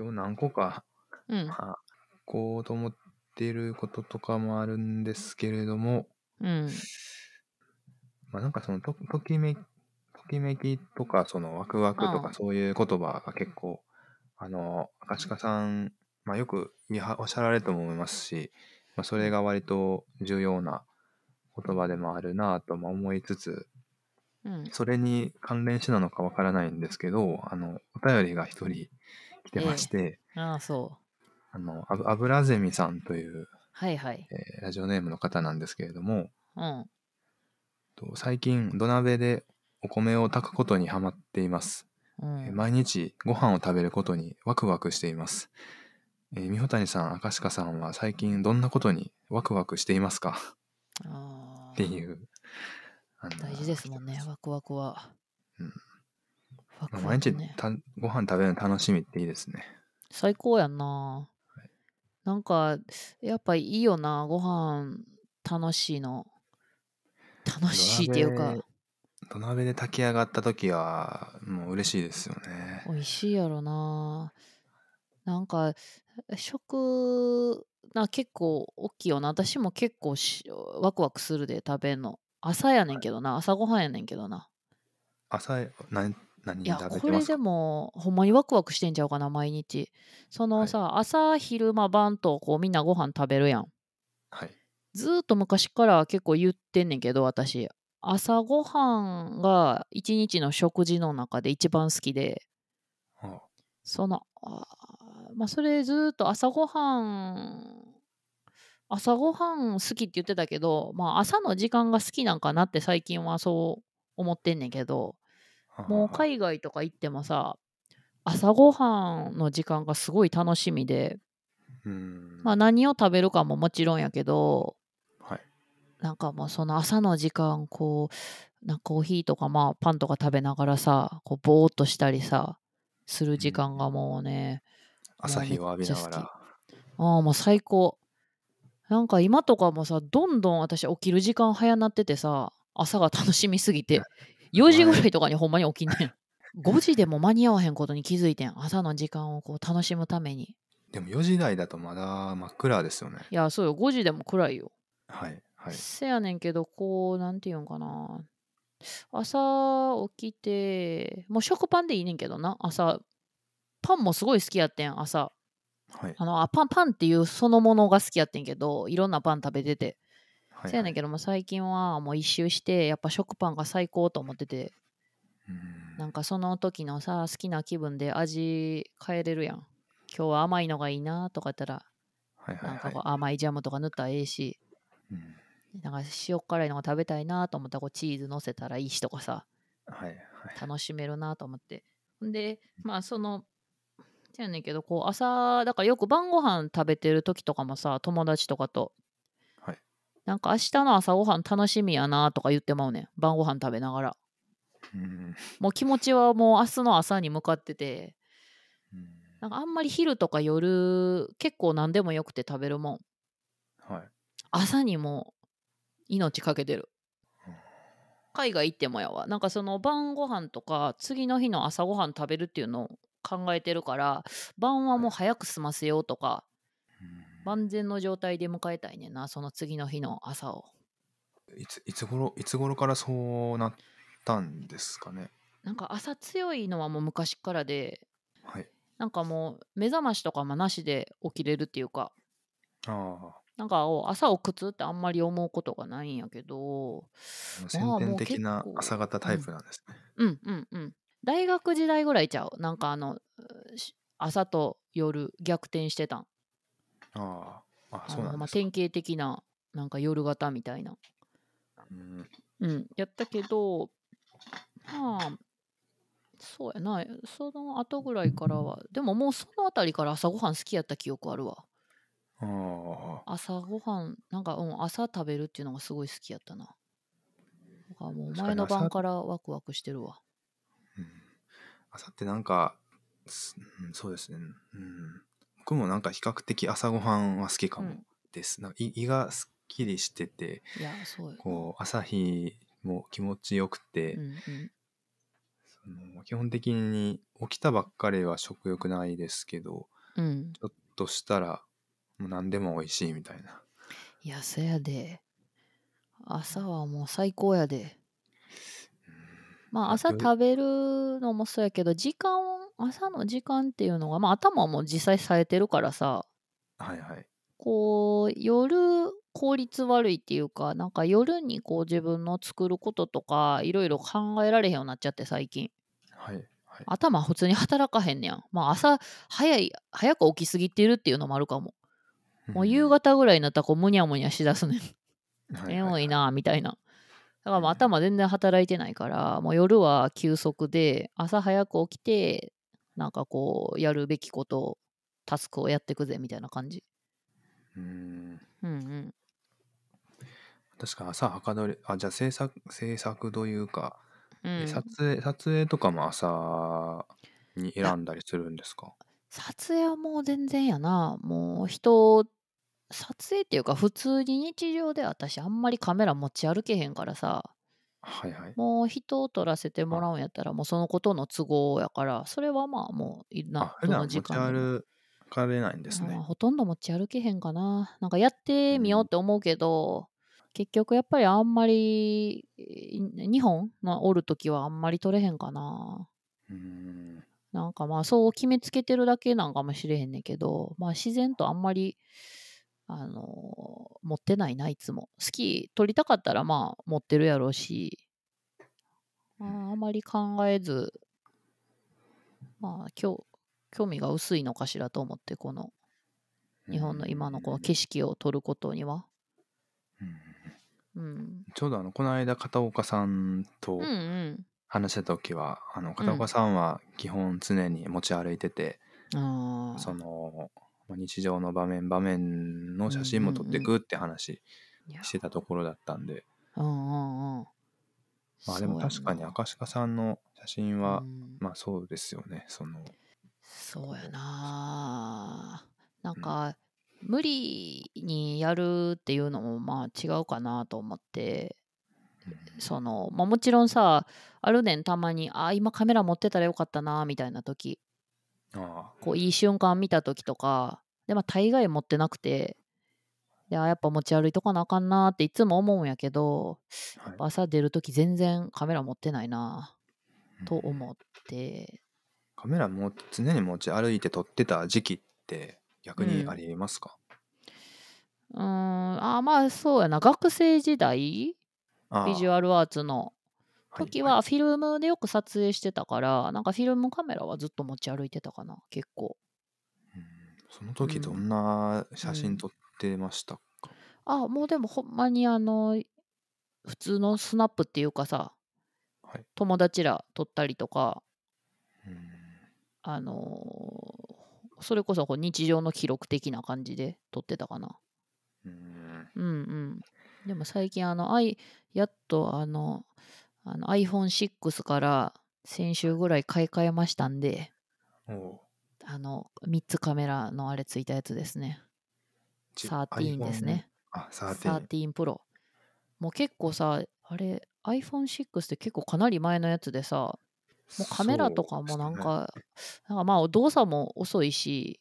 今日何個か、うん。まあ、こうと思っていることとかもあるんですけれども、うん。まあなんかそのとときめき、ときめきとか、そのワクワクとうんかそういう言葉が結構、あの、赤鹿さん、まあよくおっしゃられると思いますし、まあそれが割と重要な言葉でもあるなとも思いつつ、うん。それに関連してなのかわからないんですけど、あの、お便りが一人来てまして、ああ、そう。あの、あぶ油ゼミさんという、はいはい。えーラジオネームの方なんですけれども、うん。と最近土鍋でお米を炊くことにハマっています。うんえー毎日ご飯を食べることにワクワクしています。えー、美穂谷さん、赤鹿さんは最近どんなことにワクワクしていますか？あっていう。大事ですもんね、ワクワクは。うんワクワクね。たご飯食べるの楽しみっていいですね。最高やんな。なんか、やっぱいいよな、ご飯楽しいの。楽しいっていうか、土鍋で炊き上がった時はもう嬉しいですよね。美味しいやろな。なんか、食、な結構大きいよな。私も結構しワクワクするで食べんの。朝やねんけどな、朝ごはんやねんけどな。朝何？何いや、食べこれでてますか？も、ほんまにワクワクしてんちゃうかな、毎日。そのさ、朝、昼間、晩と、こう、みんなご飯食べるやん。はい。ずーっと昔から結構言ってんねんけど、私。朝ごはんが一日の食事の中で一番好きで、あその、あーまあ、それずーっと朝ごはん、朝ごはん好きって言ってたけど、まあ、朝の時間が好きなんかなって最近はそう思ってんねんけど、あもう海外とか行ってもさ、朝ごはんの時間がすごい楽しみで、うん。まあ何を食べるかももちろんやけど、はい。なんかもうその朝の時間、こう、なんかコーヒーとかまあパンとか食べながらさ、こうぼーっとしたりさ、する時間がもうね、朝日を浴びながら。ああもう最高。なんか今とかもさ、どんどん私起きる時間早なっててさ、朝が楽しみすぎて、4時ぐらいとかにほんまに起きんねん。5時でも間に合わへんことに気づいてん。朝の時間をこう楽しむために。でも4時台だとまだ真っ暗ですよね。いや、そうよ、5時でも暗いよ。はい。はい。せやねんけど、こう、なんていうんかな。朝起きて、もう食パンでいいねんけどな、朝。パンもすごい好きやってん、朝。はい。あの、あパン、パンっていうそのものが好きやってんけど、いろんなパン食べてて。はい。せやねんけども、最近はもう一周して、やっぱ食パンが最高と思ってて、うんなんかその時のさ、好きな気分で味変えれるやん。今日は甘いのがいいなとか言ったら、はいなんかこう。甘いジャムとか塗ったらええし、うんなんか塩辛いのが食べたいなと思ったらこうチーズ乗せたらいいしとかさ、はいはい。楽しめるなと思って。んで、まあその、せやねんけど、こう朝、だからよく晩ご飯食べてる時とかもさ、友達とかと、はいなんか明日の朝ごはん楽しみやなとか言ってまうねん。晩ご飯食べながら。うんもう気持ちはもう明日の朝に向かってて、うんなんかあんまり昼とか夜、結構何でもよくて食べるもん。はい。朝にも命かけてるうん。海外行ってもやわ。なんかその晩ご飯とか次の日の朝ごはん食べるっていうのを考えてるから、晩はもう早く済ませようとか、うん万全の状態で迎えたいねんな、その次の日の朝を。いついつ頃いつ頃からそうなったんですかね？なんか朝強いのはもう昔からで、はい。なんかもう目覚ましとかもなしで起きれるっていうか、あなんか朝を苦痛ってあんまり思うことがないんやけど、あ、先天的な朝型タイプなんですね。うんうんうん。大学時代ぐらいちゃう？なんかあの、朝と夜逆転してたん。ああ、そうなんですか。典型的な、なんか夜型みたいな。うんうん。やったけど、まあ、そうやな。その後ぐらいからは、でももうそのあたりから朝ごはん好きやった記憶あるわ。ああ、朝ごはん、なんか、うん、朝食べるっていうのがすごい好きやったな。もう前の晩朝からワクワクしてるわ。うん朝ってなんか、そうですね。うん。僕もなんか比較的朝ごはんは好きかもうん。です。なんか胃胃がすっきりしてて。こう朝日も気持ちよくて、うんうん。その基本的に起きたばっかりは食欲ないですけど、うん。ちょっとしたらもう何でも美味しいみたいな。いや、そやで。朝はもう最高やで。まあ朝夜食べるのもそうやけど、時間、朝の時間っていうのが、まあ頭も実際冴えてるからさ、はいはい。こう、夜効率悪いっていうか、なんか夜にこう自分の作ることとか、いろいろ考えられへんようになっちゃって最近。はいはい。頭普通に働かへんねやん。まあ朝早い、早く起きすぎてるっていうのもあるかも。もう夕方ぐらいになったらこうむにゃむにゃしだすねん。はい眠いなみたいな。だからもう頭全然働いてないから、もう夜は休息で、朝早く起きて、なんかこう、やるべきことを、タスクをやってくぜみたいな感じ。うん。うんうん。確か朝はかどり、あ、じゃあ制作、制作というか、うん、撮影、撮影とかも朝に選んだりするんですか？撮影はもう全然やな。もう人、撮影っていうか普通に日常で私あんまりカメラ持ち歩けへんからさ、はいはい。もう人を撮らせてもらうんやったらもうそのことの都合やから、それはまあもういいなあ、、普ど段持ちの時間でも歩かれないんですね。ほとんど持ち歩けへんかな。なんかやってみようって思うけど、結局やっぱりあんまり、2本のおるときはあんまり取れへんかな。うん。なんかまあそう決めつけてるだけなんかもしれへんねんけど、まあ自然とあんまり、あのー持ってないな、いつも。好き、取りたかったらまあ持ってるやろうし、まああんまり考えず、まあ興興味が薄いのかしらと思って、この日本の今のこの景色を撮ることには。うんうん。ちょうどあのこの間片岡さんとうんうん。話した時は、あの片岡さんは基本常に持ち歩いてて、ああ。そのまあ日常の場面場面の写真も撮っていくって話してたところだったんで、うんうんうん。まあでも確かに赤鹿さんの写真は、うん。まあそうですよね。その。そうやな。なんか、無理にやるっていうのもまあ違うかなと思って。その、まあ、もちろんさあるねんたまにあ今カメラ持ってたらよかったなみたいな時あこういい瞬間見た時とかでまあ大概持ってなくていややっぱ持ち歩いとかなあかんなっていつも思うんやけどあ、はい。朝出る時全然カメラ持ってないなとうん。思って。カメラも常に持ち歩いて撮ってた時期って逆にうん。ありますか、うーんあまあそうやな。学生時代ビジュアルアーツのはい時はフィルムでよく撮影してたから、なんかフィルムカメラはずっと持ち歩いてたかな結構。うん。その時どんな写真撮ってましたか、あもうでもほんまにあの普通のスナップっていうかさはい。友達ら撮ったりとかうん。あのーそれこそこう日常の記録的な感じで撮ってたかな。うん。うんうん。でも最近あの、I、やっとあのあの iPhone6 から先週ぐらい買い替えましたんで。あの3つカメラのあれついたやつですね。ち13ですね。あ13 13 Pro もう結構さあれ iPhone6 って結構かなり前のやつでさもうカメラとかもなんか、なんかまあ動作も遅いし、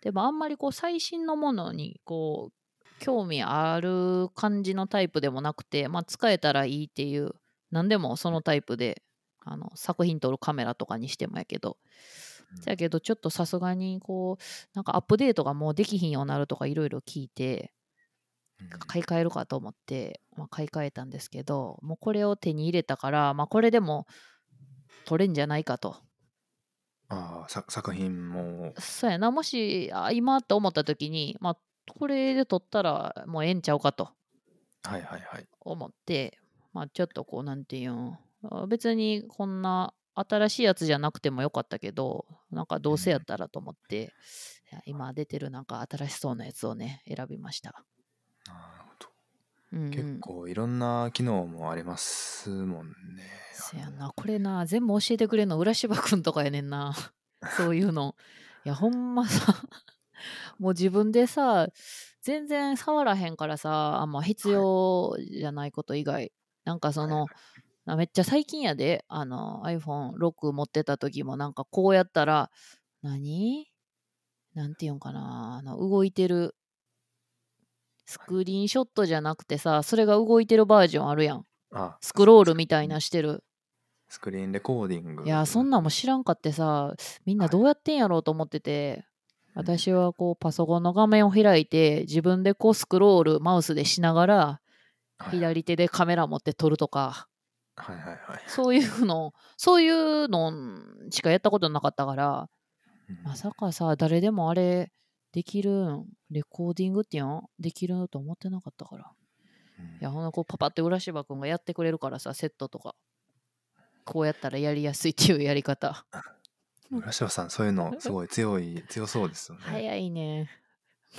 でもあんまりこう最新のものにこう興味ある感じのタイプでもなくて、まあ使えたらいいっていう、何でもそのタイプで、あの作品撮るカメラとかにしてもやけど、うん。だけどちょっとさすがにこう、なんかアップデートがもうできひんようになるとかいろいろ聞いて、うん。買い替えるかと思って、まあ、買い替えたんですけど、もうこれを手に入れたから、まあこれでも撮れんじゃないかと。ああさ作品も。そうやな、もし、あ今って思った時に、まあこれで撮ったらもうええんちゃうかと。はいはいはい。思って、まあちょっとこう、なんていうん、あ別にこんな新しいやつじゃなくてもよかったけど、なんかどうせやったらと思って、今出てるなんか新しそうなやつをね、選びました。なるほどうんうん結構いろんな機能もありますもんね。せやな、これな、全部教えてくれんの浦島くんとかやねんな。そういうの。いや、ほんまさ、もう自分でさ、全然触らへんからさ、あんま必要じゃないこと以外。なんかその、めっちゃ最近やで、あの iPhone6 持ってた時もなんかこうやったら、何？なんていうんかな、あの動いてるスクリーンショットじゃなくてさ、それが動いてるバージョンあるやん。あスクロールみたいなしてる。スクリーンレコーディング。いや、そんなんも知らんかってさ、みんなどうやってんやろうと思ってて、私はこうパソコンの画面を開いて、自分でこうスクロール、マウスでしながら、はい左手でカメラ持って撮るとか、はいはいはい。そういうの、そういうのしかやったことなかったから、うんまさかさ、誰でもあれできるん、レコーディングっていうのできると思ってなかったから。うんいや、ほんなこうパパって浦島くんがやってくれるからさ、セットとか。こうやったらやりやすいっていうやり方。浦島さん、そういうのすごい強い、強そうですよね。早いね。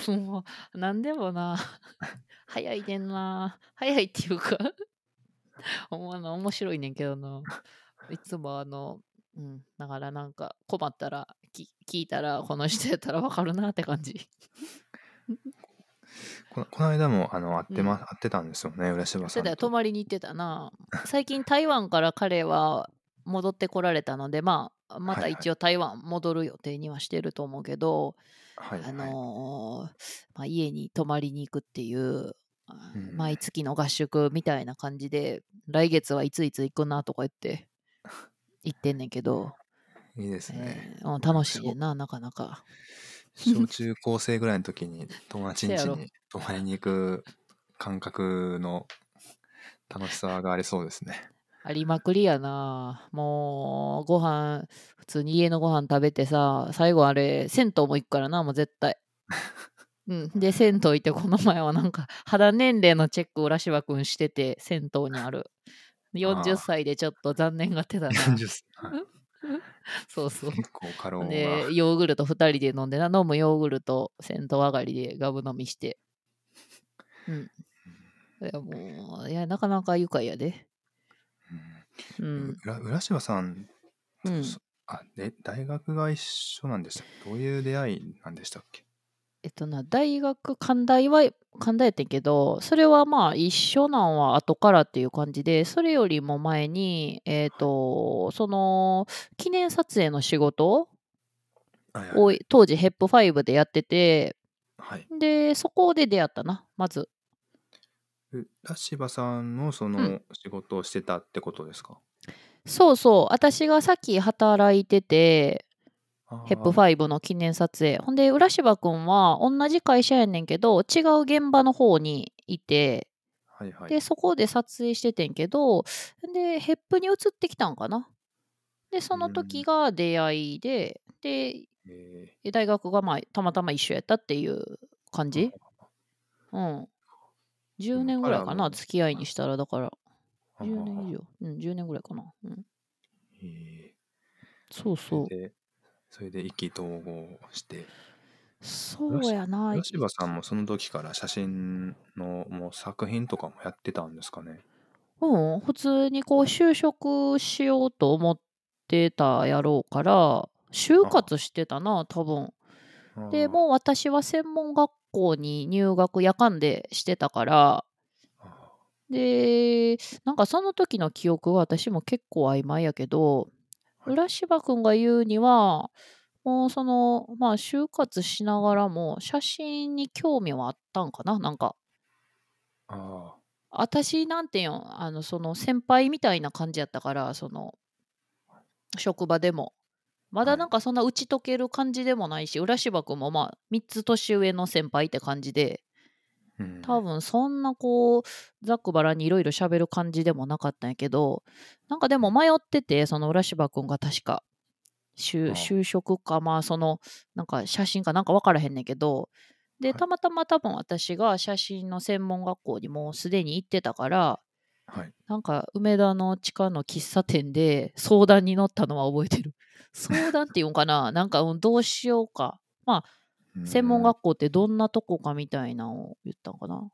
もう、なんでもな。早いねんな。早いっていうか、思うの面白いねんけどな。いつもあの、うん、だからなんか困ったらき聞いたらこの人やったらわかるなって感じ。このこの間もあの会ってま、うん会ってたんですよね、浦島さんと。泊まりに行ってたな。最近台湾から彼は戻ってこられたので、まあ、また一応台湾戻る予定にはしてると思うけど、はいはいあのーまあ、家に泊まりに行くっていう、あうん毎月の合宿みたいな感じで、来月はいついつ行くなとか言って、行ってんねんけど、いいですね。えーうん楽しいねんな、なかなか。小中高生ぐらいの時に 友達ん家せやろに泊まりに行く感覚の楽しさがありそうですね。ありまくりやな。もう、ご飯、普通に家のご飯食べてさ、最後あれ、銭湯も行くからな、もう絶対。うん、で、銭湯行って、この前はなんか、肌年齢のチェックを浦島くんしてて、銭湯にある。40歳でちょっと残念がってたな。40はいそうそう。結構過労が。で、ヨーグルト2人で飲んでな、飲むヨーグルト、銭湯上がりでガブ飲みして。うん。いや、もう、いや、なかなか愉快やで。ううんん。浦浦島さん、うんそあで大学が一緒なんでしたっけ？どういう出会いなんでしたっけ？えっとな、大学、関大は、関大やってんけど、それはまあ一緒なんは後からっていう感じで、それよりも前に、えっ、と、その、記念撮影の仕事はいはいを当時ヘップ5でやってて、はい。で、そこで出会ったな、まず。浦島さんのそうのん仕事をしてたってことですか、そうそう、私がさっき働いてて、ヘップ5の記念撮影。ほんで、浦島くんは同じ会社やねんけど、違う現場の方にいて、はいはい。で、そこで撮影しててんけど、で、ヘップに移ってきたんかな？で、その時が出会いで、で、え大学がまあ、たまたま一緒やったっていう感ーじうん。10年ぐらいかな、付き合いにしたら、だから、あ10年以上。うん、10年ぐらいかな。うん。えそうそうそれで意気投合してそうやな。浦島さんもその時から写真のもう作品とかもやってたんですかねうん、普通にこう就職しようと思ってたやろうから、就活してたな、多分。でもう私は専門学校に入学夜間でしてたから、あで、なんかその時の記憶は私も結構曖昧やけど、はい。浦島くんが言うには、もうその、まあ就活しながらも写真に興味はあったんかななんか。あ私なんていうんあのその先輩みたいな感じやったからその職場でもまだはい。なんかそんな打ち解ける感じでもないし、浦島君もまあ3つ年上の先輩って感じでーうん。多分そんなこうざっくばらんにいろいろ喋る感じでもなかったんやけどなんかでも迷っててその浦島君が確か就就職かまあそのなんか写真かなんか分からへんねんけどではい。たまたま多分私が写真の専門学校にもうすでに行ってたからはい。なんか梅田の地下の喫茶店で相談に乗ったのは覚えてる相談っていうんかな？なんかうんどうしようか。専門学校ってどんなとこかみたいなのを言ったのかな？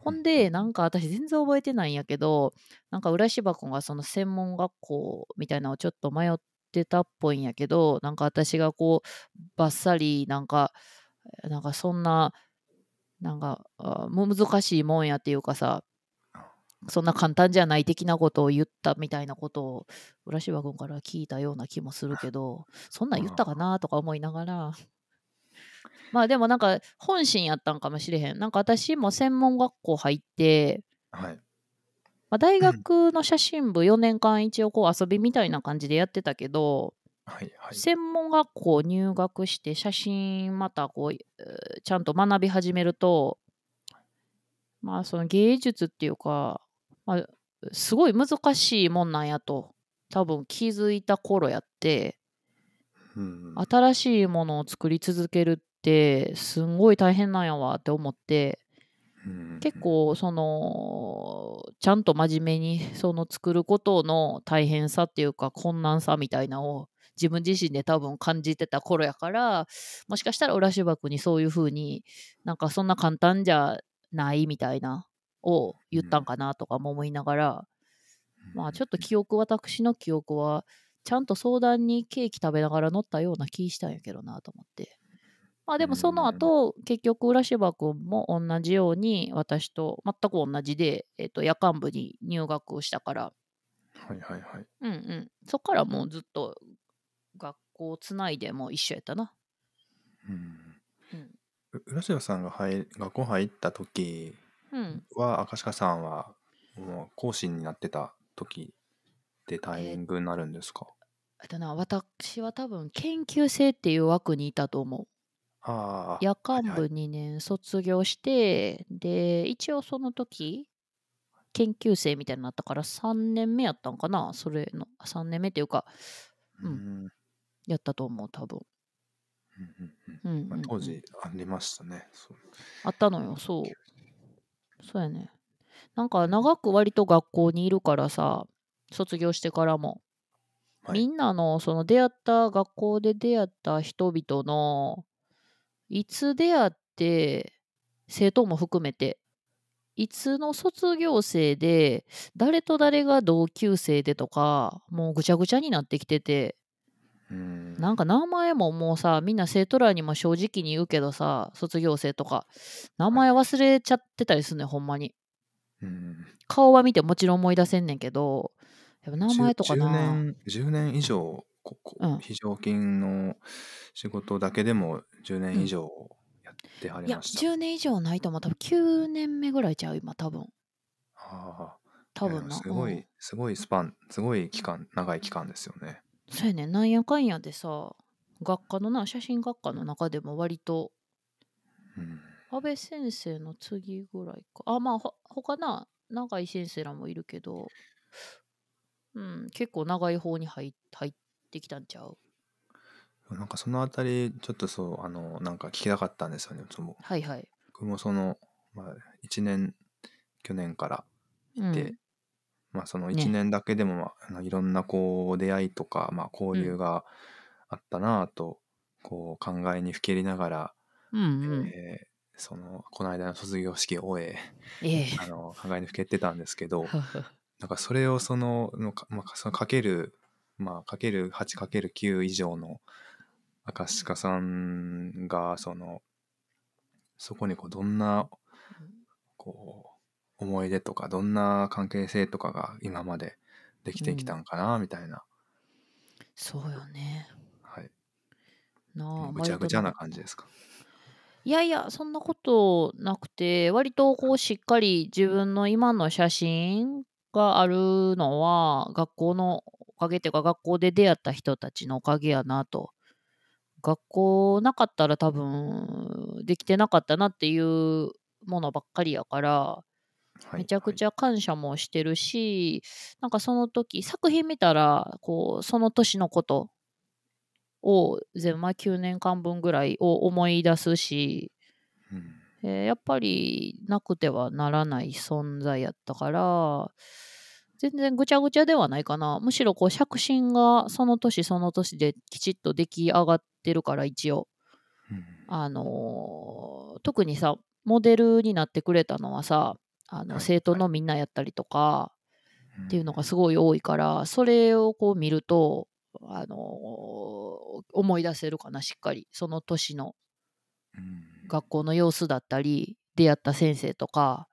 ほんで、なんか私全然覚えてないんやけど、なんか浦島君がその専門学校みたいなのをちょっと迷ってたっぽいんやけど、なんか私がこう、バッサリ、なんか、なんかそんな、なんか、難しいもんやっていうかさ、そんな簡単じゃない的なことを言ったみたいなことを浦島君から聞いたような気もするけどそんなん言ったかなとか思いながら まあでもなんか本心やったんかもしれへんなんか私も専門学校入って、はい。まあ、大学の写真部4年間一応こう遊びみたいな感じでやってたけど、はい。はい。専門学校入学して写真またこうえーちゃんと学び始めるとまあその芸術っていうか、まあ、すごい難しいもんなんやと。多分気づいた頃やって。うん。新しいものを作り続けるってすんごい大変なんやわって思って。うん。結、構そのちゃんと真面目にその作ることの大変さっていうか困難さみたいなのを自分自身で多分感じてた頃やからもしかしたら浦島君にそういう風になんかそんな簡単じゃないみたいなを言ったんかなとかも思いながら、まあちょっと記憶私の記憶はちゃんと相談にケーキ食べながら乗ったような気したんやけどなと思って。まあでもその後、結局浦島君も同じように私と全く同じで、えっと夜間部に入学をしたから、はいはいはい。うんうん、そっからもうずっと学校つないでもう一緒やったな。うん。うん。う浦島さんが入学校入った時うん、は赤鹿さんはもう講師になってた時でタイミングになるんですか、えっとな私は多分研究生っていう枠にいたと思う。ああ夜間部はいはい2年卒業して、で一応その時研究生みたいになったから3年目やったんかな？それの3年目っていうかううんん。やったと思う多分、うんうんうん。当時ありましたねあったのよそうそうやね。なんか長く割と学校にいるからさ卒業してからも、はい。みんなのその出会った学校で出会った人々のいつ出会って生徒も含めていつの卒業生で誰と誰が同級生でとかもうぐちゃぐちゃになってきてて。うんなんか名前ももうさみんな生徒らにも正直に言うけどさ卒業生とか名前忘れちゃってたりすんねんほんまに。うん。顔は見てもちろん思い出せんねんけどやっぱ名前とか10な年 ,10 年以上ここうん。非常勤の仕事だけでも10年以上やってはりいやました、10年以上ないと思う。多分9年目ぐらいちゃう今多分。ああ。多分な。いやすごい、うん。すごいスパンすごい期間長い期間ですよねそうやね。んなんやかんやでさ学科のな写真学科の中でも割とうん。安倍先生の次ぐらいか。あまあほ他な永井先生らもいるけどうん結構長い方に入入ってきたんちゃう？なんかそのあたりちょっとそうあのなんか聞きたかったんですよね。そのはいはい、僕もその、まあ、1年去年からうん、でまあそのね。1年だけでも、まああのいろんなこう出会いとか、まあ、交流があったなぁと、こう考えにふけりながら、うんうん。えーそのこの間の卒業式を終えええ。あの考えにふけてたんですけど なんかそれをそののか、まあ、そのかけるまあかける8かける9以上の赤鹿さんがそのそこにこうどんなこう思い出とかどんな関係性とかが今までできてきたんかなみたいな、そうよね。はい、なあぐちゃぐちゃな感じですか？いやいやそんなことなくて割とこうしっかり自分の今の写真があるのは学校のおかげっていうか学校で出会った人たちのおかげやなと。学校なかったら多分できてなかったなっていうものばっかりやからはいめちゃくちゃ感謝もしてるし、なんかその時作品見たらこうその年のことを全まあ9年間分ぐらいを思い出すし、はいうん。えーやっぱりなくてはならない存在やったから全然ぐちゃぐちゃではないかな。むしろこう写真がその年その年できちっと出来上がってるから一応。うん。あのー特にさモデルになってくれたのはさあのはい生徒のみんなやったりとか、っていうのがすごい多いからそれをこう見ると、あのー思い出せるかなしっかり。その年のうん。学校の様子だったり出会った先生とか、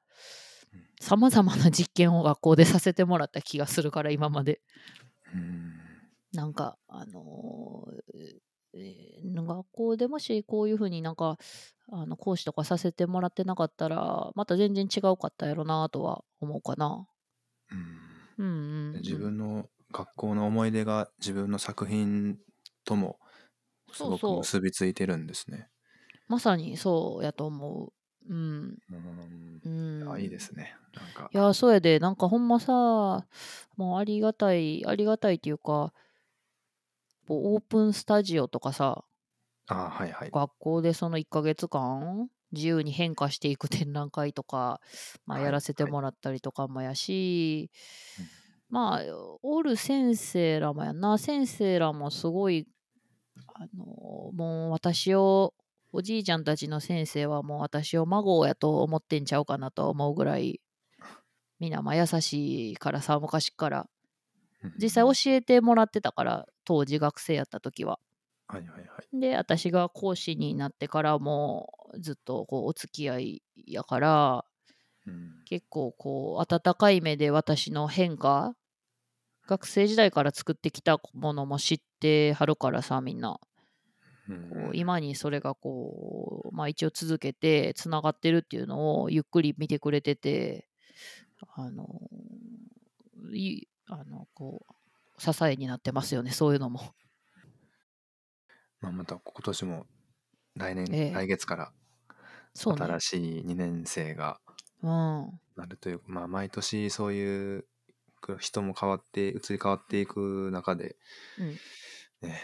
さまざまな実験を学校でさせてもらった気がするから今まで。うん。なんかあのー学校でもしこういうふうになんかあの講師とかさせてもらってなかったらまた全然違うかったやろなとは思うかな。うんうんうん、うん、自分の学校の思い出が自分の作品ともすごくそうそう結びついてるんですね。まさにそうやと思う。うん。うんうん、あいいですね。なんかいや、そうやで、なんかほんまさ、もうありがたい、ありがたいっていうか、オープンスタジオとかさ、あはいはい。学校でその1ヶ月間、自由に変化していく展覧会とか、まあ、はいやらせてはいもらったりとかもやし、うんまあ、おる先生らもやな、先生らもすごい、あの、もう私を、おじいちゃんたちの先生はもう私を孫やと思ってんちゃうかなと思うぐらい、みんなまあ優しいからさ、昔っから。実際教えてもらってたから、当時学生やった時は。はいはいはい。で、私が講師になってからもずっとこうお付き合いやから、うん。結構こう温かい目で私の変化学生時代から作ってきたものも知ってはるからさみんな。うん。今にそれがこうまあ一応続けてつながってるっていうのをゆっくり見てくれててあのいあのこう支えになってますよねそういうのもまあ、また今年も来年、ええ。来月からそうね。新しい2年生がうん。なるという、まあ毎年そういうく人も変わって移り変わっていく中で、うん。ね、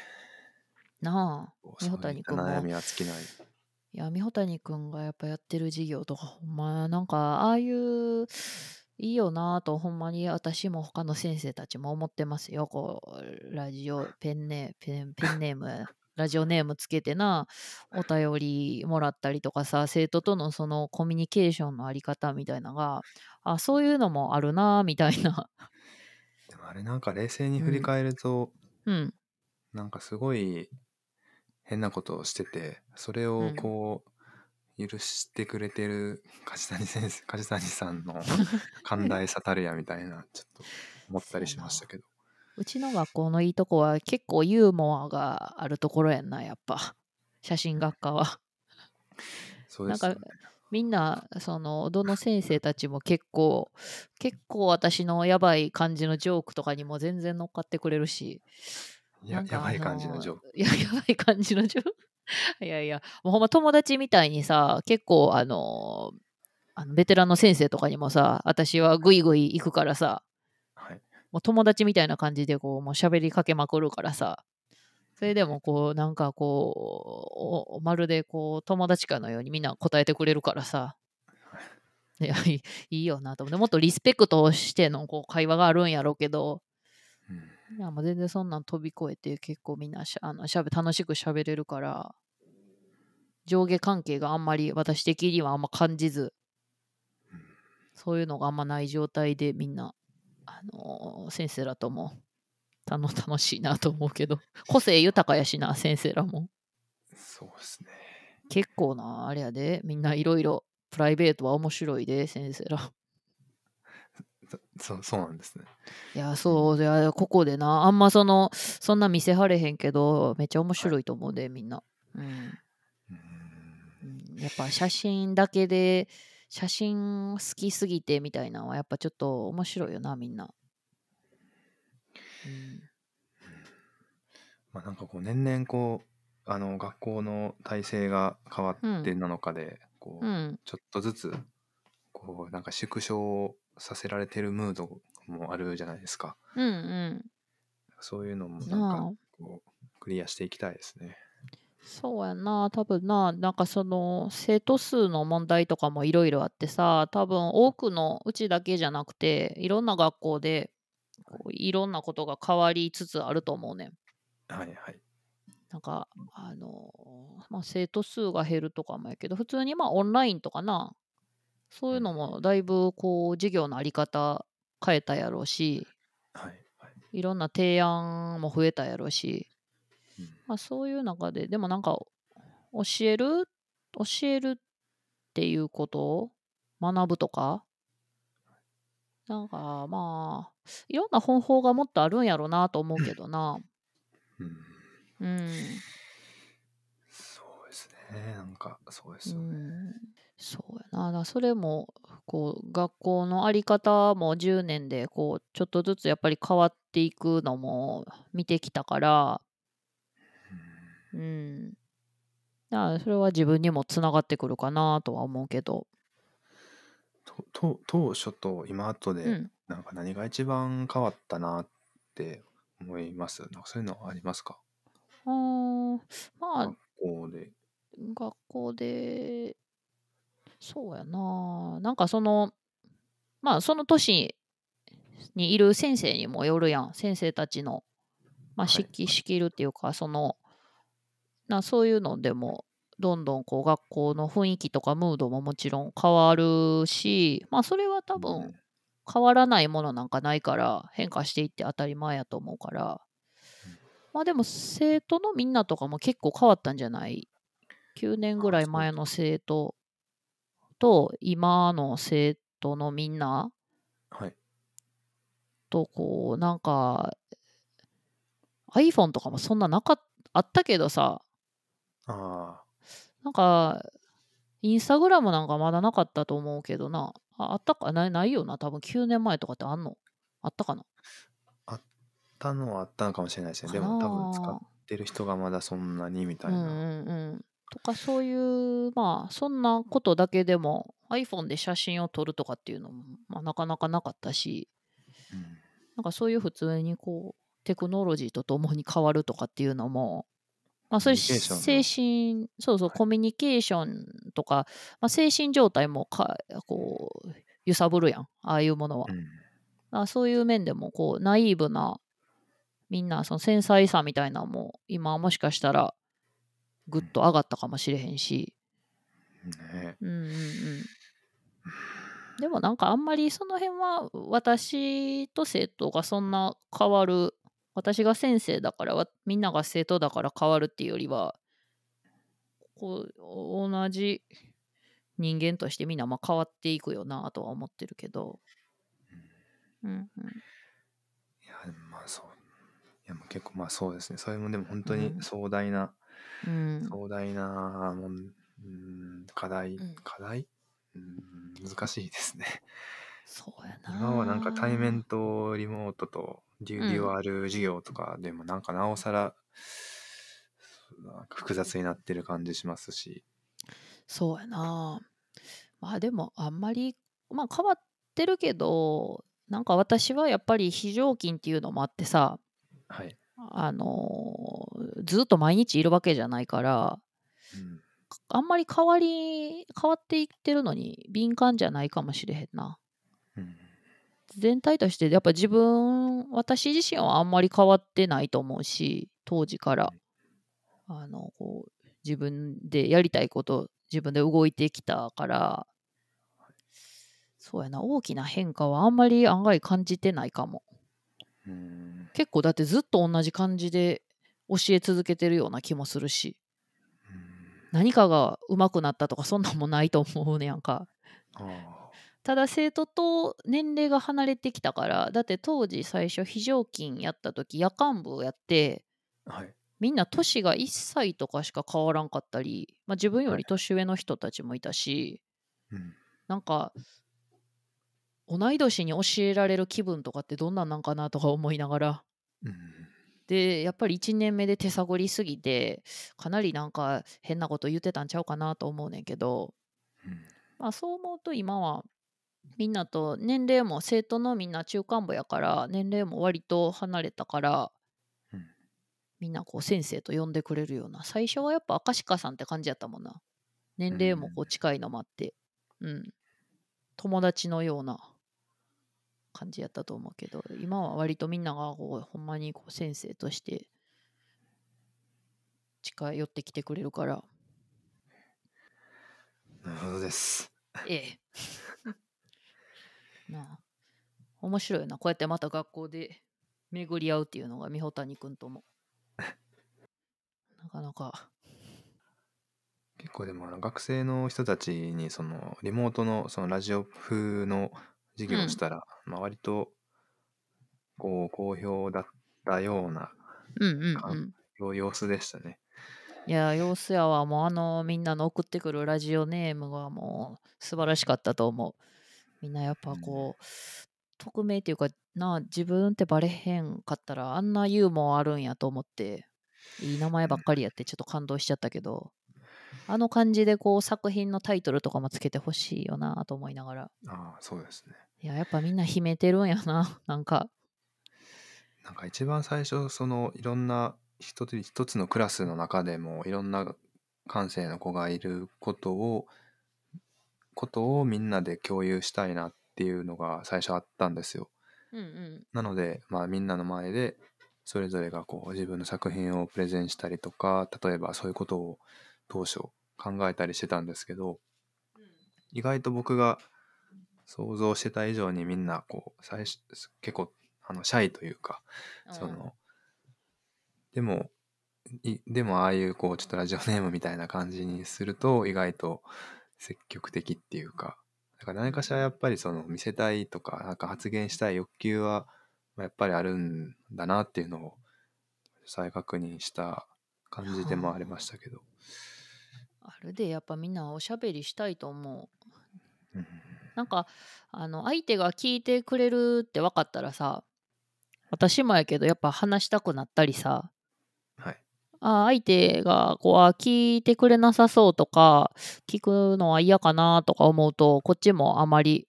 なあ。こう三穂谷君もそういった悩みは尽きない。いや、三穂谷くんがやっぱやってる事業とか、ほんま、なんか、ああいう、いいよなぁと、ほんまに私も他の先生たちも思ってますよ。こう、ラジオ、ペンネ、ペン、ペンネーム、ラジオネームつけてな、お便りもらったりとかさ、生徒とのそのコミュニケーションのあり方みたいなのが、あ、そういうのもあるなぁみたいな。でもあれなんか冷静に振り返ると、うん、なんかすごい変なことをしててそれをうん。こう許してくれてる梶谷先生梶谷さんの寛大さたるやみたいなちょっと思ったりしましたけどうちの学校のいいとこは結構ユーモアがあるところやんな、やっぱ。写真学科は。そうですよねなんみんなそのどの先生たちも結構結構私のやばい感じのジョークとかにも全然乗っかってくれるしややばい感じのジョークややばい感じのジョークいやいやもうほんま友達みたいにさ結構あのあのベテランの先生とかにもさ私はグイグイ行くからさはいもう友達みたいな感じでこうもう喋りかけまくるからさ。それでもこうなんかこうおまるでこう友達かのようにみんな答えてくれるからさ。いやいい いいよなと思って。もっとリスペクトをしてのこう会話があるんやろうけど。うん。いやもう全然そんなん飛び越えて結構みんなしゃあのしゃべ楽しく喋れるから。上下関係があんまり私的にはあんま感じず。そういうのがあんまない状態でみんな、あのー先生らとも楽 楽しいなと思うけど個性豊かやしな先生らも。そうですね。結構なあれやでみんないろいろプライベートは面白いで先生ら。そそうそうなんですね。いやそういやここでなあんまそのそんな見せはれへんけどめっちゃ面白いと思うでみんな、うん。やっぱ写真だけで写真好きすぎてみたいなのはやっぱちょっと面白いよなみんな、うん。まあなんかこう年々こうあの学校の体制が変わってなのかで、こううん、ちょっとずつこうなんか縮小させられてるムードもあるじゃないですか。うんうん。そういうのもなんかこうクリアしていきたいですねそうやな。多分ななんかその生徒数の問題とかもいろいろあってさ多分多くのうちだけじゃなくていろんな学校でこうい。ろんなことが変わりつつあると思うね。ん。はいはい。なんかあのまあ生徒数が減るとかもやけど普通にまあオンラインとかな。そういうのもだいぶこう授業のあり方変えたやろうしはいはい、いろんな提案も増えたやろうしうんまあ、そういう中ででもなんか教える？教えるっていうこと？を学ぶとか？なんかまあいろんな方法がもっとあるんやろなと思うけどな。うん。うん。そうですね。なんか、そうですうよね。ん。そうやな。それもこう学校のあり方も10年でこうちょっとずつやっぱり変わっていくのも見てきたからうん。だからそれは自分にもつながってくるかなとは思うけど。とと当初と今後で、うん。なんか何が一番変わったなって思います？なんかそういうのはありますか？あーまあ学校で。学校でそうやな。なんかそのまあその年にいる先生にもよるやん。先生たちの、まあ、はい。識仕切るっていうかそのなそういうのでもどんどんこう学校の雰囲気とかムードももちろん変わるしまあそれは多分変わらないものなんかないから変化していって当たり前やと思うから。まあでも生徒のみんなとかも結構変わったんじゃない？9年ぐらい前の生徒と今の生徒のみんなはい。とこうなんか iPhone とかもそんななかっあったけどさあなんかインスタグラムなんかまだなかったと思うけどな。ああったか？ないないよな。多分9年前とかってあんの？あったかな？あ。あったのはあったのかもしれないですね。でも多分使ってる人がまだそんなにみたいな。うんうんうん。とかそういうまあそんなことだけでも iPhone で写真を撮るとかっていうのも、まあ、なかなかなかったし。うん。なんかそういう普通にこうテクノロジーとともに変わるとかっていうのもまあそういう精神そうそう、はい。コミュニケーションとか、まあ、精神状態もかこう揺さぶるやんああいうものは。うん。あそういう面でもこうナイーブなみんなその繊細さみたいなのも今はもしかしたらぐっと上がったかもしれへんし、ね。うんうんうん、でもなんかあんまりその辺は私と生徒がそんな変わる私が先生だからわみんなが生徒だから変わるっていうよりはこう同じ人間としてみんなまあ変わっていくよなとは思ってるけど、うんうん、いや、まあそう。いや、もう結構まあそうですね。それもでも本当にうん壮大な、うん壮大なもん、うん、課題、うん課題、うん、難しいですね。そうやな。今はなんか対面とリモートとデュデュアル授業とかでもなんかなおさら、複雑になってる感じしますし。そうやな。まあでもあんまり、まあ変わってるけど、なんか私はやっぱり非常勤っていうのもあってさ、はい。あのーずっと毎日いるわけじゃないから、うんあんまり変わり、変わっていってるのに敏感じゃないかもしれへんな。うん全体としてやっぱ自分私自身はあんまり変わってないと思うし当時から。あのこう自分でやりたいこと自分で動いてきたから。そうやな。大きな変化はあんまり案外感じてないかも。うん。結構だってずっと同じ感じで教え続けてるような気もするし。何かが上手くなったとかそんなんもないと思うねやんかただ生徒と年齢が離れてきたからだって当時最初非常勤やった時夜間部をやってはい。みんな年が1歳とかしか変わらんかったり、まあ、自分より年上の人たちもいたし、うん。なんか同い年に教えられる気分とかってどんなんなんかなとか思いながら。うん。でやっぱり1年目で手探りすぎてかなりなんか変なこと言ってたんちゃうかなと思うねんけど、うん。まあ、そう思うと今はみんなと年齢も生徒のみんな中間部やから年齢も割と離れたから、うん。みんなこう先生と呼んでくれるような。最初はやっぱ明石家さんって感じやったもんな。年齢もこう近いのもあって。うん。友達のような感じやったと思うけど今は割とみんながこうほんまにこう先生として近寄ってきてくれるから。なるほどです。ええ。なあ。面白いな。こうやってまた学校で巡り合うっていうのが美穂谷くんとも。なかなか。結構でも学生の人たちにそのリモートのそのラジオ風の授業したら、まあ割とこう好評だったようなうんうん様子でしたね。いや、様子やわ。もうあの、みんなの送ってくるラジオネームがもう素晴らしかったと思う。みんなやっぱこう、匿名っていうか、な、自分ってバレへんかったら、あんなユーモアあるんやと思って、いい名前ばっかりやってちょっと感動しちゃったけど、あの感じでこう作品のタイトルとかもつけてほしいよなと思いながら。ああそうですね。いや、やっぱみんな秘めてるんやな。なんか。なんか一番最初そのいろんな一つ一つのクラスの中でもいろんな感性の子がいることをことをみんなで共有したいなっていうのが最初あったんですよ。うんうん。なので、まあ、みんなの前でそれぞれがこう自分の作品をプレゼンしたりとか例えばそういうことを当初考えたりしてたんですけど意外と僕が想像してた以上にみんなこう最初結構あのシャイというかそのでもいでもああいうこうちょっとラジオネームみたいな感じにすると意外と積極的っていうかだから何かしらやっぱりその見せたいとかなんか発言したい欲求はまあやっぱりあるんだなっていうのを再確認した感じでもありましたけど、あるで、やっぱみんなおしゃべりしたいと思う。うんなんかあの相手が聞いてくれるって分かったらさ私もやけどやっぱ話したくなったりさはいあ相手がこうあ聞いてくれなさそうとか聞くのは嫌かなとか思うとこっちもあまり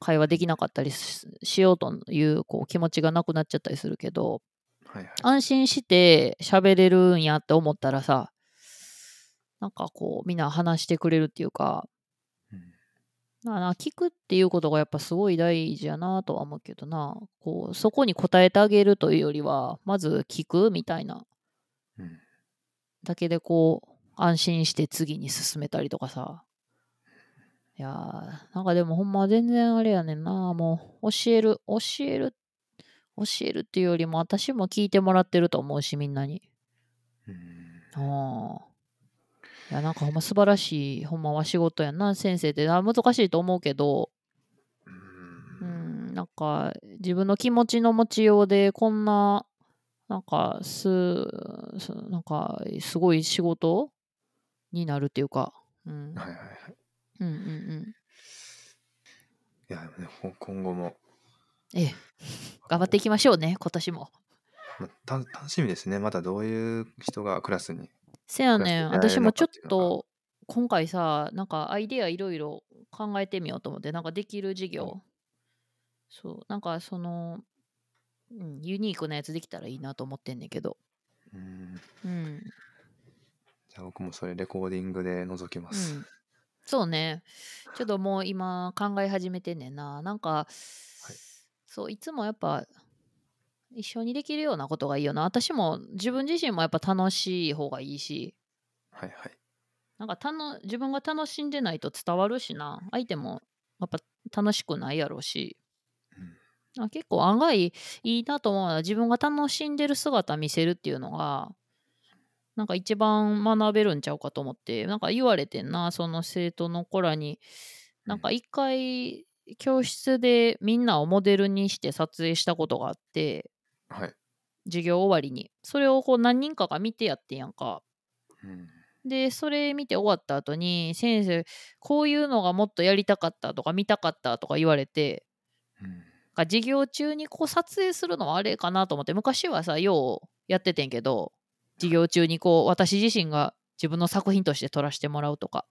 会話できなかったりししようというこう気持ちがなくなっちゃったりするけどはいはい。安心して喋れるんやって思ったらさなんかこうみんな話してくれるっていうかうん。な聞くっていうことがやっぱすごい大事やなとは思うけどな。こうそこに答えてあげるというよりはまず聞くみたいなうんだけでこう安心して次に進めたりとかさ。いやーなんかでもほんま全然あれやねんな。もう教える教える教えるっていうよりも私も聞いてもらってると思うしみんなに。うん。ああいやなんかほんま素晴らしいほんまは仕事やんな。先生ってあ難しいと思うけど。ううんん、なんか自分の気持ちの持ちようでこんななんかすすなんかすごい仕事になるっていうか、うん、はいはいはい。うんうんうん。いやでもねほ今後も。ええ。頑張っていきましょうね今年も。まあた楽しみですね。またどういう人がクラスにせやねん。私もちょっと今回さなんかアイデアいろいろ考えてみようと思ってなんかできる授業。そうなんかその、うん、ユニークなやつできたらいいなと思ってんねんけど。うん。うん。じゃあ僕もそれレコーディングで覗きます、うん、そうね。ちょっともう今考え始めてんねんな。なんか、そういつもやっぱ一緒にできるようなことがいいよな。私も自分自身もやっぱ楽しい方がいいし。はいはい。なんかたの自分が楽しんでないと伝わるしな。相手もやっぱ楽しくないやろうし。うんあ結構案外いいなと思うのは自分が楽しんでる姿見せるっていうのがなんか一番学べるんちゃうかと思ってなんか言われてんなその生徒の子らに。なんか一回教室でみんなをモデルにして撮影したことがあってはい、授業終わりに。それをこう何人かが見てやってんやんか。うん。でそれ見て終わった後に先生こういうのがもっとやりたかったとか見たかったとか言われて。うんか授業中にこう撮影するのはあれかなと思って昔はさようやっててんけど授業中にこう私自身が自分の作品として撮らせてもらうとか。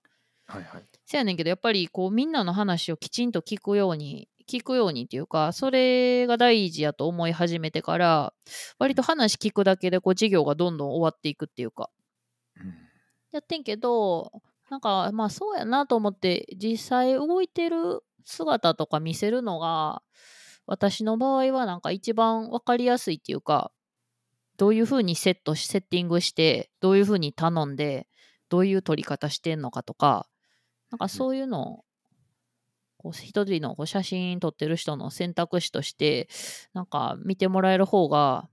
はいはい。せやねんけどやっぱりこうみんなの話をきちんと聞くように聞くようにっていうかそれが大事やと思い始めてから割と話聞くだけでこう授業がどんどん終わっていくっていうか。うん。やってんけどなんかまあそうやなと思って実際動いてる姿とか見せるのが私の場合はなんか一番分かりやすいっていうかどういうふうにセットしセッティングしてどういうふうに頼んでどういう撮り方してんのかとかなんかそういうのをこう一人のこう写真撮ってる人の選択肢としてなんか見てもらえる方が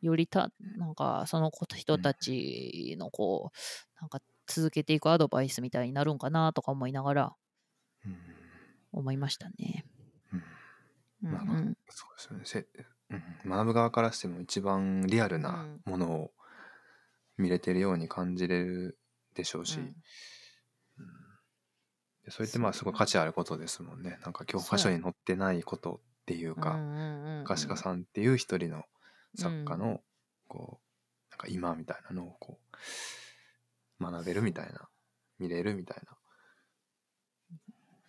よりたなんかその子人たちのこうなんか続けていくアドバイスみたいになるんかなとか思いながらうん思いましたね。うんまあまあそうですよね。せ、うん、学ぶ側からしても一番リアルなものを見れてるように感じれるでしょうし、うん。それってまあすごい価値あることですもんね。なんか教科書に載ってないことっていうか、可視化さんっていう一人の作家のこうなんか今みたいなのをこう学べるみたいな見れるみたいな。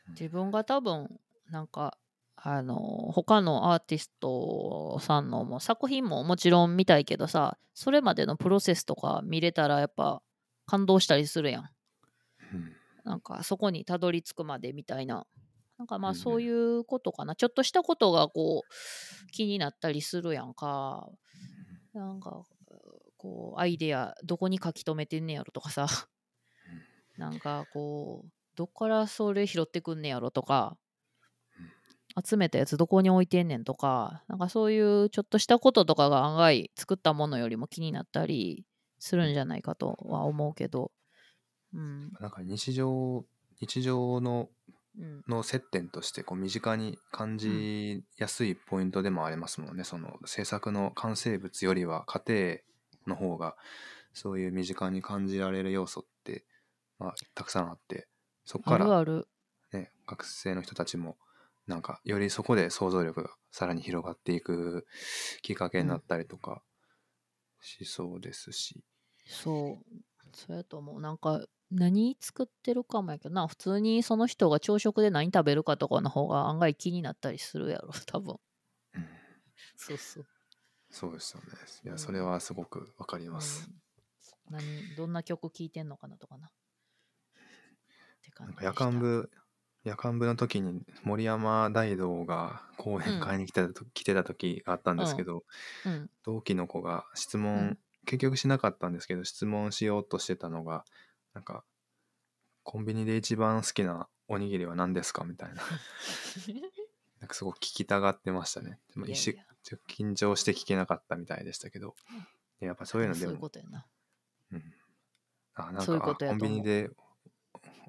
自分が多分なんかあの他のアーティストさんのも作品ももちろん見たいけどさそれまでのプロセスとか見れたらやっぱ感動したりするやん。うん。なんかそこにたどり着くまでみたいな。なんかまうんうん。あそういうことかな、ちょっとしたことがこう気になったりするやんか。なんかこうアイデアどこに書き留めてんねやろとかさ。なんかこうどっからそれ拾ってくんねやろとか集めたやつどこに置いてんねんとかなんかそういうちょっとしたこととかが案外作ったものよりも気になったりするんじゃないかとは思うけど。うん。なんか日常日常のうん。の接点としてこう身近に感じやすいポイントでもありますもんね、その制作の完成物よりは家庭の方がそういう身近に感じられる要素って、まあ、たくさんあってそこあから、るある。ね、学生の人たちもなんかよりそこで想像力がさらに広がっていくきっかけになったりとかしそうですし、そう。そうやと思う。なんか何作ってるかもやけどな。普通にその人が朝食で何食べるかとかの方が案外気になったりするやろ 多分。うん。そうそう。そうですよね。いうん。やそれはすごくわかります、うん、何どんな曲聴いてんのかなとかな。って感じ夜間部夜間部の時に森山大道が講演会に来てた,、来てた時があったんですけど、うん。同期の子が質問、うん。結局しなかったんですけど質問しようとしてたのがなんかコンビニで一番好きなおにぎりは何ですか？みたいな。なんかすごく聞きたがってましたね。でもいやい一瞬緊張して聞けなかったみたいでしたけど、でやっぱそういうのでそういうもことやな。うん、あなんかあコンビニで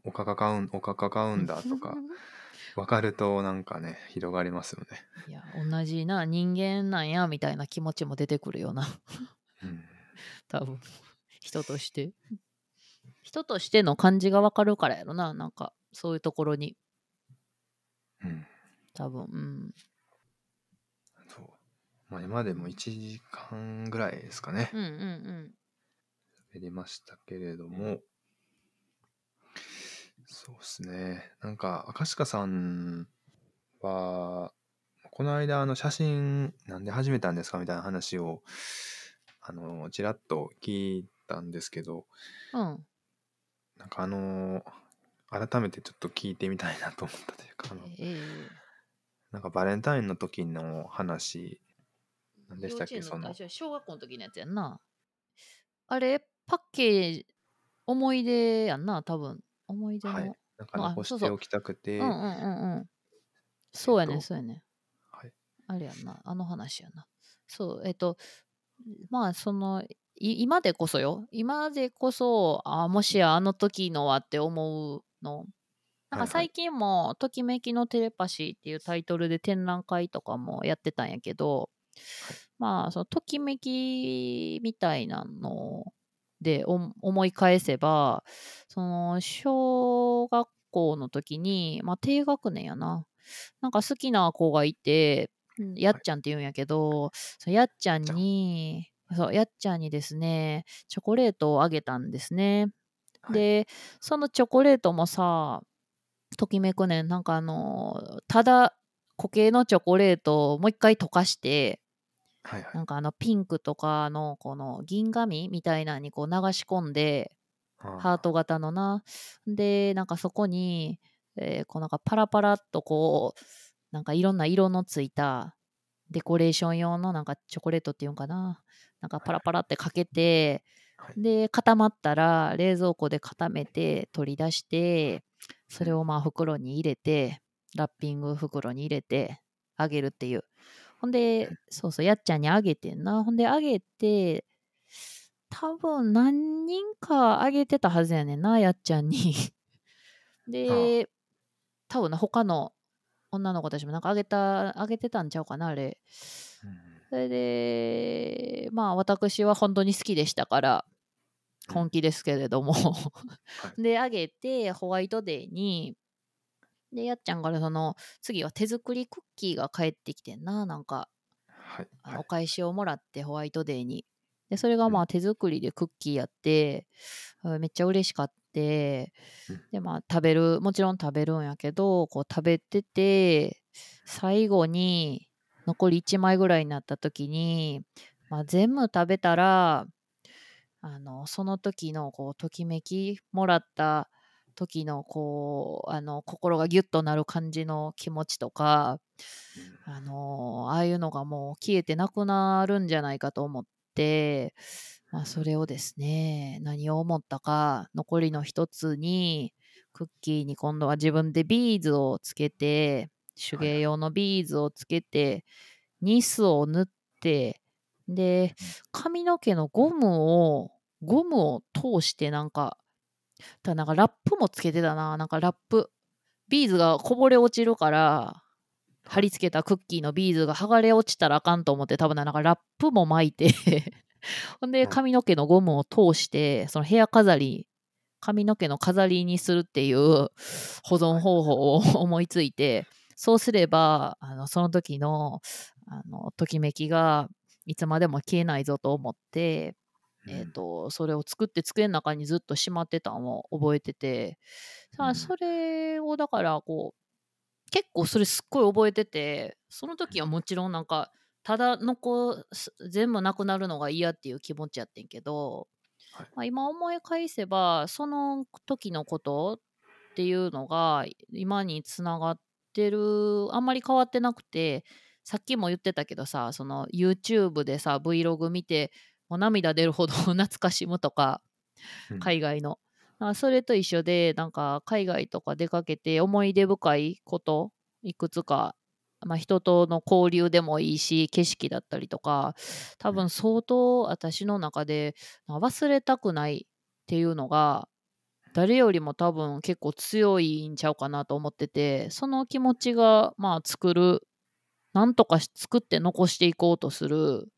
おかか買うんおかか買うんだとか 分かるとなんかね広がりますよね。いや同じな人間なんやみたいな気持ちも出てくるよな。うん。多分。人として。人としての感じが分かるからやろな。なんかそういうところに。うん、多分。うん。そう。まあ今でも1時間ぐらいですかね。うんうんうん。やりましたけれどもそうですね。なんか赤鹿さんはこの間あの写真なんで始めたんですかみたいな話をあのちらっと聞いたんですけどうん。なんかあの改めてちょっと聞いてみたいなと思ったというかあのええなんかバレンタインの時の話何でしたっけその。小学校の時のやつやんな。あれパッケージ思い出やんな多分思い出の、はい。なんかあ残しておきたくて。うんうんうんうん。そうやね、えっとそうやねはい。あれやんな。あの話やな。そうえっとまあそのい今でこそよ。今でこそあもしやあの時のはって思うの。なんはいはい。か最近も「ときめきのテレパシー」っていうタイトルで展覧会とかもやってたんやけど、まあそのときめきみたいなのでお思い返せばその小学校の時に、まあ、低学年やな。なんか好きな子がいてうんやっちゃんって言うんやけど、やっちゃんにそうやっちゃんにですねチョコレートをあげたんですね。はい。でそのチョコレートもさときめくねん。なんかあのただ固形のチョコレートをもう一回溶かしてはいはい。なんかあのピンクとかのこの銀紙みたいなのにこう流し込んであ。ハート型のな。でなんかそこに、えーこうなんかパラパラっとこうなんかいろんな色のついたデコレーション用のなんかチョコレートっていうんかな。なんかパラパラってかけて、はい。で固まったら冷蔵庫で固めて取り出してそれをまあ袋に入れてラッピング袋に入れてあげるっていうほんでそうそうやっちゃんにあげてんな。ほんであげて多分何人かあげてたはずやねんなやっちゃんに。で多分な他の女の子たちもなんかあげたあげてたんちゃうかなあれ。それでまあ私は本当に好きでしたからうん。本気ですけれども、い。であげてホワイトデーにでやっちゃんからその次は手作りクッキーが返ってきてんななんか。はい。あはい。のお返しをもらってホワイトデーに。でそれがまうあ手作りでクッキーやって、あめっちゃ嬉しかってうん。でまあ食べるもちろん食べるんやけどこう食べてて最後に残り1枚ぐらいになった時に、まあ、全部食べたらあのその時のこうときめきもらった時のこうあの心がギュッとなる感じの気持ちとかあのああいうのがもう消えてなくなるんじゃないかと思って、まあ、それをですね何を思ったか残りの一つにクッキーに今度は自分でビーズをつけて手芸用のビーズをつけてニスを塗ってで髪の毛のゴムをゴムを通してなんかただなんかラップもつけてたな。なんかラップ。ビーズがこぼれ落ちるから貼り付けたクッキーのビーズが剥がれ落ちたらあかんと思って多分なんかラップも巻いて。ほんでうん。髪の毛のゴムを通してそのヘア飾り髪の毛の飾りにするっていう保存方法を 思いついてそうすればあのその時のあのときめきがいつまでも消えないぞと思って、えー、とそれを作って机の中にずっとしまってたのを覚えててそれをだからこう結構それすっごい覚えててその時はもちろんなんかただ残す全部なくなるのが嫌っていう気持ちやってんけど、はい。まあ、今思い返せばその時のことっていうのが今につながってるあんまり変わってなくてさっきも言ってたけどさその YouTube でさ Vlog 見てもう涙出るほど 懐かしむとかうん海外の。あそれと一緒でなんか海外とか出かけて思い出深いこといくつか、まあ、人との交流でもいいし景色だったりとか多分相当私の中で忘れたくないっていうのが誰よりも多分結構強いんちゃうかなと思っててその気持ちがまあ作るなんとかし作って残していこうとする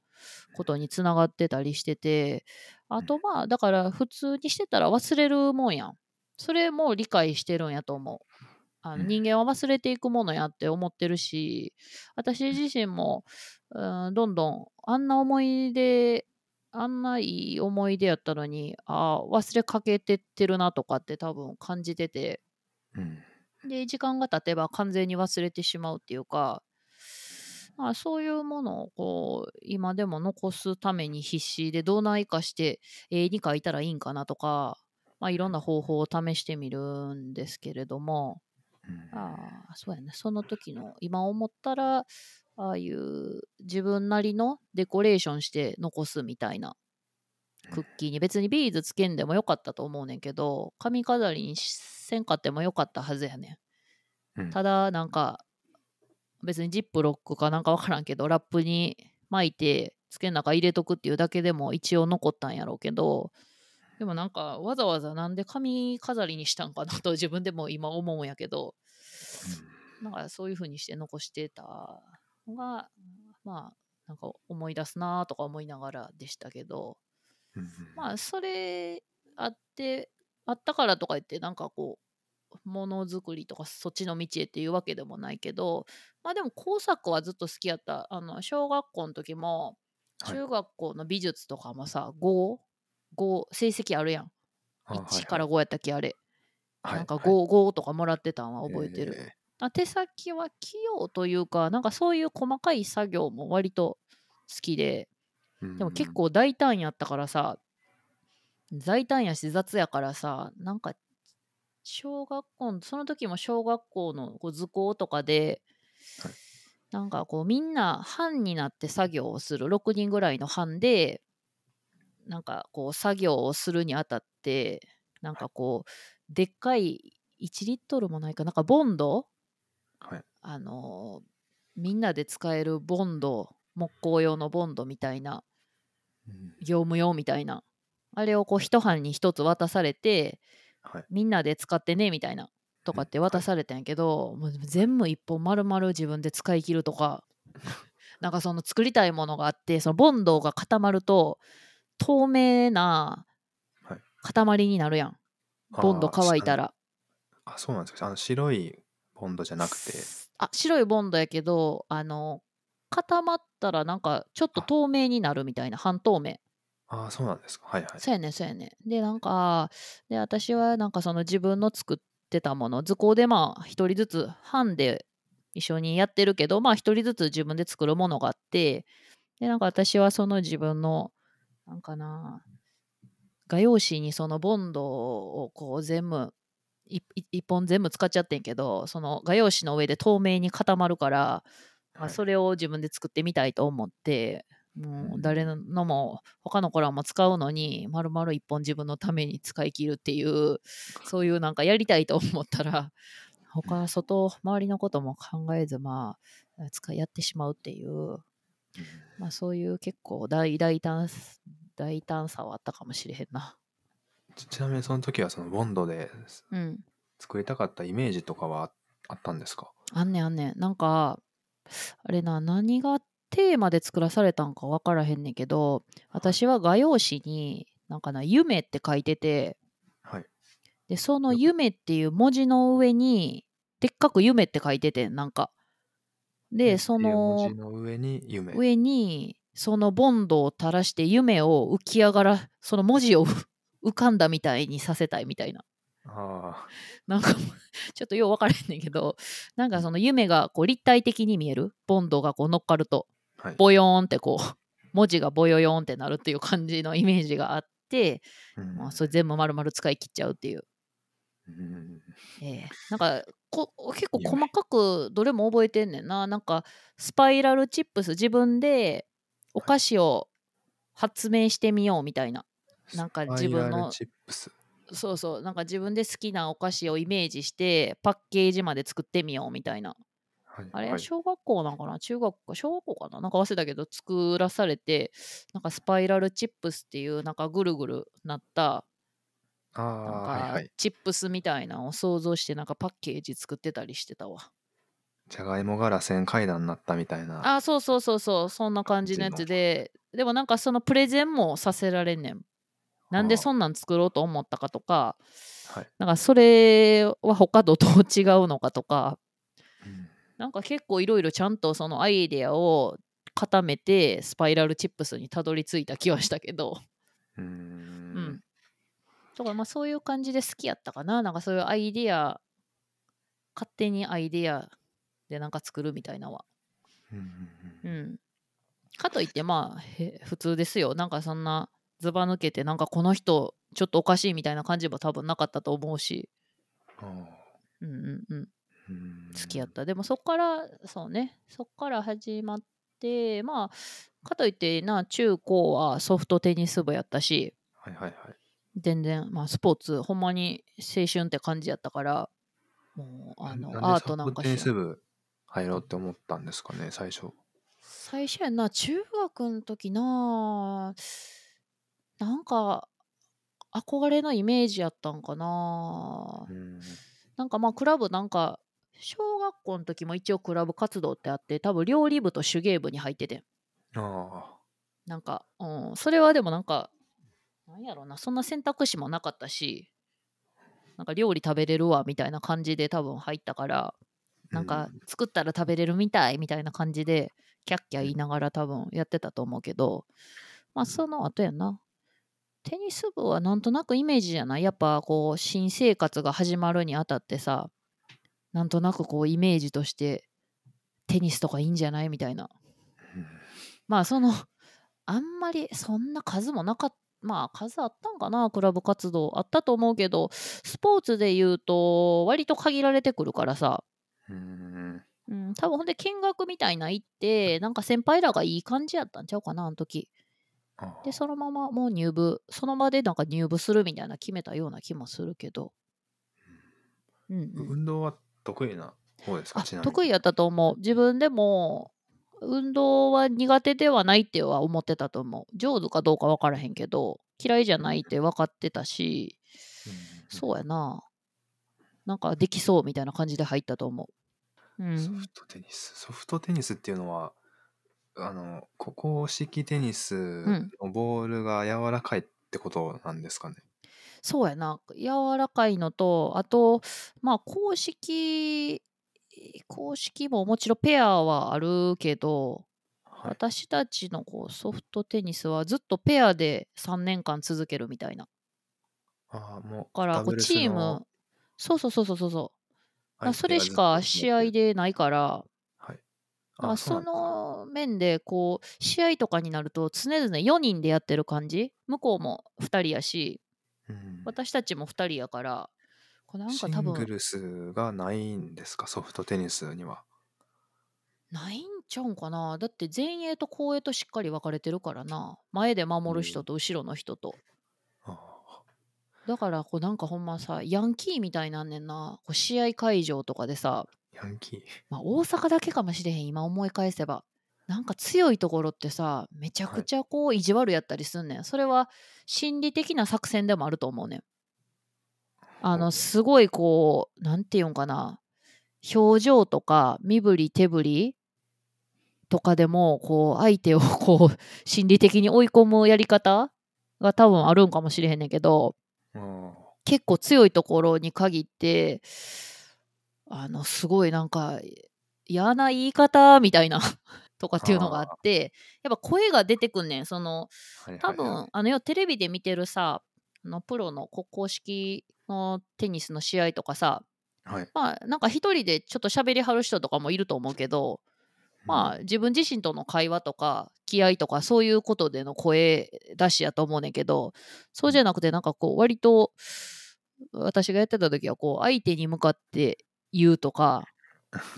ことにつながってたりしててあとまあだから普通にしてたら忘れるもんやん。それも理解してるんやと思う。あのうん。人間は忘れていくものやって思ってるし私自身もうんどんどんあんな思い出あんないい思い出やったのにあー忘れかけてってるなとかって多分感じてて。うん。で時間が経てば完全に忘れてしまうっていうかまあ、そういうものをこう今でも残すために必死でどうないかして絵に描いたらいいんかなとか、まあ、いろんな方法を試してみるんですけれども。うん。ああそうやね。その時の今思ったらああいう自分なりのデコレーションして残すみたいなクッキーに別にビーズつけんでもよかったと思うねんけど髪飾りにせんかってもよかったはずやねん。ただなんか別にジップロックかなんかわからんけどラップに巻いてつけの中入れとくっていうだけでも一応残ったんやろうけどでもなんかわざわざなんで髪飾りにしたんかなと自分でも今思うんやけどなんかそういう風にして残してたのがまあなんか思い出すなとか思いながらでしたけどうん。まあそれあってあったからとか言ってなんかこうものづくりとかそっちの道へっていうわけでもないけどまあでも工作はずっと好きやった。あの小学校の時もはい。中学校の美術とかもさ、5 5成績あるやん。あはい1から5やったっけあれ、はいなんかはい。5、5とかもらってたんは覚えてる、えあ手先は器用というかなんかそういう細かい作業も割と好きでーでも結構大胆やったからさ大胆やし雑やからさなんか小学校のその時も小学校のこう図工とかで、はい。なんかこうみんな班になって作業をする6人ぐらいの班でなんかこう作業をするにあたってなんかこうでっかい1リットルもないかなんかボンドはい。あのみんなで使えるボンド木工用のボンドみたいなうん。業務用みたいなあれをこう一班に一つ渡されてはい。みんなで使ってねみたいなとかって渡されたんやけど、もう全部一本丸々自分で使い切るとか なんかその作りたいものがあってそのボンドが固まると透明なはい。塊になるやん、ボンド乾いたら。あ、そうなんですか。あの白いボンドじゃなくて。あ白いボンドやけどあの固まったらなんかちょっと透明になるみたいな半透明あ、そうなんですか。はいはい。そうやねんそうやねんでなんかで私はなんかその自分の作ってたもの図工でまあ一人ずつ班で一緒にやってるけどまあ一人ずつ自分で作るものがあってでなんか私はその自分のなんかな画用紙にそのボンドをこう全部いい一本全部使っちゃってんけどその画用紙の上で透明に固まるから、まあ、はいそれを自分で作ってみたいと思ってもう誰のも他の子らも使うのに丸々一本自分のために使い切るっていうそういうなんかやりたいと思ったら他外周りのことも考えずまあ使いやってしまうっていう、うんまあ、そういう結構大大胆大胆さはあったかもしれへんな。ちちなみにその時はそのボンドでうん作りたかったイメージとかはあったんですか？あんねんあんねん。なんか、あれな、何がテーマで作らされたんか分からへんねんけど、私は画用紙に、なんかな、夢って書いてて、はい。で、その夢っていう文字の上に、でっかく夢って書いててん、なんか。で、その上に夢。上に、そのボンドを垂らして夢を浮き上がら、その文字を 浮かんだみたいにさせたいみたいな。あなんか ちょっとよう分からへんねんけどなんかその夢がこう立体的に見えるボンドがこう乗っかると。ボヨーンってこう文字がボヨヨーンってなるっていう感じのイメージがあって、うん。まあ、それ全部丸々使い切っちゃうっていう、うん。ええ。なんかこ結構夢細かくどれも覚えてんねんな。なんかスパイラルチップス自分でお菓子を発明してみようみたいな。なんか自分のスパイラルチップス。そうそう。なんか自分で好きなお菓子をイメージしてパッケージまで作ってみようみたいなはい。あれははい小学校なんかな？中学か小学校かな？なんか忘れたけど作らされてなんかスパイラルチップスっていうなんかぐるぐるなったなんかはいはい。チップスみたいなのを想像してなんかパッケージ作ってたりしてたわじゃがいもが螺旋階段になったみたいな。あそうそうそうそうそんな感じのやつででもなんかそのプレゼンもさせられんねんなんでそんなん作ろうと思ったかとかはい。なんかそれは他とどう違うのかとかうんなんか結構いろいろちゃんとそのアイデアを固めてスパイラルチップスにたどり着いた気はしたけど、うーうん。からまあそういう感じで好きやったかな。なんかそういうアイデア勝手にアイデアでなんか作るみたいなのは。うんかといってまあへ普通ですよ。なんかそんなずば抜けてなんかこの人ちょっとおかしいみたいな感じも多分なかったと思うし。うんうんうんうん好きやった。でもそっから、そうね、そっから始まって、まあ、かといってな、中高はソフトテニス部やったし、はいはいはい。全然、まあ、スポーツ、ほんまに青春って感じやったから、もう、あの、アートなんかテニしらんス部入ろうって思ったんですかね、最初。最初やんな、中学の時な、なんか、憧れのイメージやったんかな。うんなんかまあ、クラブなんか、小学校の時も一応クラブ活動ってあって、多分料理部と手芸部に入っててん。あなんか、うん、それはでもなんか、なんやろな、そんな選択肢もなかったし、なんか料理食べれるわみたいな感じで多分入ったから、あ。なんかう作ったら食べれるみたいみたいな感じで、キャッキャ言いながら多分やってたと思うけど、まあその後やな。テニス部はなんとなくイメージじゃない？やっぱこう、新生活が始まるにあたってさ、なんとなくこうイメージとして、テニスとかいいんじゃない？みたいな。うん。まあその あんまりそんな数もなかったまあ数あったんかな？クラブ活動あったと思うけどスポーツで言うと割と限られてくるからさ、うん。うん、多分ほんで見学みたいな行ってなんか先輩らがいい感じやったんちゃうかなあの時。あでそのままもう入部その場でなんか入部するみたいな決めたような気もするけど。うん、うん、運動は得意な方ですか？得意やったと思う自分でも運動は苦手ではないっては思ってたと思う上手かどうか分からへんけど嫌いじゃないって分かってたしうんそうやななんかできそうみたいな感じで入ったと思う。うソん。フトテニス。ソフトテニスっていうのは、あの、こ公式テニスうん。のボールが柔らかいってことなんですかね？そうやな。柔らかいのと、あと、まあ、公式、公式ももちろんペアはあるけど、はい。私たちのこうソフトテニスはずっとペアで3年間続けるみたいな。ああ、もうだからこうチーのム、そうそうそうそうそうそそれしか試合。でないから、はい。あ、そ。の面でこう試合とかになると常々4人でやってる感じ？向こうも2人やしうん。私たちも2人やからなんかシング多分ルスがないんですか、ソフトテニスには。ないんちゃうんかな？だって前衛と後衛としっかり分かれてるからな前で守る人うん。と後ろの人とああ、だからこうなんかほんまさヤンキーみたいなんねんなこう試合会場とかでさ、ヤンキー。まあ、大阪だけかもしれへん今思い返せばなんか強いところってさめちゃはい。くちゃこう意地悪やったりすんねん。それは心理的な作戦でもあると思うねん。あほのすごいこうなんていうんかな表情とか身振り手振りとかでもこう相手を こう心理的に追い込むやり方が多分あるんかもしれへんねんけど結構強いところに限ってあのすごいなんか嫌な言い方みたいなとかっていうのがあっあ。てやっぱ声が出てくんねんその多。分あの要はテレビで見てるさあのプロのこ公式のテニスの試合とかさはい。まあなんか一人でちょっと喋りはる人とかもいると思うけどうん。まあ自分自身との会話とか気合とかそういうことでの声出しやと思うねんけどそううん。じゃなくてなんかこう割と私がやってた時はこう相手に向かって言うとか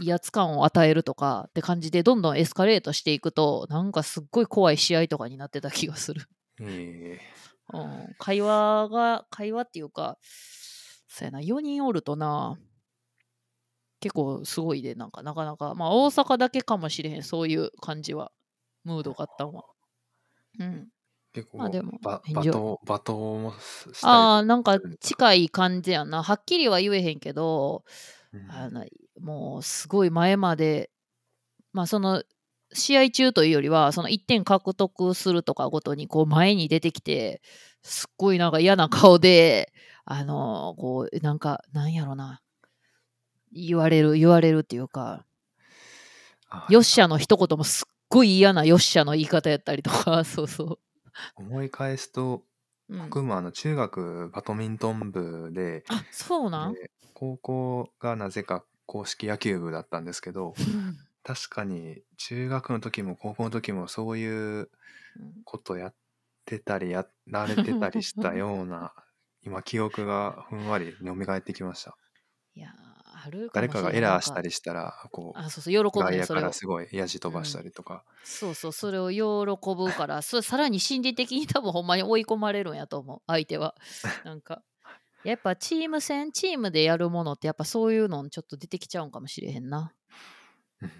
威圧感を与えるとかって感じでどんどんエスカレートしていくとなんかすっごい怖い試合とかになってた気がする。ええうん、会話が会話っていうかそうやな4人おるとな結構すごいでなんかなかなかまあ大阪だけかもしれへんそういう感じはムードがあったんはうん結構まあでも罵倒罵ああなんか。近い感じやなはっきりは言えへんけどうん。あのもうすごい前までまあその試合中というよりはその1点獲得するとかごとにこう前に出てきてすっごいなんか嫌な顔であのこうなんかなんやろな言われる言われるっていうかあよっしゃの一言もすっごい嫌なよっしゃの言い方やったりとか そうそ思い返すと、う、うん、僕もあの中学バドミントン部で、あそうなん、で高校がなぜか公式野球部だったんですけど、うん。確かに中学の時も高校の時もそういううんことやってたりやられてたりしたような 今記憶がふんわり蘇ってきました。いやあるか誰かがもしれんなんかエラーしたりしたらこうあそうそう喜ぶ外野からすごいやじ飛ばしたりとか、そうそうそれを喜ぶからそさらに心理的に多分ほんまに追い込まれるんやと思う相手は。なんかやっぱチーム戦チームでやるものってやっぱそういうのちょっと出てきちゃうんかもしれへんな。うん。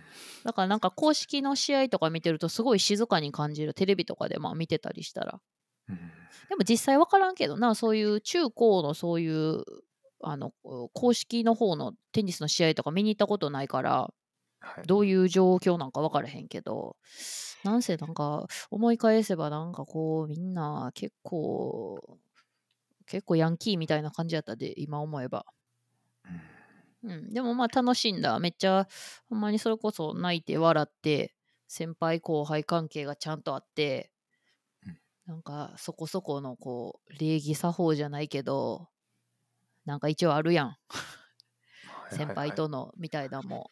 だからなんか公式の試合とか見てるとすごい静かに感じるテレビとかでまあ見てたりしたら。うん。でも実際分からんけどなそういう中高のそういうあの公式の方のテニスの試合とか見に行ったことないからはい、どういう状況なんか分からへんけど。なんせなんか思い返せばなんかこうみんな結構結構ヤンキーみたいな感じやったで今思えば、うん。うん、でもまあ楽しんだ。めっちゃほんまにそれこそ泣いて笑って先輩後輩関係がちゃんとあってうん。なんかそこそこのこう礼儀作法じゃないけどなんか一応あるやん。はい先輩とのみたいなのも。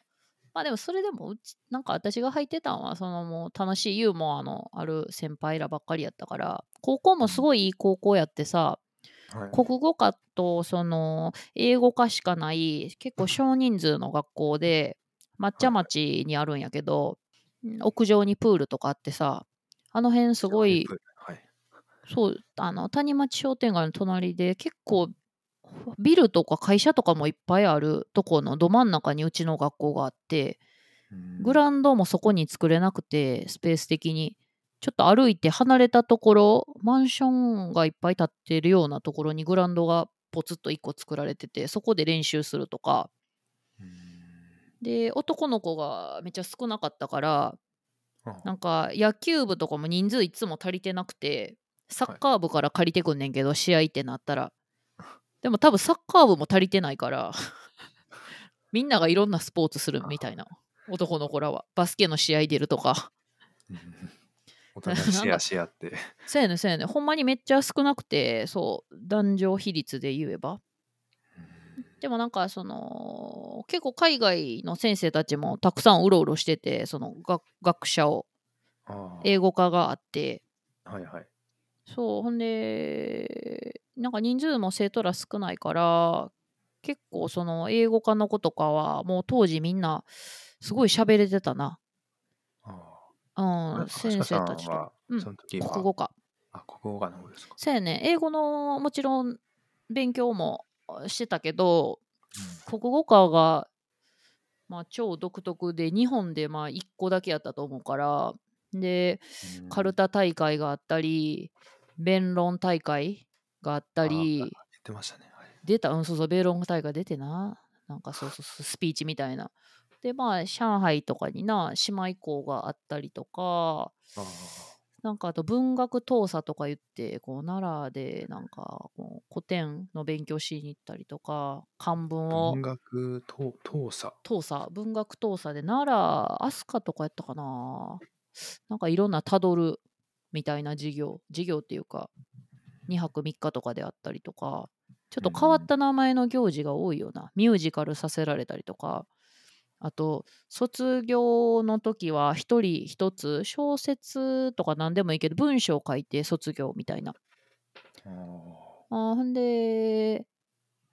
まあでもそれでもうちなんか私が入ってたんはそのもう楽しいユーモアのある先輩らばっかりやったから高校もすごいいい高校やってさはい。はい国語科とその英語科しかない結構少人数の学校で抹茶町にあるんやけどうん屋上にプールとかあってさあの辺すごいはい。そうあの谷町商店街の隣で結構ビルとか会社とかもいっぱいあるとこのど真ん中にうちの学校があってうん。グラウンドもそこに作れなくてスペース的にちょっと歩いて離れたところマンションがいっぱい建ってるようなところにグラウンドがポツッと1個作られててそこで練習するとか。うん。で男の子がめっちゃ少なかったからあなんか野球部とかも人数いつも足りてなくてサッカー部から借りてくんねんけど、試合ってなったら。でも多分サッカー部も足りてないから みんながいろんなスポーツするみたいな。男の子らは。バスケの試合出るとか。う んお互いシェアし合って。そうやねんそうやね。んほんまにめっちゃ少なくてそう男女比率で言えば。でもなんかその結構海外の先生たちもたくさんうろうろしててその学学者を。英語科があって。はいはい。そうほんでなんか人数も生徒ら少ないから結構その英語科の子とかはもう当時みんなすごい喋れてたな。あうんあ。先生たちと。うん。その時は、国語科。あ、国語がの方ですか？そうやね。英語のもちろん勉強もしてたけど国語科が、まあ、超独特で日本でまあ1個だけやったと思うから。でうん。カルタ大会があったり弁論大会があったり。言ってましたね。はい。出た？うんそうそう。弁論大会出てな。なんかそうそう。スピーチみたいなでまあ上海とかにな姉妹校があったりとかあなんかあと文学闘査とか言ってこう奈良でなんかこう古典の勉強しに行ったりとか漢文あを文学と闘査。闘査文学闘査で奈良飛鳥とかやったかな。なんかいろんなたどるみたいな授業授業っていうか2泊3日とかであったりとかちょっと変わった名前の行事が多いような、ミュージカルさせられたりとかあと卒業の時は一人一つ小説とか何でもいいけど文章を書いて卒業みたいな。あほんで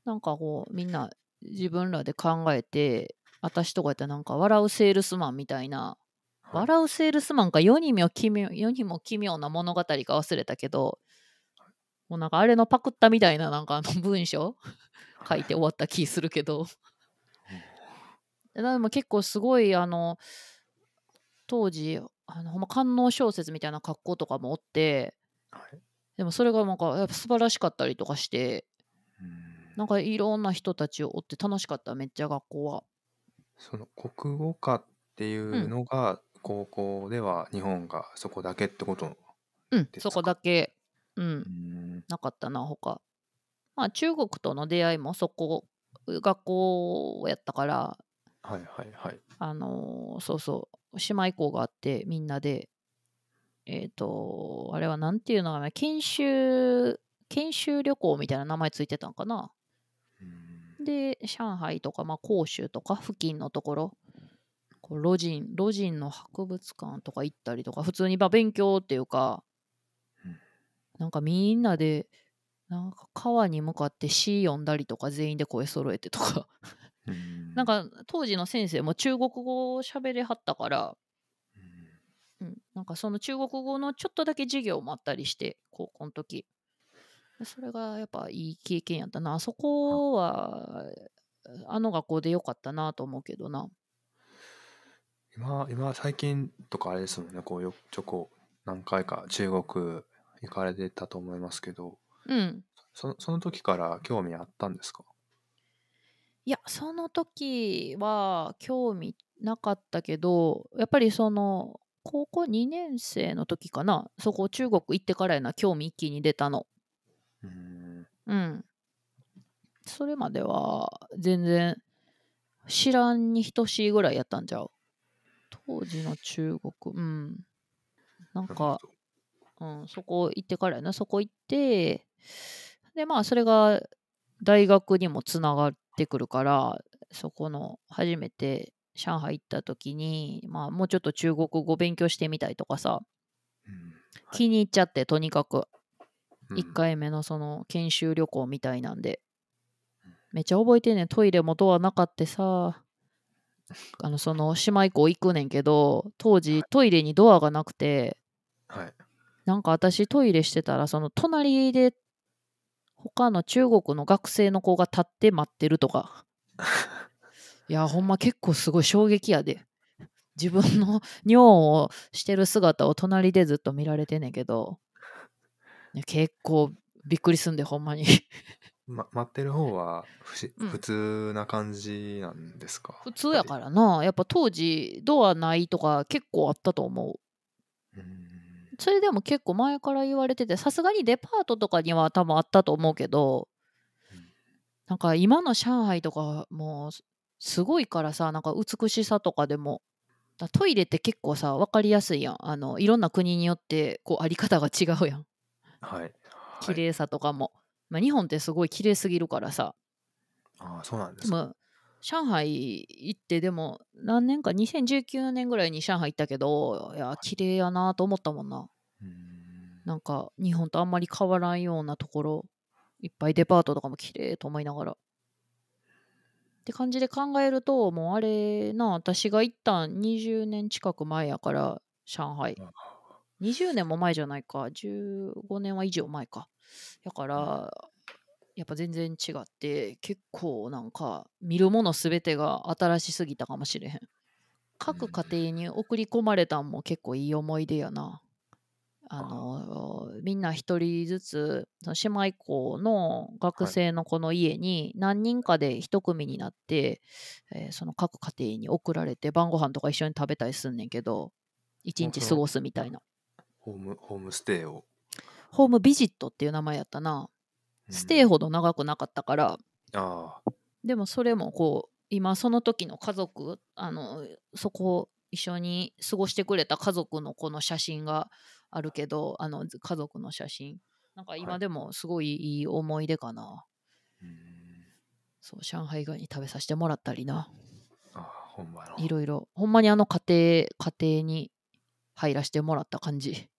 なんかこうみんな自分らで考えて私とかやったらなんか笑うセールスマンみたいな、あ笑うセールスマンか世にも奇妙世にも奇妙な物語か忘れたけどもうなんかあれのパクったみたいななんかあの文章。書いて終わった気するけどででも結構すごいあの当時あのほんま官能小説みたいな格好とかもおってはい。でもそれがなんかやっぱ素晴らしかったりとかしてうん。なんかいろんな人たちを追って楽しかっためっちゃ学校は。その国語科っていうのが、高校では日本がそこだけってことうんそこだけ、うん。う、ん。なかったな他。まあ中国との出会いもそこ学校やったからはいはいはい。あのーそうそう姉妹校があってみんなで。えっ、とあれはなんていうのかな研修研修旅行みたいな名前ついてたんかな。うん。で上海とか、まあ、広州とか付近のところ。こう路人路人の博物館とか行ったりとか普通にまあ勉強っていうか、うん。なんかみんなでなんか川に向かって詩読んだりとか全員で声揃えてとか。うんなんか当時の先生も中国語を喋れはったから、うん。うん、なんかその中国語のちょっとだけ授業もあったりして高校の時。でそれがやっぱいい経験やったな。あそこはあの学校でよかったなと思うけどな。今、今最近とかあれですもんね、こうよちょこ何回か中国行かれてたと思いますけど、うん。そのその時から興味あったんですか？いやその時は興味なかったけどやっぱりその高校2年生の時かなそこ中国行ってからやな興味一気に出たのうんうん。それまでは全然知らんに等しいぐらいやったんちゃう当時の中国、うん。なんか、どうん、そこ行ってからやな、そこ行って、で、まあ、それが大学にもつながってくるから、そこの初めて上海行った時に、まあ、もうちょっと中国語勉強してみたいとかさ、うんはい。気に入っちゃって、とにかく。うん。1回目のその研修旅行みたいなんで、めっちゃ覚えてんねん。トイレもドアなかってさ。あのその姉妹校行くねんけど当時トイレにドアがなくて。はい。なんか私トイレしてたらその隣で他の中国の学生の子が立って待ってるとか。いやほんま結構すごい衝撃やで。自分の尿をしてる姿を隣でずっと見られてんねんけど。結構びっくりすんでほんまに。ま、待ってる方はふし、うん。普通な感じなんですか？普通やからな。やっぱ当時ドアないとか結構あったと思う。うーんそれでも結構前から言われてて、さすがにデパートとかには多分あったと思うけどうん、なんか今の上海とかもうすすごいからさ、なんか美しさとかでも。だトイレって結構さ、分かりやすいやん。あの、いろんな国によってこうあり方が違うやん。はい綺麗さとかも。まあ、日本ってすごい綺麗すぎるからさ。ああそうなんですも、上海行って、でも何年か、2019年ぐらいに上海行ったけど、いや、綺麗やなと思ったもんな。なんか日本とあんまり変わらんようなところいっぱいデパートとかも綺麗と思いながら。って感じで考えるともうあれな私が行ったん20年近く前やから上海。あ20年も前じゃないか。15年は以上前か。だからやっぱ全然違って結構なんか見るもの全てが新しすぎたかもしれへん。各家庭に送り込まれたんも結構いい思い出やな。あのみんな一人ずつその姉妹校の学生の子の家に何人かで一組になって、えーその各家庭に送られて晩ご飯とか一緒に食べたりすんねんけど一日過ごすみたいな。ホームホームステイを。ホームビジットっていう名前やったなステイほほど長くなかったから。でもそれもこう今その時の家族あのそこを一緒に過ごしてくれた家族のこの写真があるけどあの家族の写真。なんかはい。今でもすごいいい思い出かな、うーん。そう上海ガニ食べさせてもらったりな。ああほんまのいろいろ。ほんまにあの家庭家庭に入らせてもらった感じ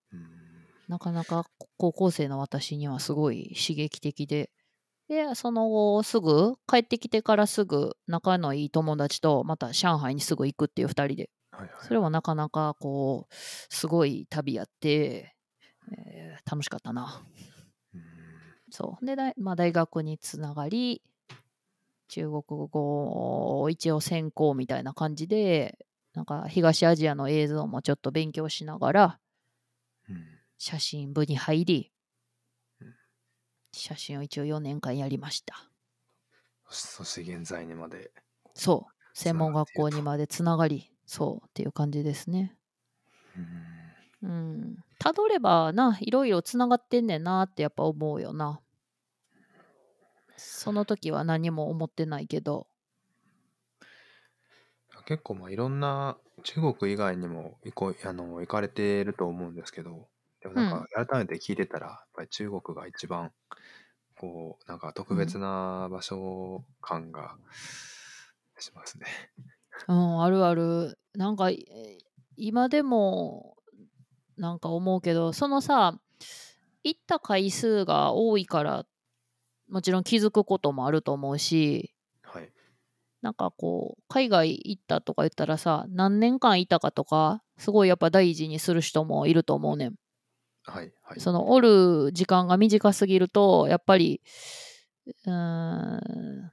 なかなか高校生の私にはすごい刺激的で。でその後すぐ帰ってきてからすぐ仲のいい友達とまた上海にすぐ行くっていう2人で。はいはい。それもなかなかこうすごい旅やって、えー楽しかったな。うーん。そう。でまあ、大学につながり中国語を一応専攻みたいな感じでなんか東アジアの映像もちょっと勉強しながらうん写真部に入りうん。写真を一応4年間やりました。そして現在にまで。そう。専門学校にまでつながりそうっていう感じですね。うーん。うん。たどればないろいろつながってんねんなってやっぱ思うよな。その時は何も思ってないけど。結構まあいろんな中国以外にも行こあの行かれてると思うんですけどでもなんか改めて聞いてたら、やっぱり中国が一番こうなんか特別な場所感がしますね。うんあるあるなんかえー今でもなんか思うけどそのさ行った回数が多いからもちろん気づくこともあると思うしはい。なんかこう海外行ったとか言ったらさ何年間いたかとかすごいやっぱ大事にする人もいると思うねん。はい。はい。そのおる時間が短すぎるとやっぱりうーん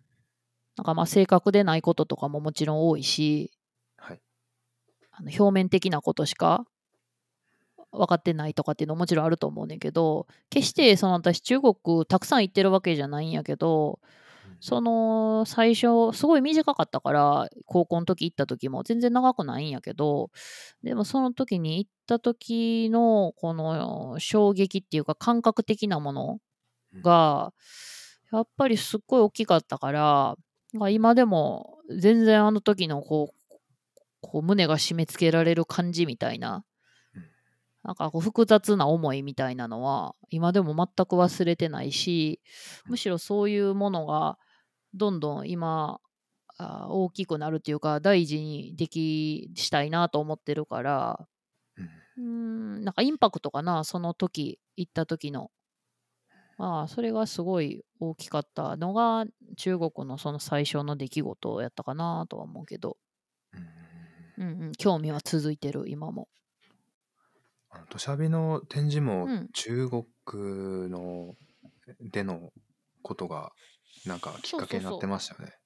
なんかまあ正確でないこととかももちろん多いしはい。あの表面的なことしか分かってないとかっていうのももちろんあると思うねんけど決してその私中国たくさん行ってるわけじゃないんやけどその最初すごい短かったから高校の時行った時も全然長くないんやけどでもその時に行った時のこの衝撃っていうか感覚的なものがやっぱりすっごい大きかったからまあ今でも全然あの時のこうこう胸が締め付けられる感じみたいなうん。なんかこう複雑な思いみたいなのは今でも全く忘れてないしむしろそういうものがどんどん今あ大きくなるっていうか大事にできしたいなと思ってるから。うん。なんかインパクトかなその時行った時の。まあそれがすごい大きかったのが中国のその最初の出来事やったかなとは思うけど、うん。うんうん、興味は続いてる今も。土砂火の展示もうん。中国のでのことがなんかきっかけになってましたよね。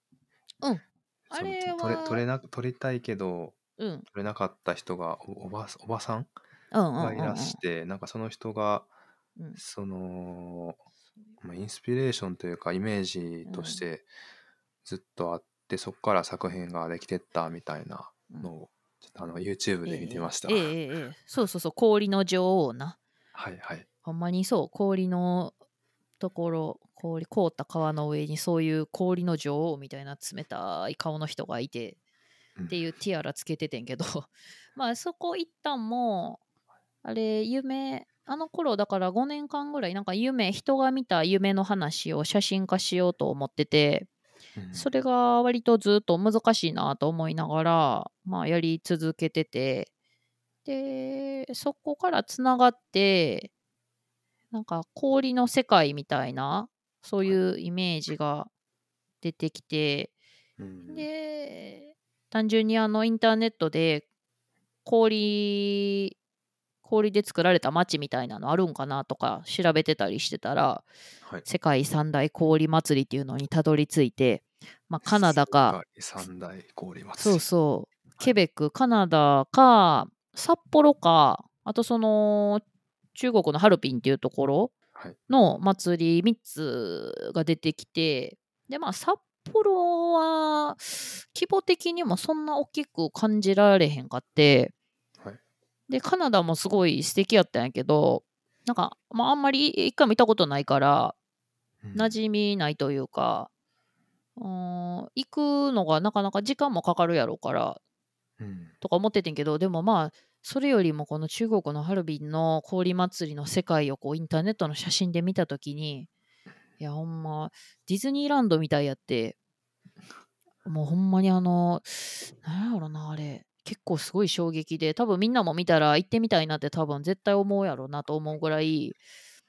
うん。そのあれは撮れ撮れな撮りたいけどうん。撮れなかった人がおおばおばさん？うんうんうんうん。がいらして、なんかその人がうん。そのまあ、インスピレーションというかイメージとしてずっとあって、そこから作品ができてったみたいなのを、ちょっとあの YouTube で見てました。ええええええ。そうそうそう氷の女王な。はいはい。ほんまにそう氷のところ氷凍った川の上にそういう氷の女王みたいな冷たい顔の人がいてうん。っていうティアラつけててんけど。まあそこ一旦もうあれ夢あの頃だから5年間ぐらいなんか夢人が見た夢の話を写真化しようと思っててうん。それが割とずっと難しいなと思いながらまあやり続けてて。でそこからつながってなんか氷の世界みたいなそういうイメージが出てきて、うんで単純にあのインターネットで氷氷で作られた街みたいなのあるんかなとか調べてたりしてたらはい、世界三大氷祭りっていうのにたどり着いて、まあ、カナダか三大氷祭り。そうそう。ケベックカナダか札幌かあとその中国のハルピンっていうところはい。の祭り3つが出てきてでまあ札幌は規模的にもそんな大きく感じられへんかってはい。でカナダもすごい素敵やったんやけどなんか、まあ、あんまり一回見たことないからうん馴染みないというか、うーん、行くのがなかなか時間もかかるやろうからうんとか思っててんけどでもまあそれよりもこの中国のハルビンの氷祭りの世界をこうインターネットの写真で見た時にいやほんまディズニーランドみたいやってもうほんまにあのなんやろなあれ。結構すごい衝撃で多分みんなも見たら行ってみたいなって多分絶対思うやろうなと思うぐらい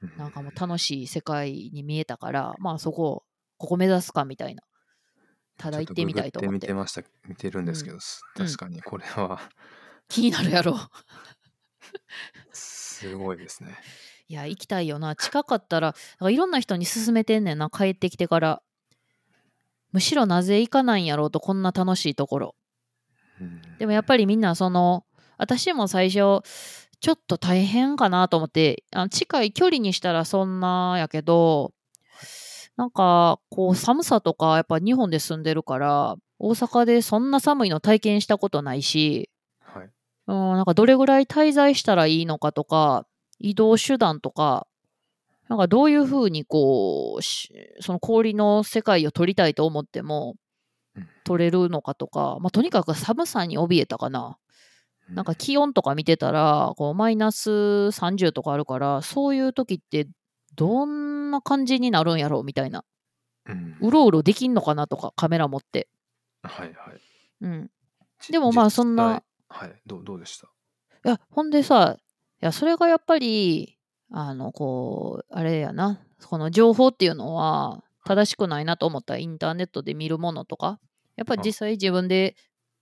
うん。なんかもう楽しい世界に見えたからまあそこここ目指すかみたいな。ただ行ってみたいと思って。見てました見てるんですけど、うん。確かにこれは気になるやろすごいですね。いや行きたいよな近かったらいろんな人に勧めてんねんな帰ってきてからむしろなぜ行かないんやろうとこんな楽しいところうんでもやっぱりみんなその私も最初ちょっと大変かなと思ってあの近い距離にしたらそんなやけどなんかこう寒さとかやっぱ日本で住んでるから大阪でそんな寒いの体験したことないしはい。うん、なんかどれぐらい滞在したらいいのかとか、移動手段とか、なんかどういうふうにこう、しその氷の世界を撮りたいと思ってもうん、撮れるのかとか、まあ、とにかく寒さに怯えたかな。なんか気温とか見てたら、こうマイナス30とかあるから、そういう時ってどんな感じになるんやろうみたいな。うろうろできんのかなとか、カメラ持って。はいはい。うん。ちでもまあ実そんな際はい。どうどうでした？いや、ほんでさ、いや、それがやっぱり、あの、こう、あれやな、この情報っていうのは正しくないなと思ったらインターネットで見るものとか、やっぱり実際自分で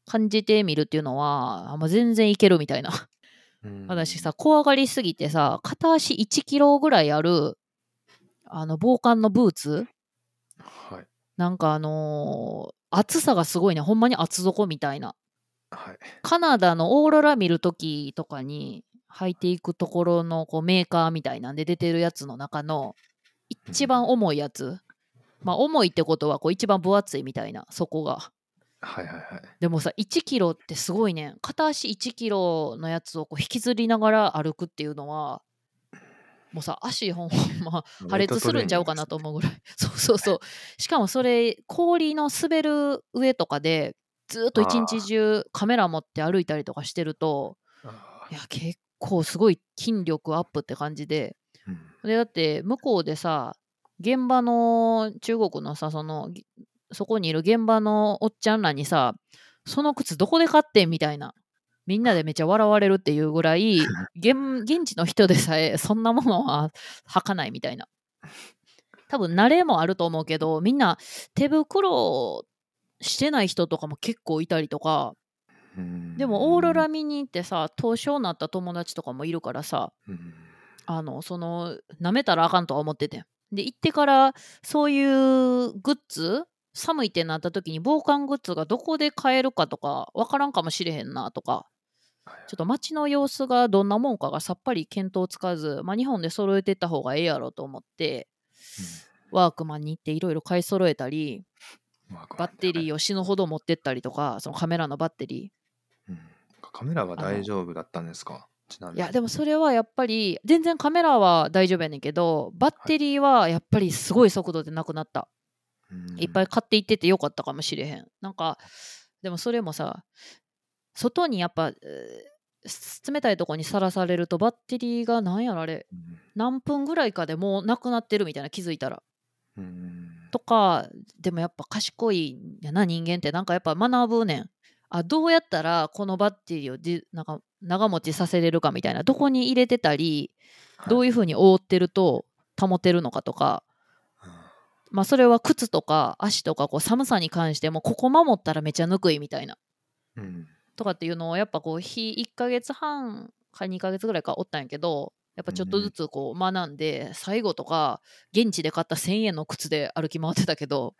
感じてみるっていうのは、あもう全然いけるみたいな。うん私さ、怖がりすぎてさ、片足1キロぐらいある、あの、防寒のブーツはい。なんかあのー厚さがすごいね、ほんまに厚底みたいな。はい。カナダのオーロラ見るときとかに履いていくところのこうメーカーみたいなんで出てるやつの中の一番重いやつ。まあ重いってことはこう一番分厚いみたいな、そこが。はいはいはい。でもさ、1キロってすごいね。片足1キロのやつをこう引きずりながら歩くっていうのは、もうさ、足ほんま破裂するんちゃうかなと思うぐらい。そうそうそう。しかもそれ、氷の滑る上とかで、ずっと一日中カメラ持って歩いたりとかしてると、あいや、結構すごい筋力アップって感じで。ーうんで、だって向こうでさ、現場の中国のさ、その、ぎそこにいる現場のおっちゃんらにさ、その靴どこで買ってんみたいな。みんなでめっちゃ笑われるっていうぐらい、現現地の人でさえそんなものは履かないみたいな。多分慣れもあると思うけど、みんな手袋してない人とかも結構いたりとか、うん。でもオーロラ見に行ってさ、凍傷になった友達とかもいるからさ、うん。あの、その、舐めたらあかんとは思っててん。で、行ってから、そういうグッズ寒いってなった時に防寒グッズがどこで買えるかとかわからんかもしれへんなとか、はいちょっと街の様子がどんなもんかがさっぱり見当つかず、まあ、日本で揃えてった方がええやろと思って、ワークマンに行っていろいろ買い揃えたりバッテリはいーを死ぬほど持ってったりとかそのカメラのバッテリうん。カメラは大丈夫だったんですか？ちなみに。ーいやでもそれはやっぱり全然カメラは大丈夫やねんけどバッテリーはやっぱりすごい速度でなくなった、うん。いっぱい買っていっててよかったかもしれへん。なんかでもそれもさ外にやっぱ、えー冷たいとこにさらされるとバッテリーがなんやろあれ。うん。何分ぐらいかでもうなくなってるみたいな気づいたら。うんとかでもやっぱ賢いんやな人間って。なんかやっぱ学ぶねん。あどうやったらこのバッテリーをじなんか長持ちさせれるかみたいなどこに入れてたりどういいうふうに覆ってると保てるのかとか、まあそれは靴とか足とかこう寒さに関してもここ守ったらめちゃぬくいみたいな。うん。とかっていうのをやっぱこう日1ヶ月半か2ヶ月ぐらいかおったんやけどやっぱちょっとずつこう学んで、最後とか現地で買った1,000円の靴で歩き回ってたけど。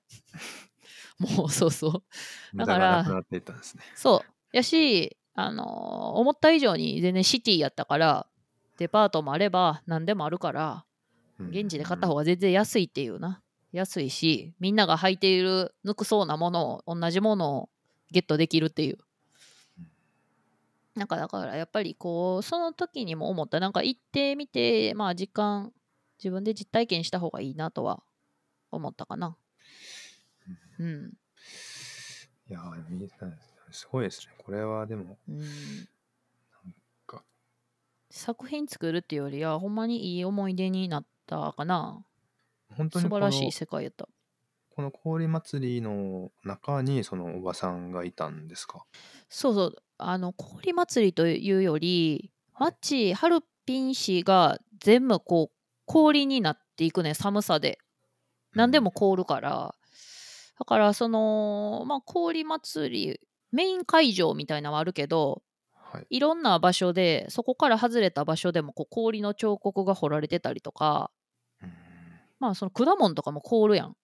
もうそうそう。だから。そう。やし、あのー思った以上に全然シティやったからデパートもあれば何でもあるからうん現地で買った方が全然安いっていうな。安いしみんなが履いているぬくそうなものを同じものをゲットできるっていうなんかだからやっぱりこうその時にも思ったなんか行ってみてまあ実感自分で実体験した方がいいなとは思ったかな。うん。いやすごいですね。これはでも、うん。か。作品作るっていうよりはほんまにいい思い出になったかな。本当に素晴らしい世界やった。この氷祭りの中にそのおばさんがいたんですか？そうそうあの氷祭りというよりはい町ハルピン市が全部こう氷になっていくね寒さで。何でも凍るから、だからそのまあ氷祭りメイン会場みたいなのはあるけどはい。いろんな場所でそこから外れた場所でもこう氷の彫刻が彫られてたりとか。うん。まあその果物とかも凍るやん。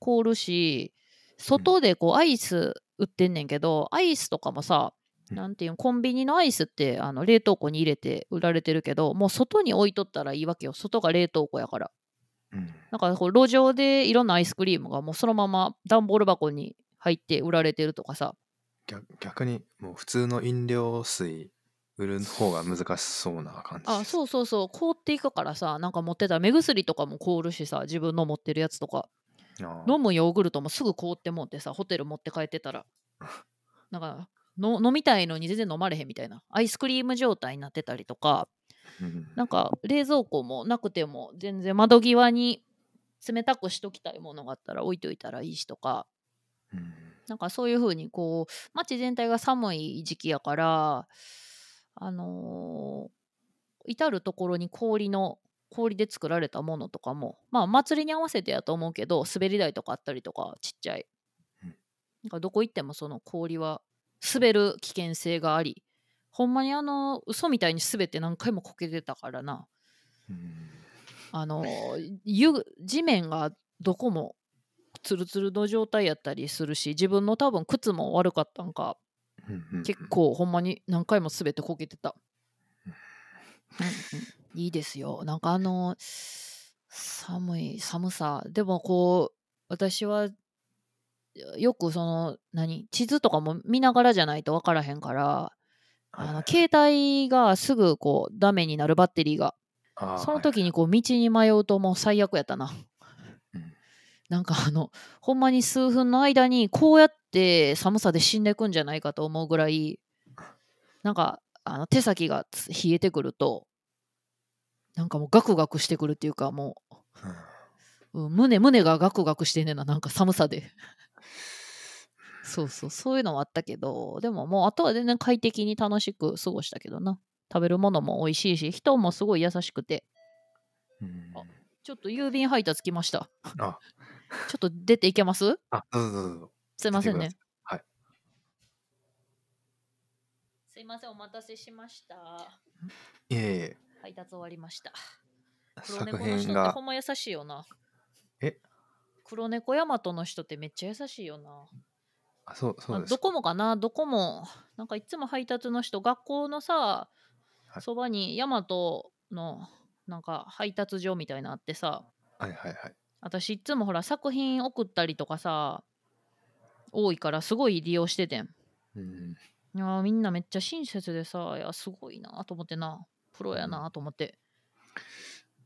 凍るし外でこうアイス売ってんねんけどアイスとかもさうんなんていうのコンビニのアイスってあの冷凍庫に入れて売られてるけどもう外に置いとったらいいわけよ。外が冷凍庫やから。うん。だからこう路上でいろんなアイスクリームがもうそのまま段ボール箱に入って売られてるとかさ。逆逆にもう普通の飲料水売る方が難しそうな感じ。あそうそうそう。凍っていくからさなんか持ってた。ら目薬とかも凍るしさ自分の持ってるやつとか。飲むヨーグルトもすぐ凍ってもってさホテル持って帰ってたら。なんかの飲みたいのに全然飲まれへんみたいな。アイスクリーム状態になってたりとか。うんなんか冷蔵庫もなくても全然窓際に冷たくしときたいものがあったら置いといたらいいしとか。うんなんかそういう風にこう街全体が寒い時期やからあのー至る所に氷の氷で作られたものとかもまあ祭りに合わせてやと思うけど滑り台とかあったりとかちっちゃい。うん。なんかどこ行ってもその氷は滑る危険性がありほんまにあの嘘みたいに滑って何回もこけてたからな。うん。あの湯地面がどこもツルツルの状態やったりするし自分の多分靴も悪かったんか結構ほんまに何回も滑ってこけてた、うんうん、いいですよ。なんかあの寒い寒さ。でもこう私はよくその何地図とかも見ながらじゃないと分からへんからあの携帯がすぐこうダメになるバッテリーがその時にこう道に迷うともう最悪やったな。うん。なんかあのほんまに数分の間にこうやって寒さで死んでいくんじゃないかと思うぐらいなんかあの手先がつ冷えてくるとなんかもうガクガクしてくるっていうかもうん。う、うん胸胸がガクガクしてんねんななんか寒さでそうそうそういうのはあったけどでももうあとは全然快適に楽しく過ごしたけどな。食べるものも美味しいし人もすごい優しくて。うん。あちょっと郵便配達来ました。あ。ちょっと出ていけます？あどうぞどうぞすいませんね。はい。すいません、お待たせしました。いえいえ。配達終わりました。黒作猫の人って品が。ほんま優しいよな。え？黒猫ヤマトの人ってめっちゃ優しいよな。あそうそうですあどこもかな？どこも。なんかいつも配達の人、学校のさは、い。そばにヤマトのなんか配達所みたいなのあってさ、はいはいはい。私いつもほら作品送ったりとかさ多いからすごい利用しててん。うん。いやーみんなめっちゃ親切でさいやすごいなと思ってな。プロやなと思って、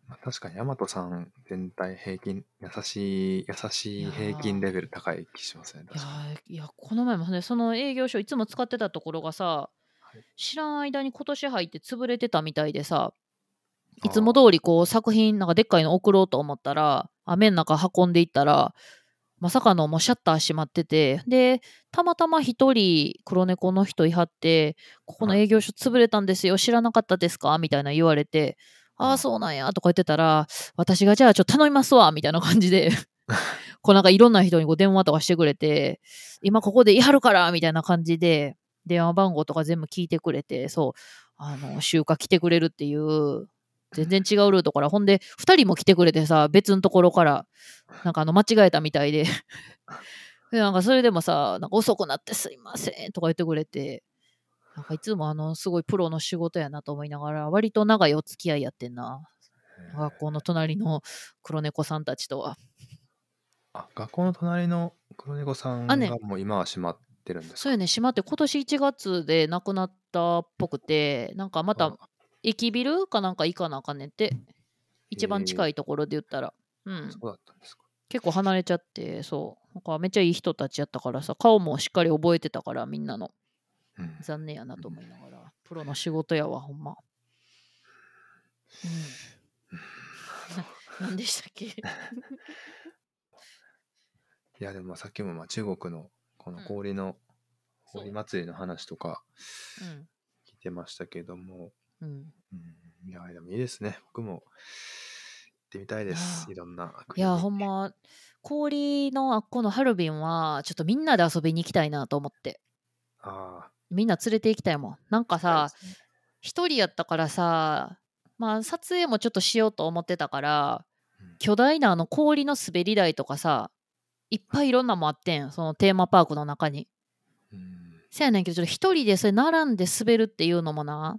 まあ、確かに、大和さん全体平均、優しい、優しい平均レベル高い気しますね。いや確かーいやこの前もねその営業所いつも使ってたところがさ、はい知らん間に今年入って潰れてたみたいでさに。いつも通りこう作品なんかでっかいの送ろうと思ったら雨の中運んでいったらまさかのもうシャッター閉まっててでたまたま一人黒猫の人いはってここの営業所潰れたんですよ知らなかったですか？みたいな言われてああそうなんやとか言ってたら私がじゃあちょっと頼みますわみたいな感じで こうなんかいろんな人にこう電話とかしてくれて今ここでいはるからみたいな感じで電話番号とか全部聞いてくれてそうあの集荷来てくれるっていう全然違うルートから。ほんで2人も来てくれてさ別のところからなんかあの間違えたみたいで。でなんかそれでもさなんか遅くなってすいませんとか言ってくれてなんかいつもあのすごいプロの仕事やなと思いながら割と長いお付き合いやってんな。学校の隣の黒猫さんたちとは。あ、学校の隣の黒猫さんがもう今は閉まってるんですか？そうやね閉まって今年1月で亡くなったっぽくてなんかまた駅ビルかなんか行かなあかんねんって。一番近いところで言ったら、うん。そうだったんですか。結構離れちゃってそう。なんかめっちゃいい人たちやったからさ顔もしっかり覚えてたからみんなの。うん。残念やなと思いながらプロの仕事やわほんま。うん。な 何でしたっけ？いや、でもまあさっきもまあ中国のこの氷の、氷祭りの話とかう。ん聞いてましたけども、うん。うん、いや、でもいいですね。僕も行ってみたいです。いいろんな国いやにほんま氷のあっこのハルビンはちょっとみんなで遊びに行きたいなと思って。あみんな連れて行きたいもん。なんかあ、さそうですね。一人やったからさまあ撮影もちょっとしようと思ってたからうん。巨大なあの氷の滑り台とかさいっぱいいろんなもんあってんそのテーマパークの中に。うん。せやねんけどちょっと一人でそれ並んで滑るっていうのもな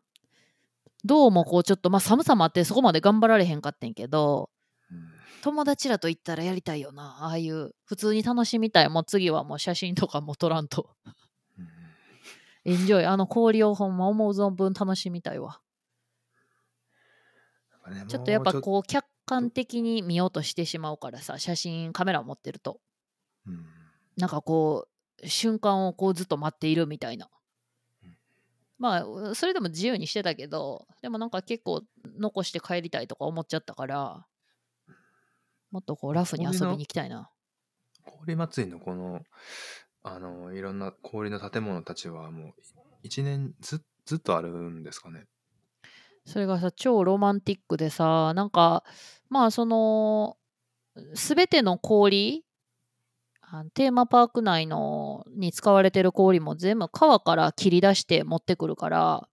どうもこうちょっとまあ寒さもあってそこまで頑張られへんかってんけどうん。友達らと行ったらやりたいよなああいう普通に楽しみたいもう次はもう写真とかも撮らんと。うんエンジョイあの氷をほんま思う存分楽しみたいわ。ちょっとやっぱこう客観的に見ようとしてしまうからさ写真カメラを持ってると。うん。なんかこう瞬間をこうずっと待っているみたいな。うん。まあそれでも自由にしてたけどでもなんか結構残して帰りたいとか思っちゃったからもっとこうラフに遊びに行きたいな。氷祭りのこの、あの、いろんな氷の建物たちはもう一年ずずっとあるんですかね。それがさ超ロマンティックでさなんかまあその全ての氷テーマパーク内のに使われてる氷も全部川から切り出して持ってくるから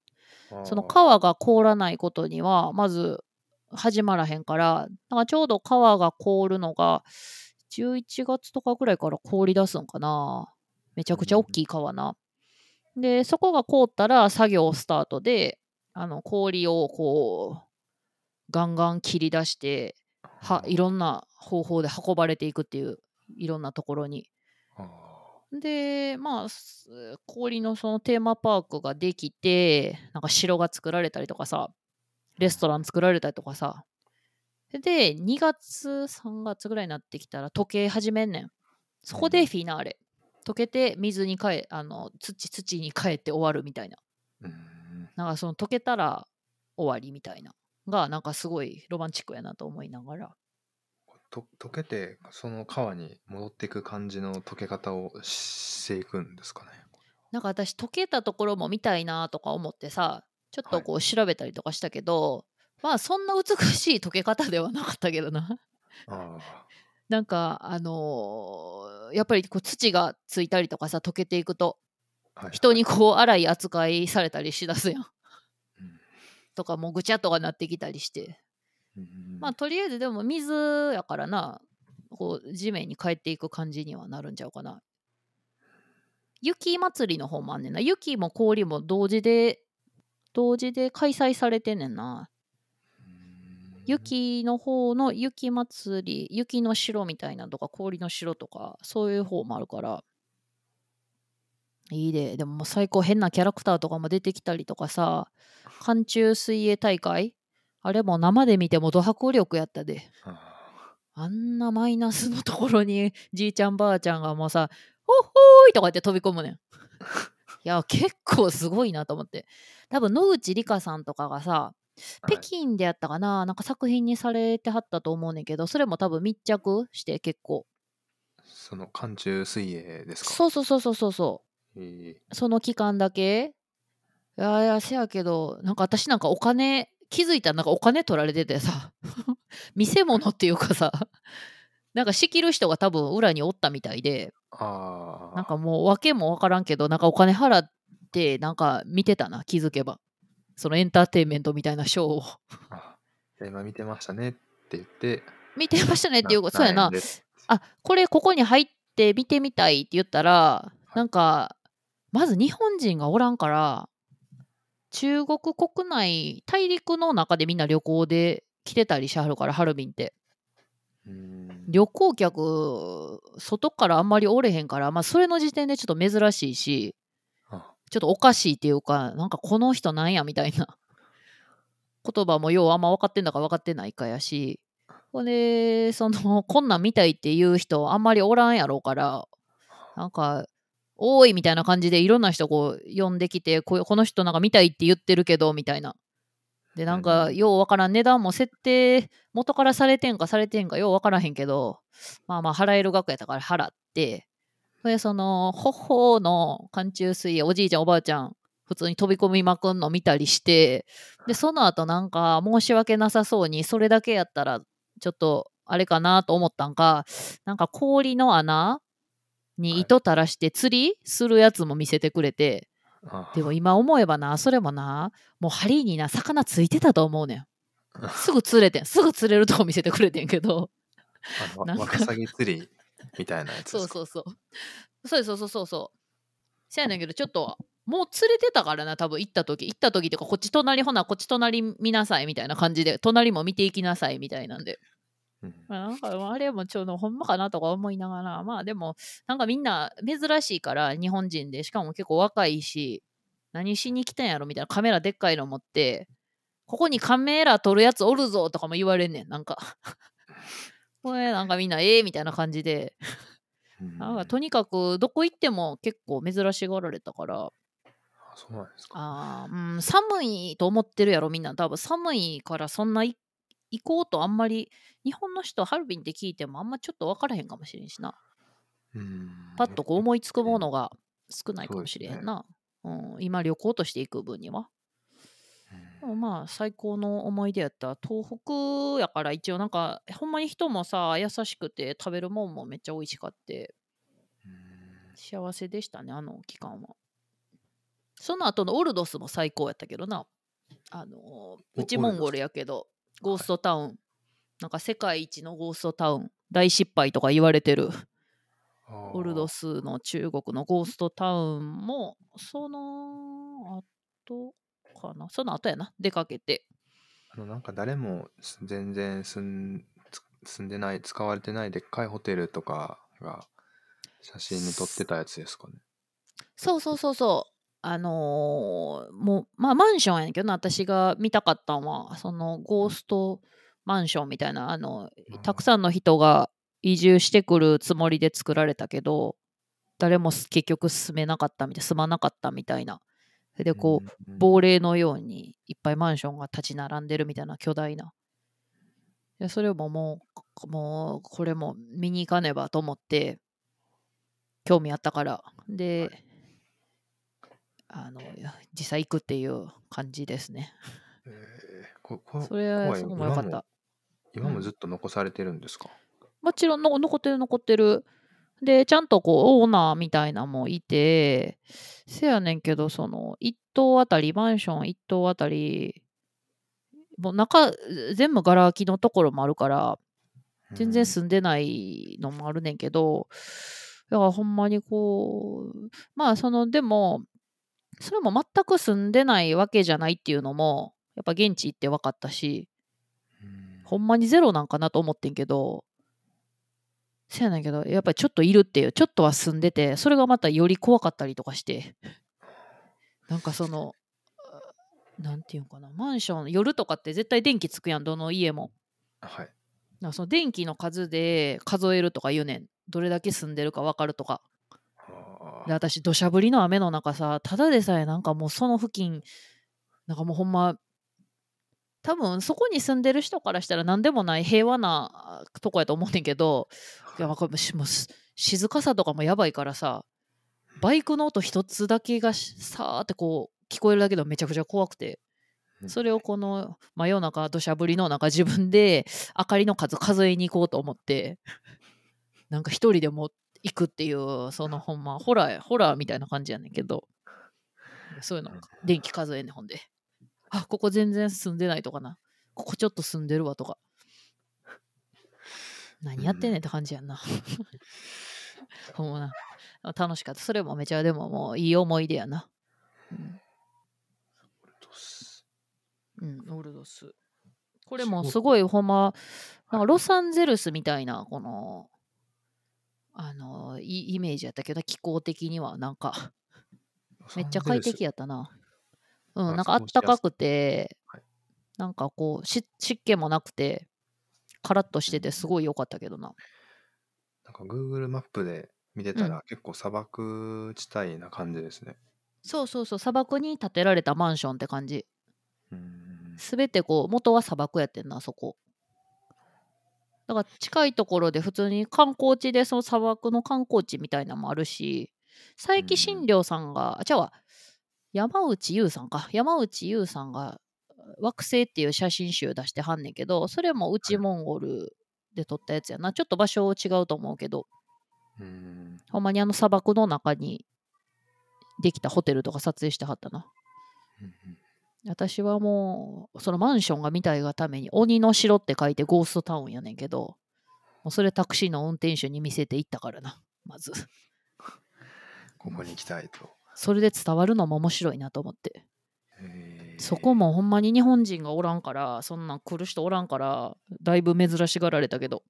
その川が凍らないことにはまず始まらへんからなんかちょうど川が凍るのが11月とかぐらいから凍り出すんかなめちゃくちゃ大きい川な。でそこが凍ったら作業スタートであの氷をこうガンガン切り出してはいろんな方法で運ばれていくっていういろんなところに。あ。でまあす氷のそのテーマパークができてなんか城が作られたりとかさレストラン作られたりとかさ。で2月3月ぐらいになってきたら時計始めんねん。そこでフィナーレ溶けて水に変えあの土土に変えて終わるみたいな。なんかその溶けたら終わりみたいながなんかすごいロマンチックやなと思いながら。と溶けてその川に戻っていく感じの溶け方をしていくんですかね。なんか私溶けたところも見たいなとか思ってさちょっとこう調べたりとかしたけど、まあそんな美しい溶け方ではなかったけどな。あなんかあのーやっぱりこう土がついたりとかさ溶けていくとあ、はい人にこう荒い扱いされたりしだすやん。うん。とかもうぐちゃっとかなってきたりして。うんまあとりあえずでも水やからなこう地面に帰っていく感じにはなるんちゃうかな。雪祭りの方もあんねんな。雪も氷も同時で同時で開催されてんねんな。うん雪の方の雪祭り、雪の城みたいなのとか、氷の城とか、そういう方もあるから、いいで。でももう最高変なキャラクターとかも出てきたりとかさ、寒中水泳大会？あれも生で見てもド迫力やったで。ああんなマイナスのところにじいちゃんばあちゃんがもうさ、ほっほーいとか言って飛び込むねん。いや、結構すごいなと思って。多分野口里香さんとかがさ、ー北京でやったかな、なんか作品にされてはったと思うねんけど、それも多分密着して結構。その寒中水泳ですか？そうそうそうそうそうそう。え。その期間だけ？いやいやせやけどなんか私なんかお金気づいたらなんかお金取られててさ。見せ物っていうかさ。なんか仕切る人が多分裏におったみたいで。なんかもう訳も分からんけどなんかお金払ってなんか見てたな気づけばそのエンターテインメントみたいなショーを。あ今見てましたねって言って、見てましたねっていうことそうやな。あこれここに入って見てみたいって言ったらなんかまず日本人がおらんから中国国内大陸の中でみんな旅行で来てたりしはるからハルビンって。旅行客外からあんまりおれへんからまあそれの時点でちょっと珍しいし。あちょっとおかしいっていうかなんかこの人なんやみたいな。言葉もようあんま分かってんだか分かってないかやし。ほんでそのこんなん見たいっていう人あんまりおらんやろうからなんか多いみたいな感じでいろんな人こう呼んできてここの人なんか見たいって言ってるけどみたいな。でなんかうんようわからん値段も設定元からされてんかされてんかようわからへんけどまあまあ払える額やったから払ってそれでそのほほの寒中水泳おじいちゃんおばあちゃん普通に飛び込みまくんの見たりしてでその後なんか申し訳なさそうにそれだけやったらちょっとあれかなと思ったんかなんか氷の穴に糸垂らして釣りするやつも見せてくれて、あでも今思えばなそれもなもう針にな魚ついてたと思うねん。すぐ釣れてんすぐ釣れるとこ見せてくれてんけど。ワカサギ釣りみたいなやつそうそうそう。そうそうそうそうそう。せやねんけどちょっともう釣れてたからな多分行った時。行った時っていうかこっち隣ほなこっち隣見なさいみたいな感じで隣も見ていきなさいみたいなんで。うん。まあなんかあれもちょうどほんまかなとか思いながらまあでもなんかみんな珍しいから日本人でしかも結構若いし何しに来たんやろみたいなカメラでっかいの持ってここにカメラ撮るやつおるぞとかも言われんねんなんかこれなんかみんなええみたいな感じで。うんなんかとにかくどこ行っても結構珍しがられたから。あそうなんですか。あー、うん、寒いと思ってるやろみんな。多分寒いからそんない行こうとあんまり日本の人ハルビンって聞いてもあんまちょっと分からへんかもしれんしな。うんパッとこう思いつくものが少ないかもしれんな、うん、今旅行として行く分にはまあ最高の思い出やった。東北やから一応なんかほんまに人もさ優しくて食べるもんもめっちゃ美味しかって。うん。幸せでしたねあの期間は。その後のオルドスも最高やったけどな。あのお内モンゴルやけどゴーストタウン、なんか世界一のゴーストタウン。大失敗とか言われてる。オルドスの中国のゴーストタウンもその後かな。その後やな。出かけて。あのなんか誰もす全然住んつ住んでない使われてないでっかいホテルとかが写真に撮ってたやつですかね。そうそうそうそう。あのーもうまあマンションやけどな。私が見たかったんはそのゴーストマンションみたいなあのたくさんの人が移住してくるつもりで作られたけど誰もす結局住めなかったみたい住まなかったみたいなそれでこう、うん亡霊のようにいっぱいマンションが立ち並んでるみたいな巨大な。でそれももう、もうこれも見に行かねばと思って、興味あったから。で、あの、実際行くっていう感じですね。えーここそれはすごい良かった。今もずっと残されてるんですか、もちろんの残ってる残ってる。で、ちゃんとこう、オーナーみたいなのもいて、せやねんけど、その、一棟あたり、マンション一棟あたり、もう中、全部ガラ空きのところもあるから、全然住んでないのもあるねんけど、だからほんまにこう、まあ、その、でも、それも全く住んでないわけじゃないっていうのも、やっぱ現地行って分かったし、うん。ほんまにゼロなんかなと思ってんけど、せやねんけど、やっぱりちょっといるっていう、ちょっとは住んでて、それがまたより怖かったりとかして、なんかその、なんていうんかな、マンション、夜とかって絶対電気つくやん、どの家も。はい。なその電気の数で数えるとか言うねん。どれだけ住んでるか分かるとか。で、私、土砂降りの雨の中さ、ただでさえなんかもうその付近、なんかもうほんま、多分そこに住んでる人からしたら何でもない平和なあとこやと思うねんけど、いや、これしも静かさとかもやばいからさ、バイクの音一つだけがしさーってこう聞こえるだけでもめちゃくちゃ怖くて、うん。それをこの真夜中、土砂降りの中、自分で明かりの数数えに行こうと思って、なんか一人でも行くっていう、そのほんま、ホラーや、ホラーみたいな感じやねんけど、そういうのうん、電気数えんねん、ほんで。あ、ここ全然住んでないとかな。ここちょっと住んでるわとか。何やってんねんって感じやんな。ほんまな。楽しかった。それもめちゃでももういい思い出やな。うんうん、オルドス。これもすごいほんま、なんかロサンゼルスみたいな、この、あの、いイメージやったけど、気候的にはなんか、めっちゃ快適や。やったな。うん、あなんかあったかくてはい、なんかこう、し湿気もなくて、カラッとしててすごい良かったけどな。なんか Google マップで見てたら、結構砂漠地帯な感じですね。そうそうそう、砂漠に建てられたマンションって感じ。うん。すべてこう元は砂漠やってんなそこだから近いところで普通に観光地でその砂漠の観光地みたいなのもあるし佐伯新良さんが、あじゃあ山内優さんか。山内優さんが惑星っていう写真集出してはんねんけどそれも内モンゴルで撮ったやつやな。ちょっと場所違うと思うけど。うん。ほんまにあの砂漠の中にできたホテルとか撮影してはったな。うん私はもうそのマンションが見たいがために鬼の城って書いてゴーストタウンやねんけどもうそれタクシーの運転手に見せて行ったからな。まず。ここに行きたいと。それで伝わるのも面白いなと思って。そこもほんまに日本人がおらんからそんなん来る人おらんからだいぶ珍しがられたけど。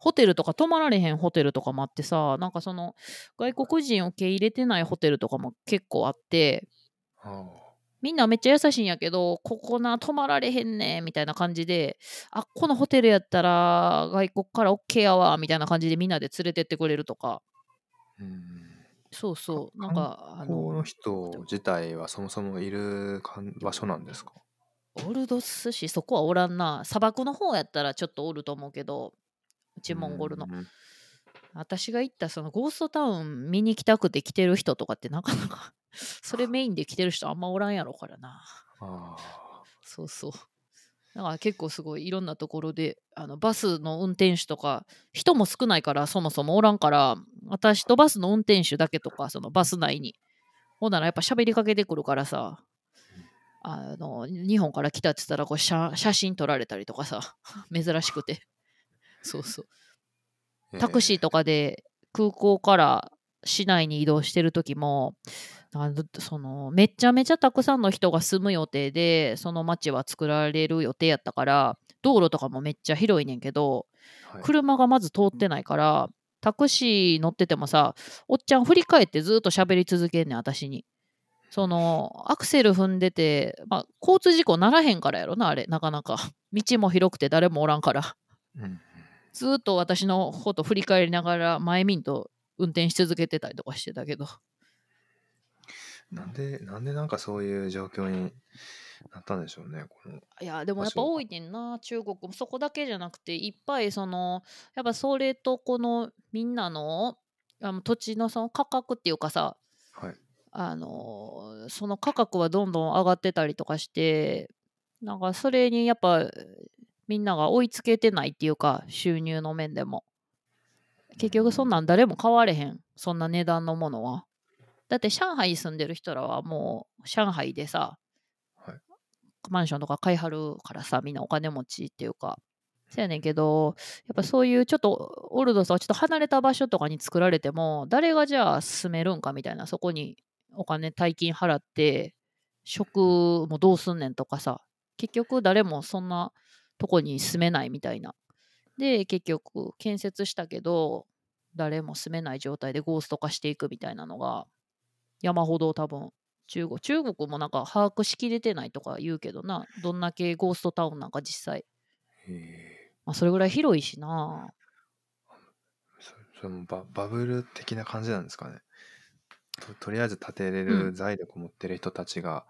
ホテルとか泊まられへんホテルとかもあってさなんかその外国人受け入れてないホテルとかも結構あってあ。みんなめっちゃ優しいんやけど、ここな、泊まられへんねみたいな感じで、あ、このホテルやったら外国から OK やわ、みたいな感じでみんなで連れてってくれるとか、ーうん。そうそう、かなんか、あの、この人自体はそもそもいる場所なんですか？オルドス市、そこはおらんな。砂漠の方やったらちょっとおると思うけど、内モンゴルのう。ん私が行ったそのゴーストタウン見に来たくて来てる人とかってなかなか、それメインで来てる人あんまおらんやろからな。あそうそう。だから結構すごいいろんなところであのバスの運転手とか人も少ないからそもそもおらんから私とバスの運転手だけとかそのバス内に。ほんならやっぱ喋りかけてくるからさあの日本から来たって言ったらこう写写真撮られたりとかさ珍しくて。そうそう。ータクシーとかで空港から市内に移動してる時もそのめちゃめちゃたくさんの人が住む予定でその町は作られる予定やったから道路とかもめっちゃ広いねんけどはい。車がまず通ってないからタクシー乗っててもさおっちゃん振り返ってずっと喋り続けんねん私に。そのアクセル踏んでて、まあ、交通事故ならへんからやろなあれなかなか。道も広くて誰もおらんから。うんずーっと私のこと振り返りながら前見んと運転し続けてたりとかしてたけどなんで、なんでなんかそういう状況になったんでしょうね。このいやでもやっぱ多いねんな中国もそこだけじゃなくていっぱいそのやっぱそれとこのみんなのあの土地のその価格っていうかさはい。あのその価格はどんどん上がってたりとかしてなんかそれにやっぱみんなが追いつけてないっていうか収入の面でも結局そんなん誰も買われへんそんな値段のものはだって上海に住んでる人らはもう上海でさはい。マンションとか買いはるからさみんなお金持ちっていうかそやねんけどやっぱそういうちょっとオルドスはちょっと離れた場所とかに作られても誰がじゃあ住めるんかみたいなそこにお金大金払って食もどうすんねんとかさ結局誰もそんなとこに住めないみたいな。で、結局、建設したけど、誰も住めない状態でゴースト化していくみたいなのが、山ほど多分、中国、中国もなんか把握しきれてないとか言うけどな、どんだけゴーストタウンなんか実際。まあ、それぐらい広いしな。そそれもババブル的な感じなんですかね。ととりあえず建てれる財力を持ってる人たちが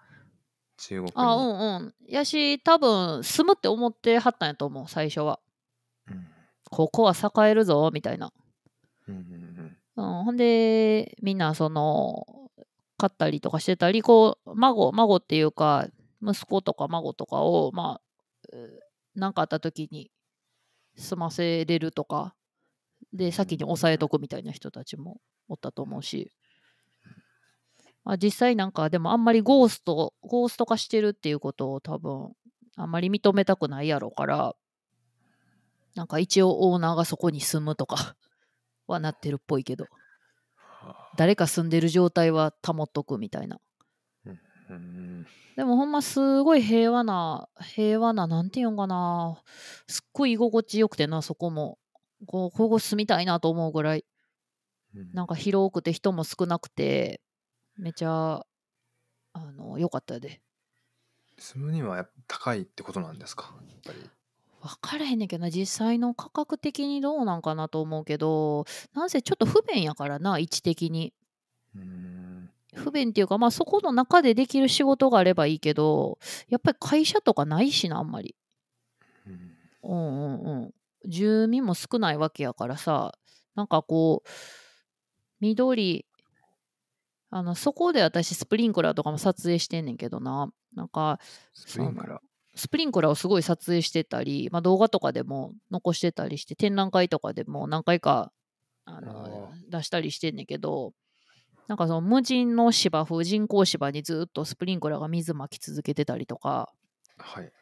中国に。あ、うんうん。やし、多分、住むって思ってはったんやと思う、最初は。うんここは栄えるぞ、みたいな。うんうんうん、ほんで、みんな、その、買ったりとかしてたり、こう、孫、孫っていうか、息子とか孫とかを、まあ、何かあった時に済ませれるとか、で、先に抑えとくみたいな人たちもおったと思うし、まあ、実際なんか、でもあんまりゴースト、ゴースト化してるっていうことを多分、あんまり認めたくないやろから、なんか一応オーナーがそこに住むとか はなってるっぽいけど。はあ誰か住んでる状態は保っとくみたいな。うんでもほんますごい平和な、平和な、なんていうんかな。すっごい居心地よくてな、そこも。こう、ここ住みたいなと思うぐらい。うんなんか広くて人も少なくて、めちゃ、あの、良かったで。住むにはやっぱ高いってことなんですか？やっぱり。分からへんねんけどな、実際の価格的にどうなんかなと思うけど、なんせちょっと不便やからな、位置的に。うん不便っていうか、まあそこの中でできる仕事があればいいけど、やっぱり会社とかないしな、あんまり。うんうんうんうん。住民も少ないわけやからさ、なんかこう、緑、あの、そこで私スプリンクラーとかも撮影してんねんけどな、なんか、スプリンクラー。スプリンクラーをすごい撮影してたり、まあ、動画とかでも残してたりして、展覧会とかでも何回かあの出したりしてんねんけど、なんかその無人の芝生、人工芝にずっとスプリンクラーが水まき続けてたりとか、はい。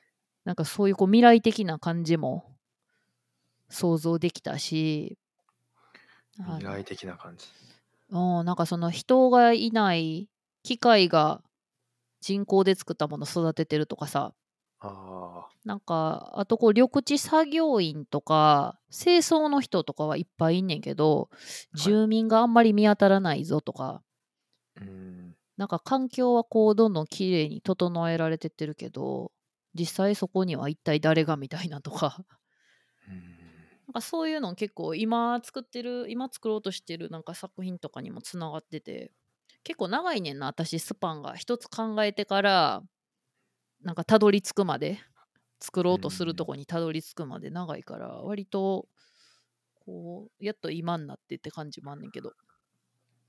なんかそういうこう未来的な感じも想像できたし、未来的な感じ。うん、なんかその人がいない機械が人工で作ったもの育ててるとかさ、あなんか、あとこう、緑地作業員とか、清掃の人とかはいっぱいいんねんけど、い住民があんまり見当たらないぞとか、あ。うん。なんか環境はこう、どんどん綺麗に整えられてってるけど、実際そこには一体誰がみたいなとか、うんなんかそういうの結構今作ってる、今作ろうとしてるなんか作品とかにもつながってて、結構長いねんな、私スパンが。一つ考えてから、なんかたどり着くまで、作ろうとするとこにたどり着くまで長いから、割と、こう、やっと今になってって感じもあんねんけど。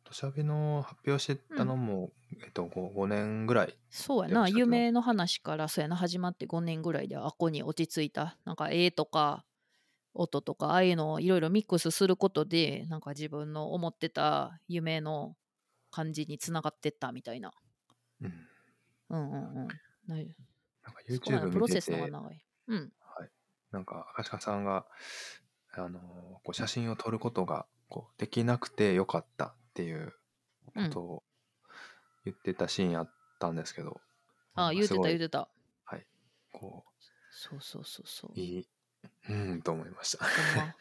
土砂火の発表してたのも、えっと 5, 5年ぐらい。そうやな、夢の話からそうやな、始まって5年ぐらいであっこに落ち着いた。なんか絵とか音とか、ああいうのをいろいろミックスすることで、なんか自分の思ってた夢の感じにつながってったみたいな。うん。うんうんうん。ななんかそこまで YouTube プロセ見てて、スの方が長い。うん。なんか赤鹿さんが、あのこう写真を撮ることがこうできなくてよかったっていううんことを言ってたシーンあったんですけど、ああ、言うてた言うててた。こそうそうそうそうう。いいうんと思いました。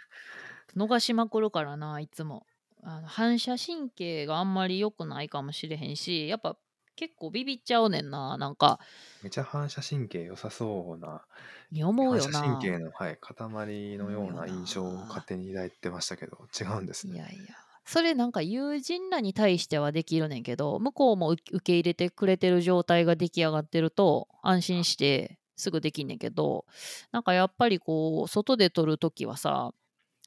逃しまくるからな、いつも。あの反射神経があんまり良くないかもしれへんし、やっぱ結構ビビっちゃうねんな、なんか。めちゃ反射神経良さそうなに思う反よな。射神経の、はい、塊のような印象を勝手に抱いてましたけど違うんですね。いやいや。それなんか友人らに対してはできるねんけど、向こうも受受け入れてくれてる状態が出来上がってると安心してすぐできんねんけど、なんかやっぱりこう、外で撮るときはさ、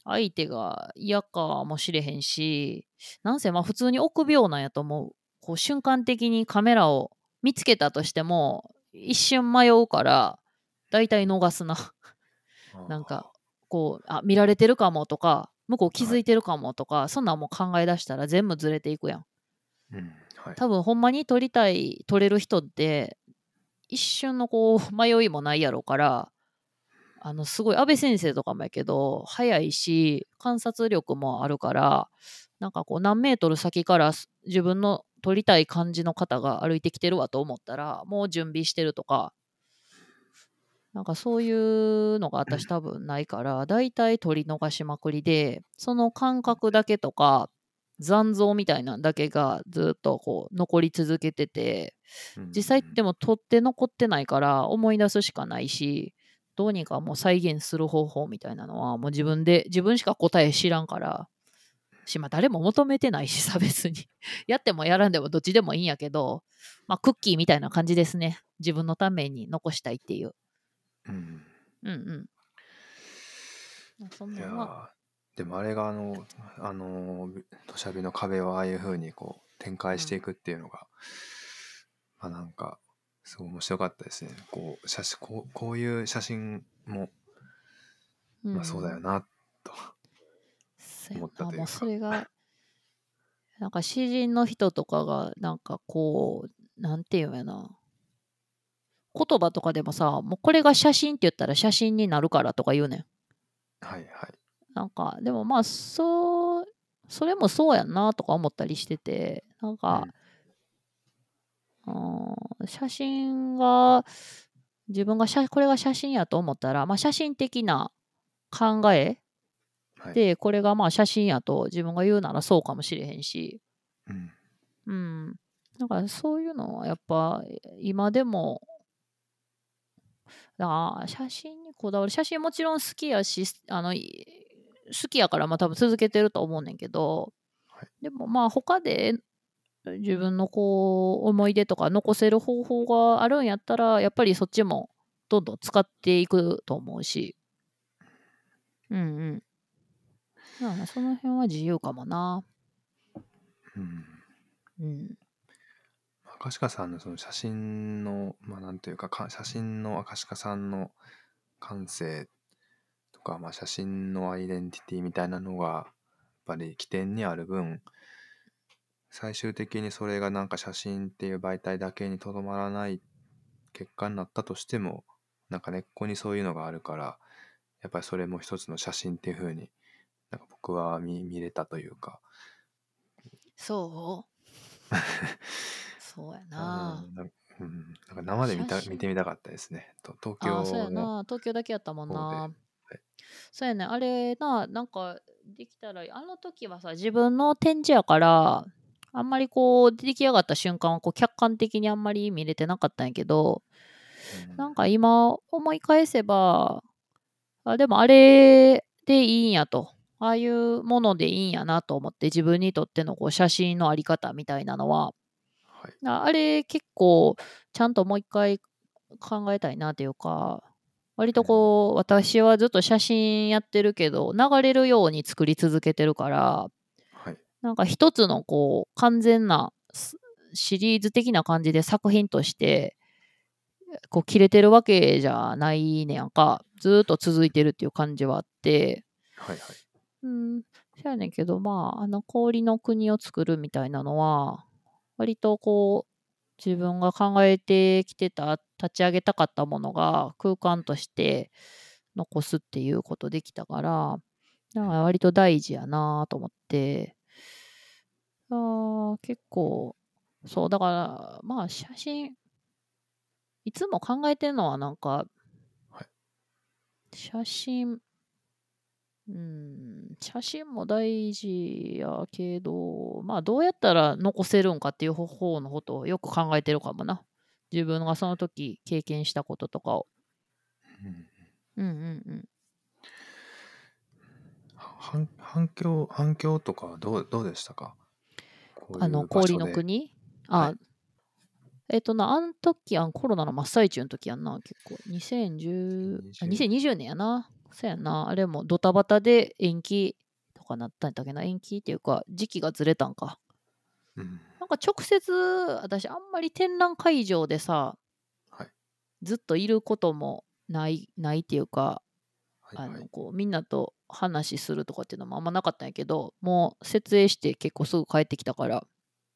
相手が嫌かもしれへんし、なんせまあ普通に臆病なんやと思う。こう瞬間的にカメラを見つけたとしても、一瞬迷うから、だいたい逃すな。なんか、こう、あ、見られてるかもとか、向こう気づいてるかもとか、そんなんもう考え出したら全部ずれていくやん。うんはい、多分ほんまに撮りたい、撮れる人って、一瞬のこう、迷いもないやろから、あの、すごい、安倍先生とかもやけど、早いし、観察力もあるから、なんかこう、何メートル先からす自分の撮りたい感じの方が歩いてきてるわと思ったら、もう準備してるとか、なんかそういうのが私多分ないから、だいたい取り逃しまくりで、その感覚だけとか、残像みたいなんだけがずっとこう残り続けてて、実際でも取って残ってないから思い出すしかないし、どうにかもう再現する方法みたいなのはもう自分で、自分しか答え知らんから、し、まあ誰も求めてないしさ、別に。やってもやらんでもどっちでもいいんやけど、まあクッキーみたいな感じですね。自分のために残したいっていう。うんうんうん。まあそんいやなでもあれがあのあの土砂火の壁をああいう風にこう展開していくっていうのが、まあなんかすごい面白かったですねこう写真こうこういう写真も、うんまあそうだよなと、そうやなもうそれが、なんか詩人の人とかが、なんかこう、なんていうんやな。言葉とかでもさ、もうこれが写真って言ったら写真になるからとか言うねん。はいはいなんか、でもまあ、そう、それもそうやんなとか思ったりしてて、なんか、うーん写真が、自分が写これが写真やと思ったら、まあ、写真的な考えはいで、これがまあ写真やと自分が言うならそうかもしれへんし、うんうん。だからそういうのはやっぱ今でも、だから写真にこだわる。写真もちろん好きやし、あの、い好きやからまあ多分続けてると思うねんけど、はいでもまあ他で自分のこう思い出とか残せる方法があるんやったら、やっぱりそっちもどんどん使っていくと思うし。うんうん。だからその辺は自由かもな。うんうん。赤鹿さんのその写真のまあなんていうかか写真の赤鹿さんの感性とか、まあ、写真のアイデンティティみたいなのがやっぱり起点にある分最終的にそれがなんか写真っていう媒体だけにとどまらない結果になったとしてもなんか根っこにそういうのがあるからやっぱりそれも一つの写真っていう風になんか僕は見見れたというかそう？そうやな。うんなんか生で見た見てみたかったですね。と東ああ、そうやな。東京だけやったもんな。はいそうやね。あれな、なんかできたら、あの時はさ、自分の展示やから、あんまりこう、出来上がった瞬間はこう客観的にあんまり見れてなかったんやけど、うんなんか今思い返せば、あでもあれでいいんやと。ああいうものでいいんやなと思って自分にとってのこう写真のあり方みたいなのは。はい。ああれ結構ちゃんともう一回考えたいなっていうか割とこう私はずっと写真やってるけど流れるように作り続けてるからはい。なんか一つのこう完全なスシリーズ的な感じで作品としてこう切れてるわけじゃないねやんか。ずーっと続いてるっていう感じはあって。はいはいうん。そうやねんけどまああの氷の国を作るみたいなのは割とこう自分が考えてきてた立ち上げたかったものが空間として残すっていうことできたからだから割と大事やなと思って。あー結構そうだからまあ写真いつも考えてるのはなんか、はい。写真うん写真も大事やけどまあどうやったら残せるんかっていう方のことをよく考えてるかもな。自分がその時経験したこととかを。うんうんうん。うん反反響反響とかはどうどうでしたか？あの氷の国？あ、はい。えっとなあの時あのコロナの真っ最中の時やんな結構。2010あ2020年やなそうやな。あれもドタバタで延期とかなったんだっけな。延期っていうか時期がずれたんか。うん。なんか直接私あんまり展覧会場でさはい。ずっといることもないないっていうかあはいはい。のこうみんなと話するとかっていうのもあんまなかったんやけどもう設営して結構すぐ帰ってきたから。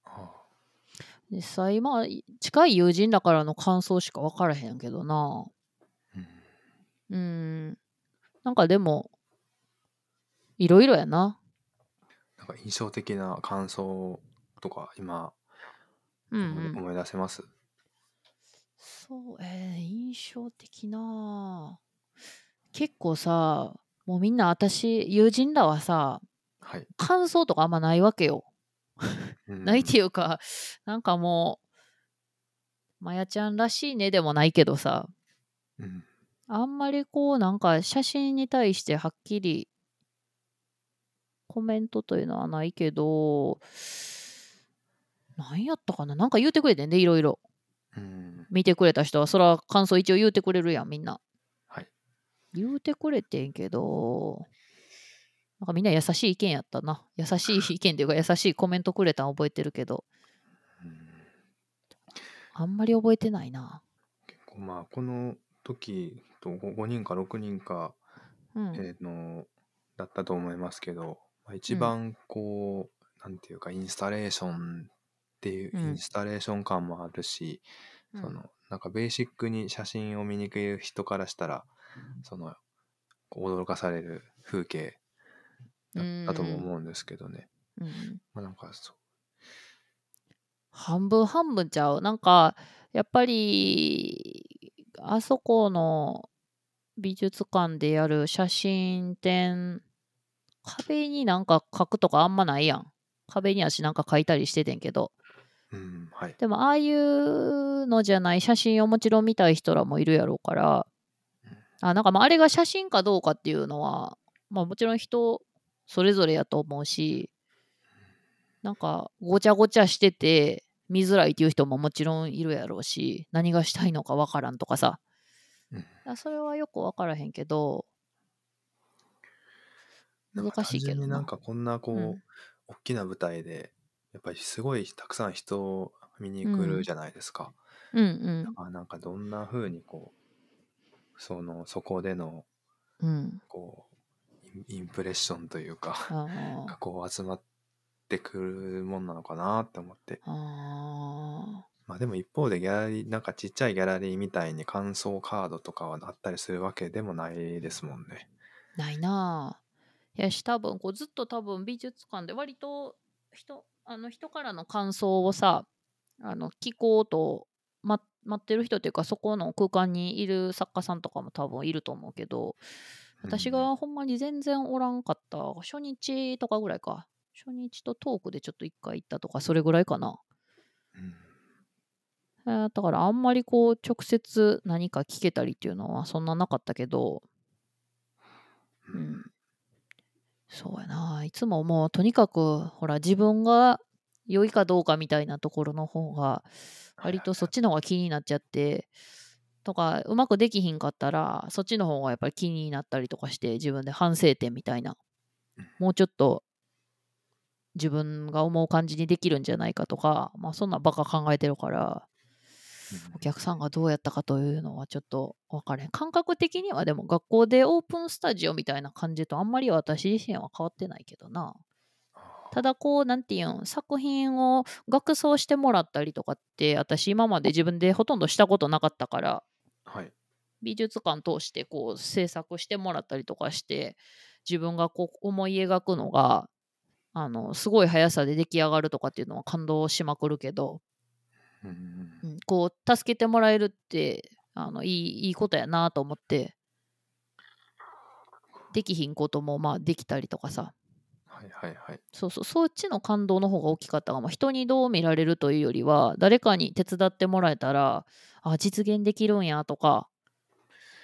あ実際まあい近い友人だからの感想しか分からへんけどな。うん。うーんなんかでもいろいろやな。なんか印象的な感想とか今うん思いうん。思い出せます、象、えー印象的な。結構さ、もうみんな私、友人らはさ、はい。感想とかあんまないわけよ。うん。ないっていうか、なんかもう、まやちゃんらしいねでもないけどさ、うんあんまりこう、なんか写真に対してはっきりコメントというのはないけど、なんやったかな？なんか言うてくれてんで、いろいろ。うん見てくれた人は、そら感想一応言うてくれるやん、みんな。はい。言うてくれてんけど、なんかみんな優しい意見やったな。優しい意見っていうか、優しいコメントくれたん覚えてるけど、うんあんまり覚えてないな。結構まあこの時と 5, 人か6人か、うん。えーのだったと思いますけど、まあ、一番こう、なんていうかインスタレーションっていう、うん。インスタレーション感もあるし、うん。そのなんかベーシックに写真を見に来る人からしたらその驚かされる風景だったとも思うんですけどね、うん。まあなんかそう。半分半分ちゃう。なんか、やっぱり、あそこの美術館でやる写真展、壁になんか書くとかあんまないやん。壁に足なんか書いたりしててんけど。うんはいでも、ああいうのじゃない写真をもちろん見たい人らもいるやろうから、あ、なんかまあ、あれが写真かどうかっていうのは、まあもちろん人それぞれやと思うし、なんかごちゃごちゃしてて見づらいっていう人ももちろんいるやろうし、何がしたいのかわからんとかさ。うんあそれはよくわからへんけど、難しいけどなんかこんなこう、うん大きな舞台でやっぱりすごいたくさん人を見に来るじゃないですか。うんうんだからなんかどんな風にこうそのそこでのうん。こうインプレッションというかこう 集まってくるもんなのかなって思って。ー。あまあでも一方でギャラリーなんかちっちゃいギャラリーみたいに感想カードとかはあったりするわけでもないですもんね。ーないなあ。いやし多分こうずっと多分美術館で割と人あの人からの感想をさあの聞こうと、ま、待ってる人っていうかそこの空間にいる作家さんとかも多分いると思うけど私がほんまに全然おらんかった初日とかぐらいか初日とトークでちょっと一回行ったとかそれぐらいかな、うん。えーだからあんまりこう直接何か聞けたりっていうのはそんななかったけど。ううんん。そうやな。いつももうとにかくほら自分が良いかどうかみたいなところの方が割とそっちの方が気になっちゃってとかうまくできひんかったらそっちの方がやっぱり気になったりとかして自分で反省点みたいな。うん。もうちょっと自分が思う感じにできるんじゃないかとかまあそんなバカ考えてるからお客さんがどうやったかというのはちょっと分からへん。感覚的にはでも学校でオープンスタジオみたいな感じとあんまり私自身は変わってないけどな。ただこうなんていうん作品を学装してもらったりとかって私今まで自分でほとんどしたことなかったからはい。美術館通してこう制作してもらったりとかして自分がこう思い描くのがあのすごい速さで出来上がるとかっていうのは感動しまくるけど、うんうん、こう助けてもらえるってあのいいいいことやなと思ってできひんこともまあできたりとかさ。はいはいはい。そうそうそっちの感動の方が大きかったかも。人にどう見られるというよりは誰かに手伝ってもらえたらあ実現できるんやとか。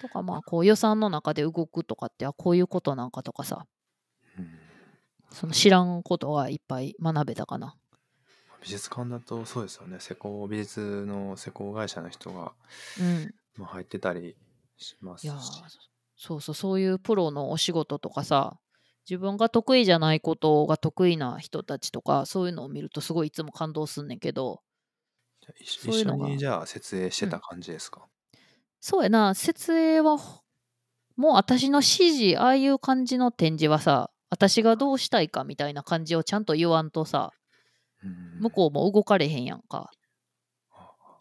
とかまあこう予算の中で動くとかってあこういうことなんかとかさ。うんその知らんことがいっぱい学べたかな。美術館だとそうですよね。施工美術の施工会社の人が、うん、まあ、入ってたりしますし。いやーそうそうそういうプロのお仕事とかさ自分が得意じゃないことが得意な人たちとかそういうのを見るとすごいいつも感動すんねんけど一緒にじゃあ設営してた感じですか、そうやな設営はもう私の指示ああいう感じの展示はさ私がどうしたいかみたいな感じをちゃんと言わんとさうん。向こうも動かれへんやんか。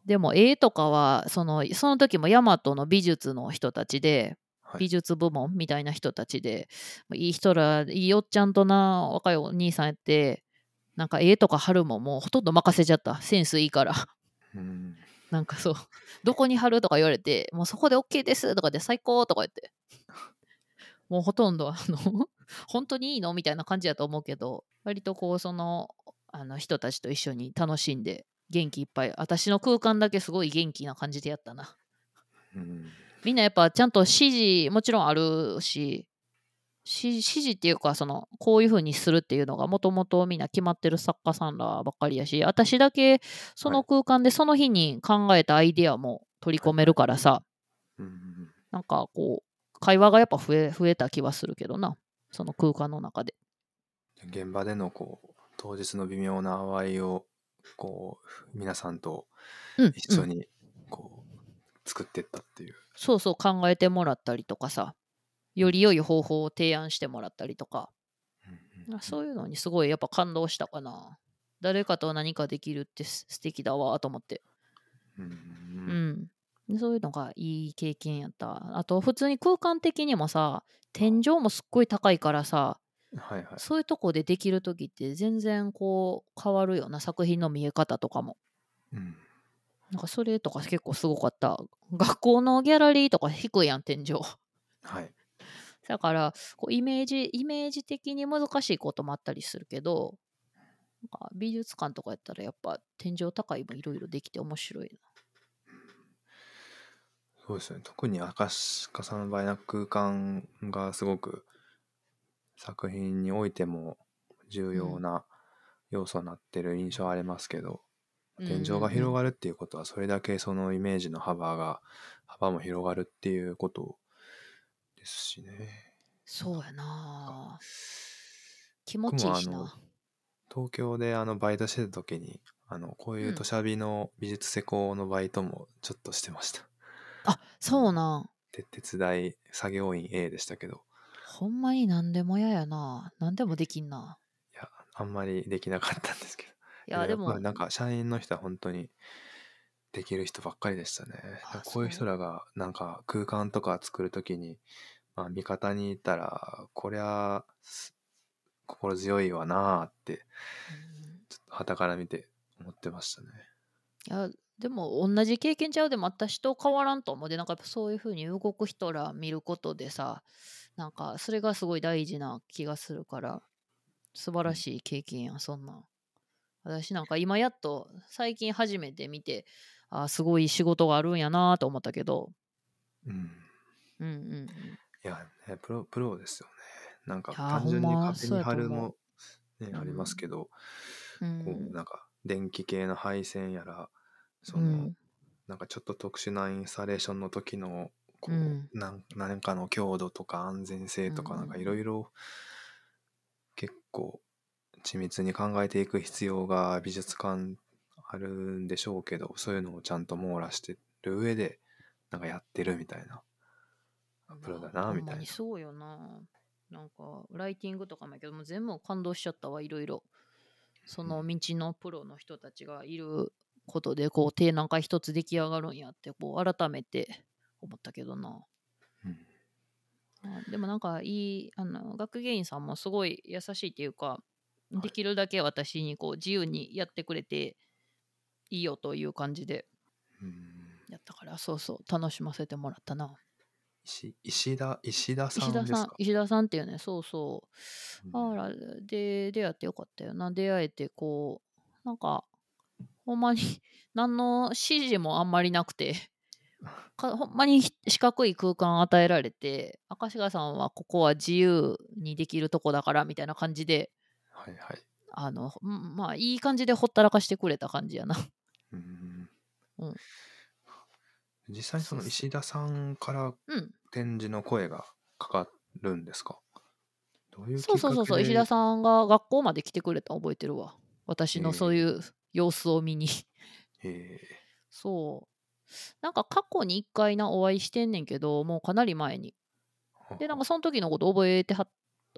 でも絵とかはそのその時も大和の美術の人たちではい。美術部門みたいな人たちで、い、い人らいいおっちゃんとな若いお兄さんやってなんか絵とか貼るももうほとんど任せちゃった。センスいいから。うん。なんかそう、どこに貼るとか言われて、もうそこで OK ですとかで最高とか言って。もうほとんど、あの、本当にいいの？みたいな感じやと思うけど、割とこう、その、あの人たちと一緒に楽しんで、元気いっぱい。私の空間だけすごい元気な感じでやったな。うん。みんなやっぱちゃんと指示もちろんあるし、し指示っていうか、その、こういう風にするっていうのがもともとみんな決まってる作家さんらばっかりやし、私だけその空間でその日に考えたアイデアも取り込めるからさ、うん。なんかこう、会話がやっぱ増え増えた気はするけどな、その空間の中で。現場でのこう当日の微妙な淡いをこう皆さんとうん、うん一緒にこう作ってったっていう、そうそう考えてもらったりとかさ、より良い方法を提案してもらったりとか、うんあそういうのにすごいやっぱ感動したかな。誰かと何かできるってす素敵だわと思って。うんううんそういうのがいい経験やった。あと普通に空間的にもさ、天井もすっごい高いからさ、はいはいそういうとこでできる時って全然こう変わるような作品の見え方とかも。うんなんかそれとか結構すごかった。学校のギャラリーとか低いやん、天井。はいだからこうイメージイメージ的に難しいこともあったりするけどなんか美術館とかやったらやっぱ天井高いもいろいろできて面白いそうですね特に赤鹿さんの場合な空間がすごく作品においても重要な要素になってる印象はありますけど、な。天井が広る。がるっていうことはそれだけそのイメージの幅が幅も広がるっていうことですしねそうやな気持ちいいし僕もあのな。東京であのバイトしてた時にあのこういう土砂火の美術施工のバイトもちょっとしてました、あそうなん。で手伝い作業員 A でしたけどほんまに何でも嫌やな。何でもできんな。いやあんまりできなかったんですけどいやでもなんか社員の人は本当にできる人ばっかりでしたねあこういう人らがなんか空間とか作る時にまあ味方にいたらこりゃす心強いわなあってうんちょっと傍から見て思ってましたねいやでも同じ経験ちゃうでも私と変わらんと思うでなんかそういう風に動く人ら見ることでさなんかそれがすごい大事な気がするから素晴らしい経験やそんなん。私なんか今やっと最近初めて見てあーすごい仕事があるんやなと思ったけど。うん。うんうんうん。いや、ね、プロプロですよね。なんか単純に壁に貼るも、ねうんありますけど、うん。こうなんか電気系の配線やらその、うん。なんかちょっと特殊なインスタレーションの時のこう、うん。なかの強度とか安全性とかうんなんかいろいろ結構緻密に考えていく必要が美術館あるんでしょうけどそういうのをちゃんと網羅してる上でなんかやってるみたいなプロだなみたいな。そうよな。なんか、ライティングとかもやけど、もう全部感動しちゃったわ、いろいろ。その道のプロの人たちがいることで、こう、手なんか一つ出来上がるんやって、こう、改めて思ったけどな。うんあでもなんか、いい、あの、学芸員さんもすごい優しいっていうか、いできるだけ私にこう、自由にやってくれていいよという感じでうんやったから、そうそう、楽しませてもらったな。石石田石田さ石田さんんですか、石田さんっていうね、そうそう。うんあら、で、出会ってよかったよな。出会えて、こう、なんか、ほんまに、何の指示もあんまりなくて、かほんまにひ四角い空間与えられて、赤柴さんはここは自由にできるとこだからみたいな感じで、はいはい。あの、うんまあ、いい感じでほったらかしてくれた感じやな。うんうん実際にその石田さんからうん。展示の声がかかるんですか？どういうそうそうそうそう、石田さんが学校まで来てくれたの覚えてるわ。私のそういう様子を見に。えそう。なんか過去に一回なお会いしてんねんけど、もうかなり前に。ーで、なんかその時のこと覚えては、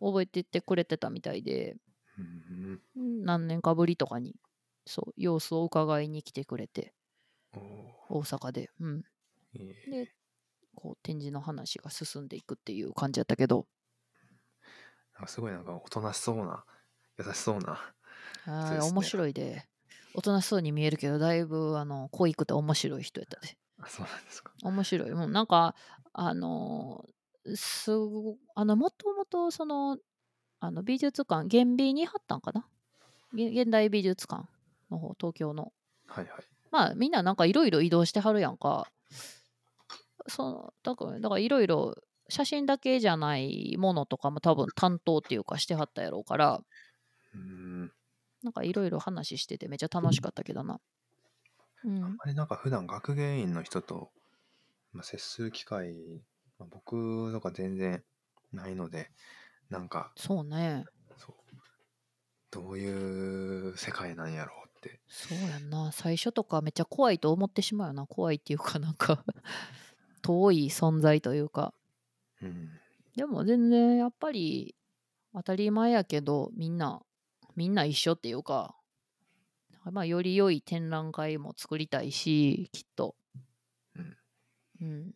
覚えててくれてたみたいで、うんうん何年かぶりとかに、そう、様子を伺いに来てくれて、大阪で。うん。えーで、こう、展示の話が進んでいくっていう感じやったけど、すごいなんかおとなしそうな優しそうなあね面白いで。おとなしそうに見えるけどだいぶあの濃いくて面白い人やったであそうなんですか。面白いもうなんかあのすごあのもともとそのあの美術館現美に貼ったんかな？げ現代美術館の方東京のはいはい。まあみんななんかいろいろ移動してはるやんかそのだからだからいろいろ写真だけじゃないものとかも多分担当っていうかしてはったやろうからうーん。なんかいろいろ話しててめっちゃ楽しかったけどな。うん。あれなんか普段学芸員の人と、まあ、接する機会、まあ、僕とか全然ないので、なんかそうね。そうどういう世界なんやろうって。そうやんな。最初とかめっちゃ怖いと思ってしまうよな。怖いっていうかなんか 遠い存在というか。うん。でも全然やっぱり当たり前やけどみんなみんな一緒っていうかまあより良い展覧会も作りたいしきっと。うん。うん。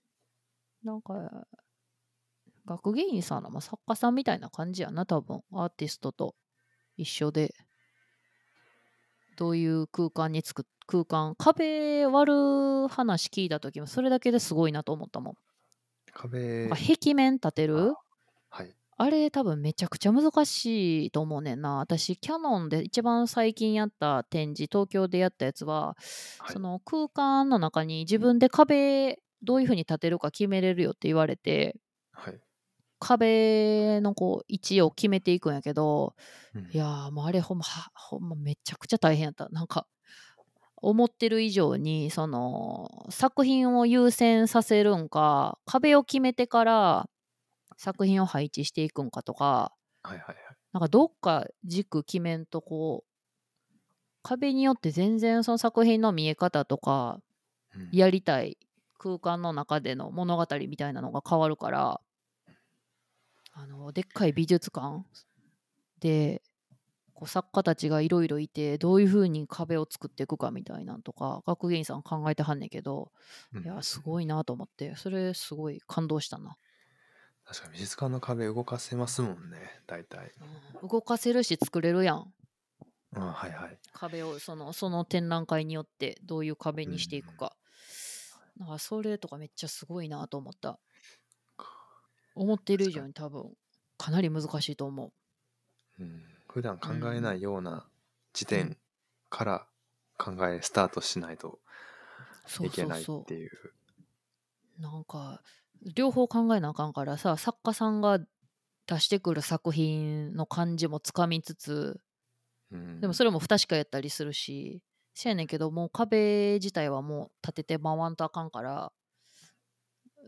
なんか学芸員さんらも作家さんみたいな感じやな多分。アーティストと一緒で。どういう空間に作っ空間壁割る話聞いた時もそれだけですごいなと思ったもん。壁。壁面立てる？はい。あれ多分めちゃくちゃ難しいと思うねんな。私、キャノンで一番最近やった展示、東京でやったやつは、はいその空間の中に自分で壁どういう風に立てるか決めれるよって言われて、はい。壁のこう位置を決めていくんやけど、うんいやーもうあれほんま、はほんまめちゃくちゃ大変やった。なんか、思ってる以上に、その、作品を優先させるんか、壁を決めてから作品を配置していくんかとか、はいはいはい。なんかどっか軸決めんとこう、壁によって全然その作品の見え方とか、うんやりたい空間の中での物語みたいなのが変わるから、あの、でっかい美術館で、こう作家たちがいろいろいて、どういう風に壁を作っていくかみたいなんとか、学芸員さん考えてはんねんけど、うんいや、すごいなと思って、それすごい感動したな。確かに美術館の壁動かせますもんね、大体。うん動かせるし作れるやん。うん、はいはい。壁をそのその展覧会によってどういう壁にしていくか。だからそれとかめっちゃすごいなと思った。思ってる以上に多分かなり難しいと思うん、普段考えないような時点から考えスタートしないといけないっそうそていう。う。なんか両方考えなあかんからさ作家さんが出してくる作品の感じもつかみつつうん。でもそれも不確かやったりするしせやねんけどもう壁自体はもう立てて回んとあかんから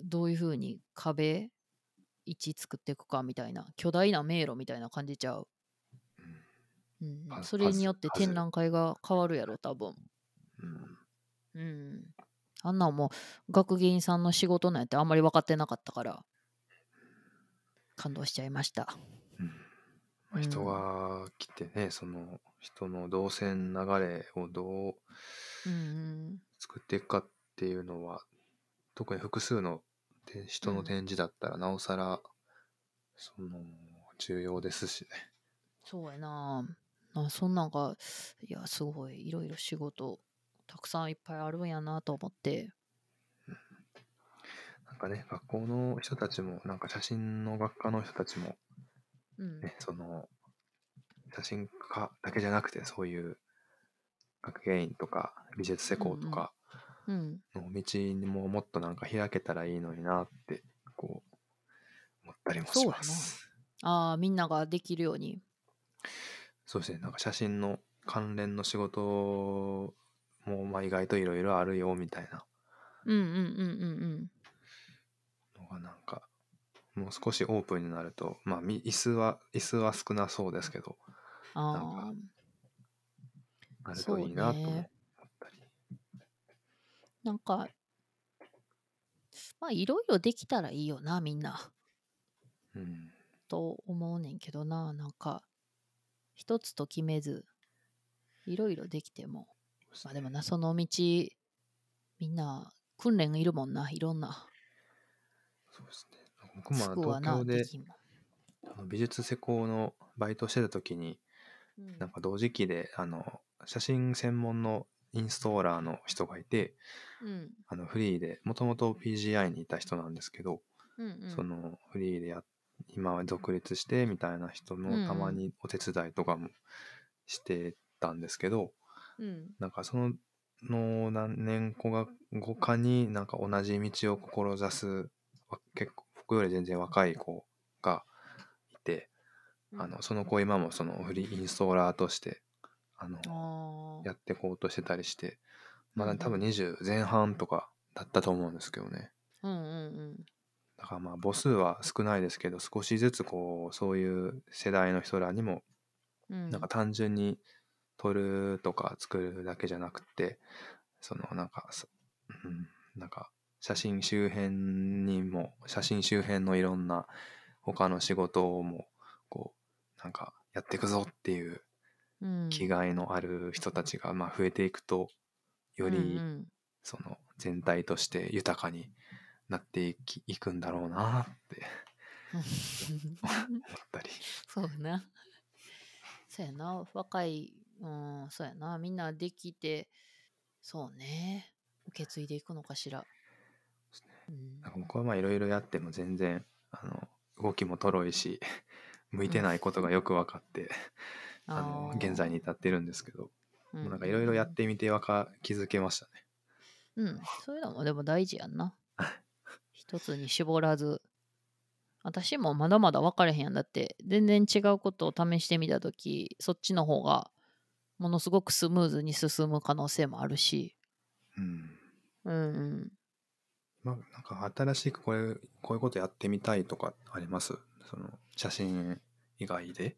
どういう風に壁位置作っていくかみたいな巨大な迷路みたいな感じちゃう、うん。パそれによって展覧会が変わるやろ多分。うん。うんあんなんもう学芸員さんの仕事なんやってあんまり分かってなかったから。感動しちゃいました。うん。まあ人が来てね、その人の動線流れをどううんうん。作っていくかっていうのは特に複数のて人の展示だったらなおさらその重要ですしね。そうやな。あそんなんがいやすごいいろいろ仕事たくさんいっぱいあるんやなと思って。なんかね学校の人たちもなんか写真の学科の人たちもうん。ねその写真家だけじゃなくてそういう学芸員とか美術施工とかうん。の道にももっとなんか開けたらいいのになってこう思ったりもします。ああみんなができるように。そうですね。なんか写真の関連の仕事もまあ意外といろいろあるよみたいな。うんうんうんうんうん。のがなんかもう少しオープンになるとまあみ椅子は椅子は少なそうですけどああなるといいなと思ったり、なんかまあいろいろできたらいいよなみんな。うん。と思うねんけどななんか一つと決めずいろいろできてもまあでもなその道みんな訓練いるもんないろんな。そうですね。僕も東京であの美術施工のバイトしてた時にうん。なんか同時期であの写真専門のインストーラーの人がいてうん。あのフリーでもともと PGI にいた人なんですけど、うんうん。そのフリーでや今は独立してみたいな人のたまにお手伝いとかもしてたんですけど、うん。なんかそのの何年後が後かになんか同じ道を志すわ結構僕より全然若い子がいて、あのその子今もそのフリーインストーラーとしてあのやってこうとしてたりしてまだ多分20前半とかだったと思うんですけどね。うんうん。だからまあ母数は少ないですけど少しずつこうそういう世代の人らにもうん。なんか単純に撮るとか作るだけじゃなくてそのなんかさ、うん、なんか写真周辺にも写真周辺のいろんな他の仕事もこうなんかやっていくぞっていううん気概のある人たちがまあ増えていくとよりその全体として豊かになっていきいくんだろうなって 思ったり。そうやな。そうやな。若い、うん、そうやな。みんなできて、そうね。受け継いでいくのかしら。うんなんか僕はまあいろいろやっても全然あの動きもとろいし 向いてないことがよく分かって、あのー現在に至ってるんですけど、うもうなんかいろいろやってみてわか気づけましたね。うん、そういうのもでも大事やんな。一つに絞らず。私もまだまだ分かれへんやん。だって、全然違うことを試してみたとき、そっちの方がものすごくスムーズに進む可能性もあるし。うん。うんうん。まあ、なんか新しくこれこういうことやってみたいとかあります？その写真以外で？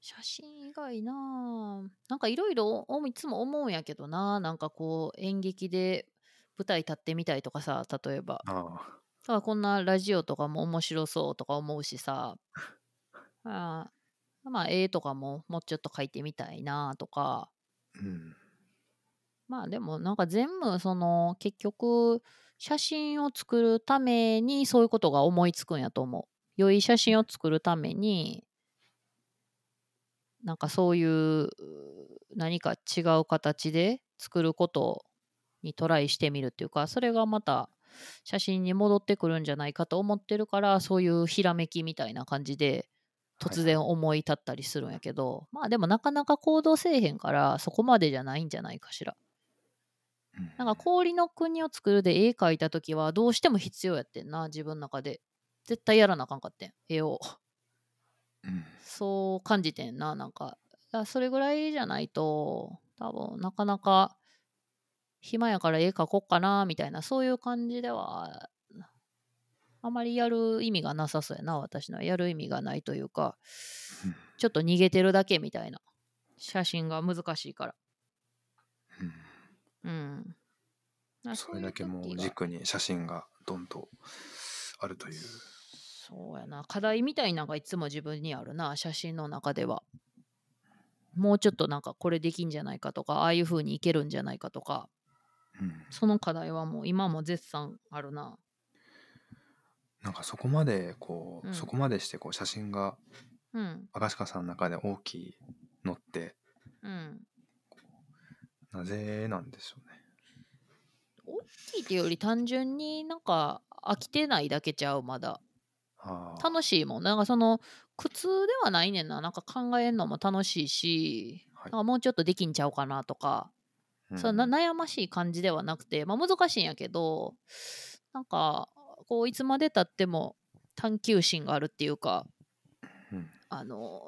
写真以外なあなんかいろいろいつも思うんやけどななんかこう演劇で舞台立ってみたいとかさ例えば。ああ。こんなラジオとかも面白そうとか思うしさ。あーまあ絵とかももうちょっと描いてみたいなとかうんまあでもなんか全部その結局写真を作るためにそういうことが思いつくんやと思う。良い写真を作るためになんかそういう何か違う形で作ることにトライしてみるっていうかそれがまた写真に戻ってくるんじゃないかと思ってるからそういうひらめきみたいな感じで突然思い立ったりするんやけど、まあでもなかなか行動せえへんからそこまでじゃないんじゃないかしら。うん。なんか氷の国を作るで絵描いた時はどうしても必要やってんな自分の中で。絶対やらなあかんかってん絵を。うん。そう感じてんななんか。だそれぐらいじゃないと多分なかなか暇やから絵描こっかなみたいなそういう感じではあまりやる意味がなさそうやな私のは。やる意味がないというかうん。ちょっと逃げてるだけみたいな。写真が難しいから。うん。うん。あそれだけもそう軸に写真がどんとあるという。そうやな。課題みたいなのがいつも自分にあるな写真の中では。もうちょっとなんかこれできんじゃないかとかああいう風にいけるんじゃないかとか。うん。その課題はもう今も絶賛あるななんかそこまでこう、うん。そこまでしてこう写真がうん。赤鹿さんの中で大きいのってうん。なぜなんでしょうね。大きいっていうより単純になんか飽きてないだけちゃうまだ。ああ楽しいもん。なんかその苦痛ではないねんな。なんか考えるのも楽しいし、はい。なんかもうちょっとできんちゃうかなとか。うん。そうな悩ましい感じではなくて、まあ、難しいんやけどなんかこういつまでたっても探求心があるっていうかうん。あの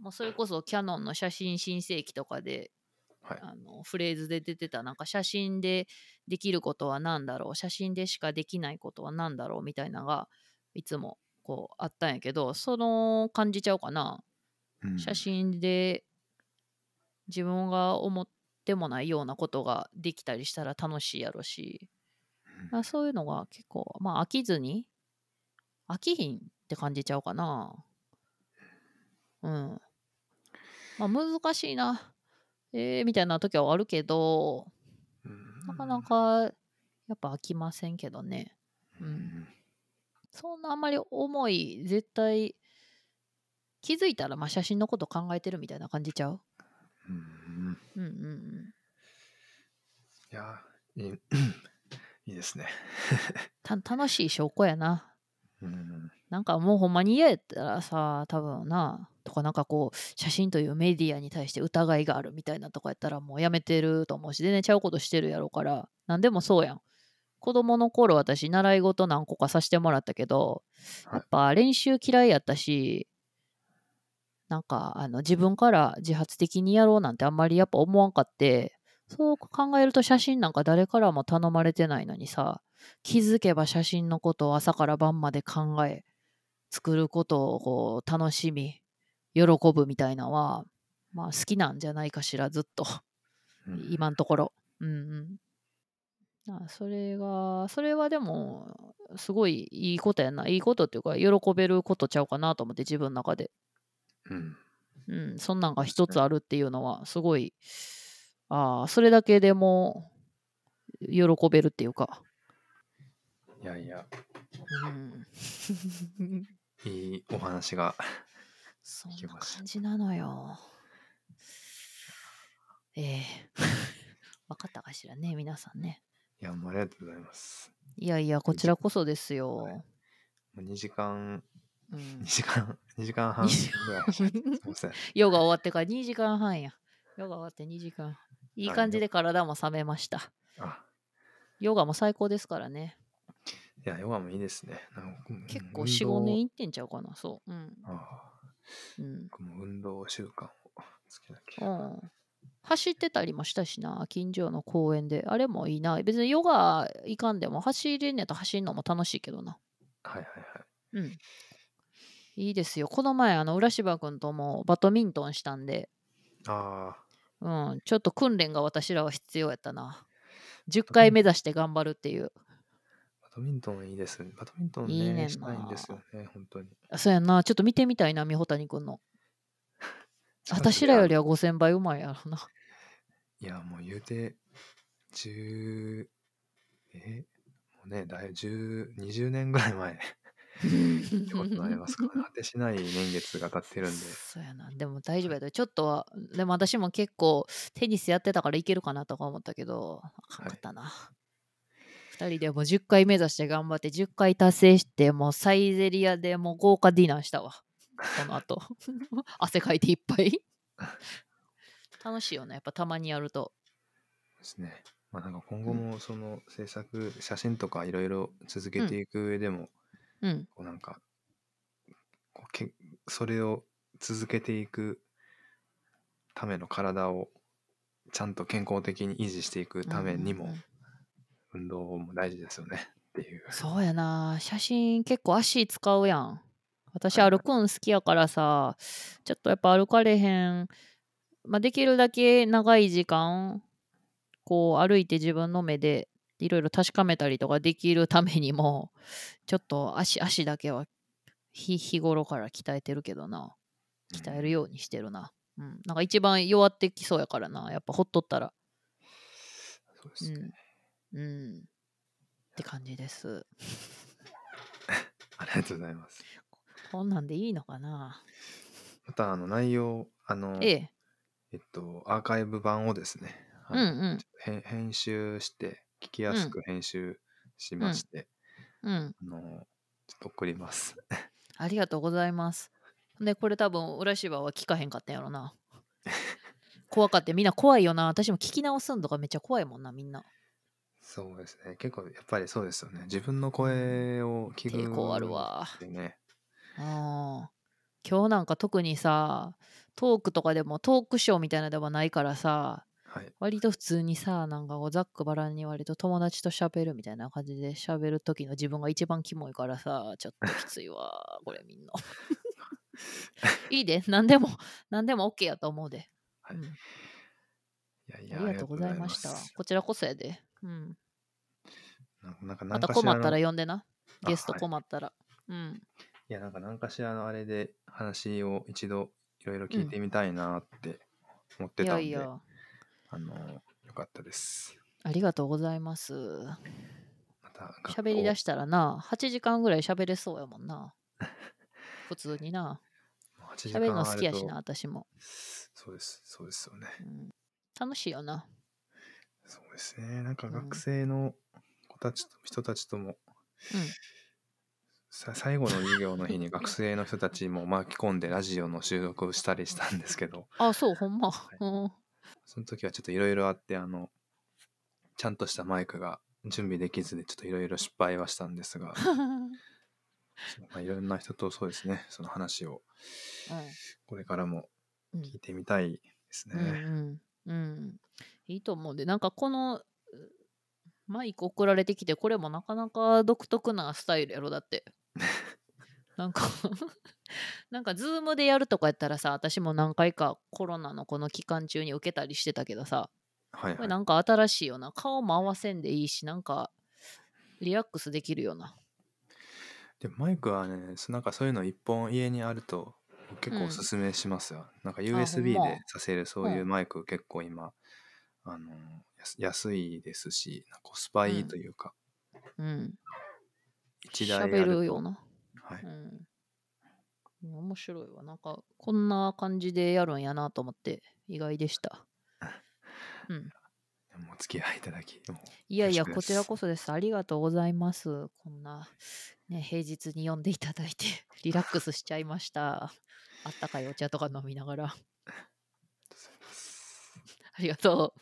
もうそれこそキャノンの写真新世紀とかではい。あのフレーズで出てたなんか写真でできることは何だろう写真でしかできないことは何だろうみたいなのがいつもこうあったんやけどその感じちゃうかな。うん。写真で自分が思ってもないようなことができたりしたら楽しいやろし、うんまあ、そういうのが結構まあ飽きずに飽きひんって感じちゃうかな。うん。まあ難しいな。えー、みたいな時はあるけどうん。なかなかやっぱ飽きませんけどね。ううん。んそんなあんまり重い絶対気づいたらまあ写真のこと考えてるみたいな感じちゃう？うん。うんうんうん。いや、いいですね。た楽しい証拠やな。うん。なんかもうほんまに嫌やったらさ、多分な、とかなんかこう、写真というメディアに対して疑いがあるみたいなとかやったらもうやめてると思うし、全然ちゃうことしてるやろから、なんでもそうやん。子供の頃私、習い事何個かさせてもらったけど、はいやっぱ練習嫌いやったし、なんかあの自分から自発的にやろうなんてあんまりやっぱ思わんかって、そう考えると写真なんか誰からも頼まれてないのにさ、気づけば写真のことを朝から晩まで考え、作ることをこう楽しみ、喜ぶみたいなのは、まあ好きなんじゃないかしら、ずっと。うん今のところ。うんうん。あそれが、それはでも、すごいいいことやな。いいことっていうか、喜べることちゃうかなと思って、自分の中で。うん。うん、そんなんが一つあるっていうのは、すごい、ああ、それだけでも、喜べるっていうか。いやいや、うん。いいお話が。そんな感じなのよ。ええ 分かったかしらね、皆さんね。いや、もうありがとうございます。いやいや、こちらこそですよ。はいもう2時間、うん2時間、2時間半ぐらい。すいません。ヨガ終わってから2時間半や。ヨガ終わって2時間。いいはい感じで体も冷めました。あ、ヨガも最高ですからね。いや、ヨガもいいですね。結構運4、動5年いってんちゃうかな。そう。うん。ああうん。運動習慣をつけなきゃ。うん走ってたりもしたしな、近所の公園で。あれもいいな。別にヨガ行かんでも走れんねやったら走るのも楽しいけどな。はいはいはい。うん。いいですよ。この前、あの、浦芝君ともバドミントンしたんで、あうん、ちょっと訓練が私らは必要やったな。10回目指して頑張るっていう。あ、バドミントンいいですね。バドミントンね、いいねしたいんですよね、本当に。あそうやんな。ちょっと見てみたいな、三穂谷君の。私らよりは5000倍うまいやろな。いや、もう言うて、10、え？もうね、だいぶ10、20年ぐらい前ってことになりますから、果てしない年月が経ってるんで。そうやな。でも大丈夫やで。ちょっとは、でも私も結構テニスやってたからいけるかなとか思ったけど、あかんかったな。二人でもう10回目指して頑張って10回達成してもうサイゼリアでもう豪華ディナーしたわ。この後。汗かいていっぱい。楽しいよね。やっぱたまにやると。ですね。まあなんか今後もその制作、写真とかいろいろ続けていく上でも、うん。こうなんかこうけそれを続けていくための体をちゃんと健康的に維持していくためにも運動も大事ですよね っていう。そうやな。写真結構足使うやん。私歩くん好きやからさ、ちょっとやっぱ歩かれへん。まあ、できるだけ長い時間、こう歩いて自分の目でいろいろ確かめたりとかできるためにも、ちょっと足、足だけは日日頃から鍛えてるけどな。鍛えるようにしてるな。うん。なんか一番弱ってきそうやからな。やっぱほっとったら。そうですね。うん。うん。って感じです。ありがとうございます。こ んなんでいいのかなまたあの内容あのええ。えっとアーカイブ版をですね。うんうん。編編集して聞きやすく編集しまして、うん。あのちょっと送ります。ありがとうございます。で、これ多分、浦芝は聞かへんかったんやろな。怖かって、みんな怖いよな。私も聞き直すんとかめっちゃ怖いもんな、みんな。そうですね。結構やっぱりそうですよね。自分の声を聞く抵抗あるわってね。うん。今日なんか特にさ、トークとかでもトークショーみたいなのではないからさ、はい。割と普通にさ、なんかこうざっくばらんに割と友達と喋るみたいな感じで喋る時の自分が一番キモいからさ、ちょっときついわ、これみんな。いいで、なんでも、なんでも OK やと思うで。はいうんいやいやありがとうございました。こちらこそやで。うん。ななんかまた困ったら呼んでな。あゲストはい困ったら。うん。いや、なんか何かしらのあれで話を一度いろいろ聞いてみたいなって思っていたんで、やいや、あの、よかったです。ありがとうございます。また、喋り出ししたらな、8時間ぐらい喋れそうやもんな。普通にな。8 8時喋るの好きやしな、私も。そうですそうですよねうん、楽しいよな。そうですねなんかうん学生の子たちと人たちとも、うん。さ最後の授業の日に 学生の人たちも巻き込んでラジオの収録をしたりしたんですけどあ、そう、ほんま。いうん。その時はちょっといろいろあってあのちゃんとしたマイクが準備できずでちょっといろいろ失敗はしたんですが いろんな人とそうですねその話をこれからもうん。聞いてみたいですね。うんうんうん、いいと思うんでなんかこのうマイク送られてきてこれもなかなか独特なスタイルやろだって。なんかなんかズームでやるとかやったらさ私も何回かコロナのこの期間中に受けたりしてたけどさ。はいはい。これなんか新しいよな。顔も合わせんでいいしなんかリラックスできるよな。でマイクはねそなんかそういうの一本家にあると結構おすすめしますよ。なんか USB でさせるそういうマイク結構今、あの安安いですしコスパいいというか、うん。一台あ喋るとるよな。はい、うんうん面白いわ。なんか、こんな感じでやるんやなと思って、意外でした。うん。お付き合いいただきいやいや、こちらこそです。ありがとうございます。こんな、ね、平日に読んでいただいて、リラックスしちゃいました。あったかいお茶とか飲みながら。ありがとう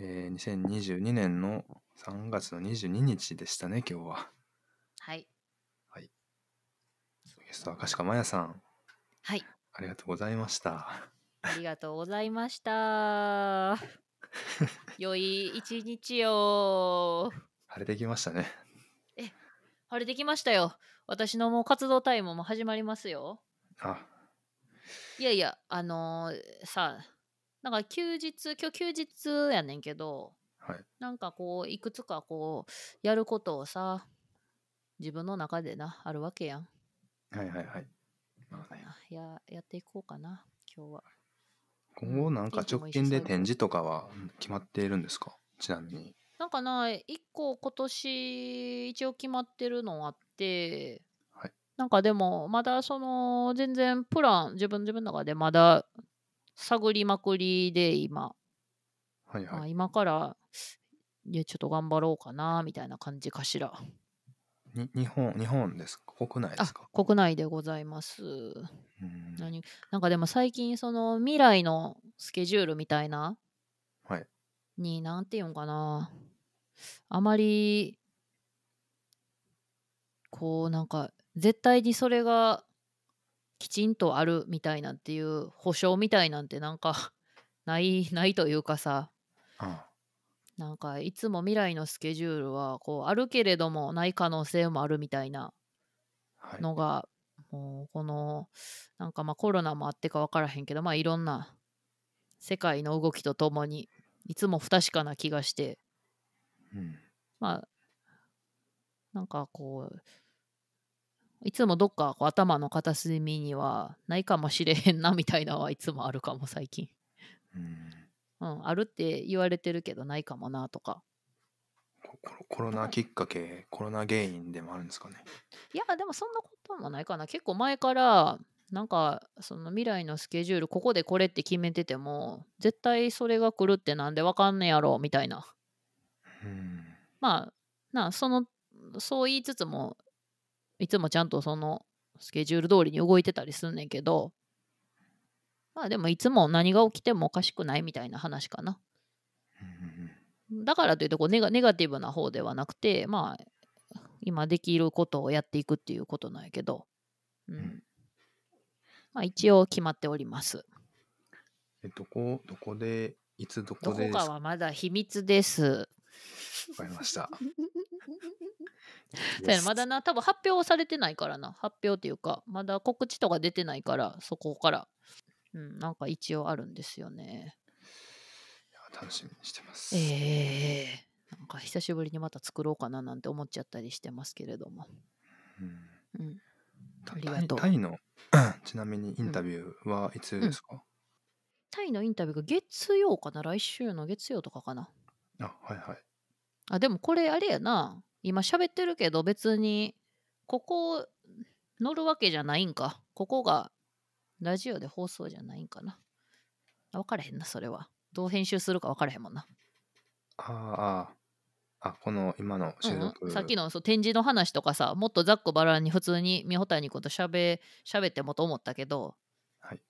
えー、2022年の3月の22日でしたね今日は。う。はい。ゲスト赤鹿真也さんはい。ありがとうございました。ありがとうございました。良い一日を。晴れてきましたね。晴れてきましたよ。私のもう活動タイムも始まりますよ。あいやいや、あのーさ、なんか休日、今日休日やねんけど、はい。なんかこう、いくつかこう、やることをさ、自分の中でな、あるわけやん。はいはいはい。まあね、ややっていこうかな、今日は。今後なんか直近で展示とかは決まっているんですか？ちなみに。なんかな、一個今年一応決まってるのあって、はいなんかでも、まだその、全然プラン、自分自分の中でまだ探りまくりで今、まあ、はいはい。今から、いや、ちょっと頑張ろうかな、みたいな感じかしら。に日本、日本ですか？国内であすか、国内でございます。うん何なんかでも最近、その未来のスケジュールみたいな、はい。に、なんていうんかな。あまり、こう、なんか、絶対にそれがきちんとあるみたいなんっていう保証みたいなんてなんか ない、ないというかさ、あなんかいつも未来のスケジュールはこうあるけれどもない可能性もあるみたいなはい。のが、もうこのなんかまあコロナもあってか分からへんけどまあいろんな世界の動きとともにいつも不確かな気がしてうん。まあなんかこういつもどっかこう頭の片隅にはないかもしれへんなみたいなのはいつもあるかも最近。うんうん、あるって言われてるけどないかもなとか。コロナきっかけ、コロナ原因でもあるんですかね？いやでもそんなこともないかな結構前からなんかその未来のスケジュールここでこれって決めてても絶対それが来るってなんでわかんねやろみたいなうん。まあなそのそう言いつつもいつもちゃんとそのスケジュール通りに動いてたりすんねんけどまあでもいつも何が起きてもおかしくないみたいな話かな。うんだからといってこうネガネガティブな方ではなくてまあ今できることをやっていくっていうことなんやけど、うん。うん。まあ、一応決まっております。え、どこ、どこで、いつどどこでですか？こかはまだ秘密です。わかりました。そうやなまだな多分発表されてないからな。発表っていうかまだ告知とか出てないからそこから、うん、なんか一応あるんですよね。楽しみにしてます。ええなんか久しぶりにまた作ろうかななんて思っちゃったりしてますけれども。うんうん、たありがとうタイの ちなみにインタビューはいつですか、タイのインタビューが月曜かな？来週の月曜とかかな？あはいはいあでもこれあれやな今喋ってるけど別にここ乗るわけじゃないんか。ここがラジオで放送じゃないんかな。あ分からへんな、それは。どう編集するか分からへんもんな。ああ、ああ、この今の収録。うん、さっきのそう展示の話とかさ、もっとざっくばらんに普通に美穂谷君としゃべ喋ってもと思ったけど、はい。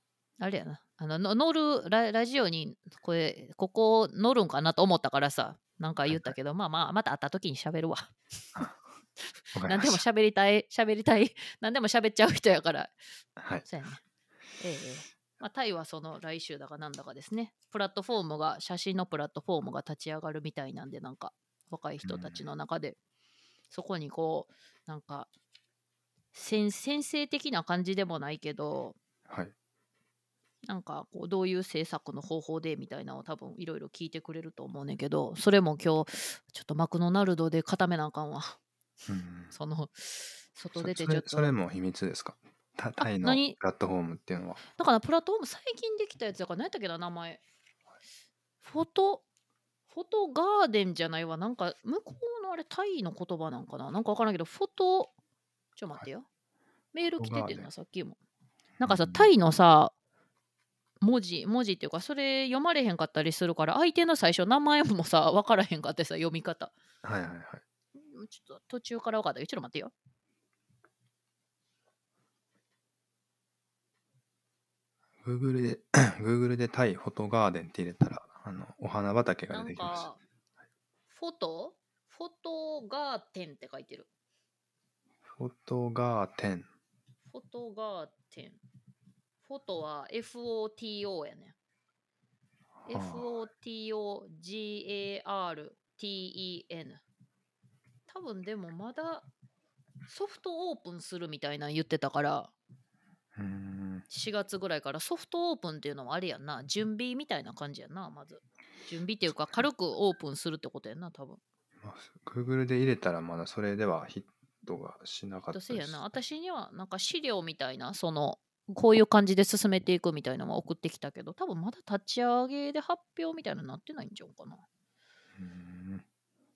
あれやな。あのの乗るララジオにこれここ乗るんかなと思ったからさなんか言ったけど、まあまあまた会った時に喋るわわかり 何でも。喋りたい喋りたい何でも喋っちゃう人やからはい。そうやねええええ。まあ、タイはその来週だかなんだかですね。プラットフォームが写真のプラットフォームが立ち上がるみたいなんでなんか若い人たちの中で、そこにこうなんか先先生的な感じでもないけどはい。なんかこうどういう制作の方法でみたいなのを多分いろいろ聞いてくれると思うねんけどそれも今日ちょっとマクドナルドで固めなあかんわ。うん。その外そ出てちょっと。それも秘密ですか？タタイの何？プラットフォームっていうのは。だからプラットフォーム最近できたやつだから何やったっけな名前。フォトフォトガーデンじゃないわ。なんか向こうのあれタイの言葉なんかな？なんか分からんけどフォトちょっと待ってよ、メール来ててんなさっきも。なんかさうん。タイのさ文字文字っていうかそれ読まれへんかったりするから相手の最初名前もさ分からへんかってさ読み方。はいはいはい。ちょっと途中から分かったよちょっと待ってよ Google で、Google でタイフォトガーデンって入れたら、あの、お花畑が出てきましたか。フォト？フォトガーテンって書いてるフォトガーテン。フォトガーテン。フォトは FOTO やね。はあ FOTOGARTEN。多分でもまだソフトオープンするみたいなの言ってたから、うーん。4月ぐらいからソフトオープンっていうのはあれやんな。準備みたいな感じやな、まず。準備っていうか軽くオープンするってことやな、多分。まあ Google で入れたらまだそれではヒットがしなかったです。やな私にはなんか資料みたいなそのこういう感じで進めていくみたいなのは送ってきたけど多分まだ立ち上げで発表みたいなのなってないんちゃうかなうーん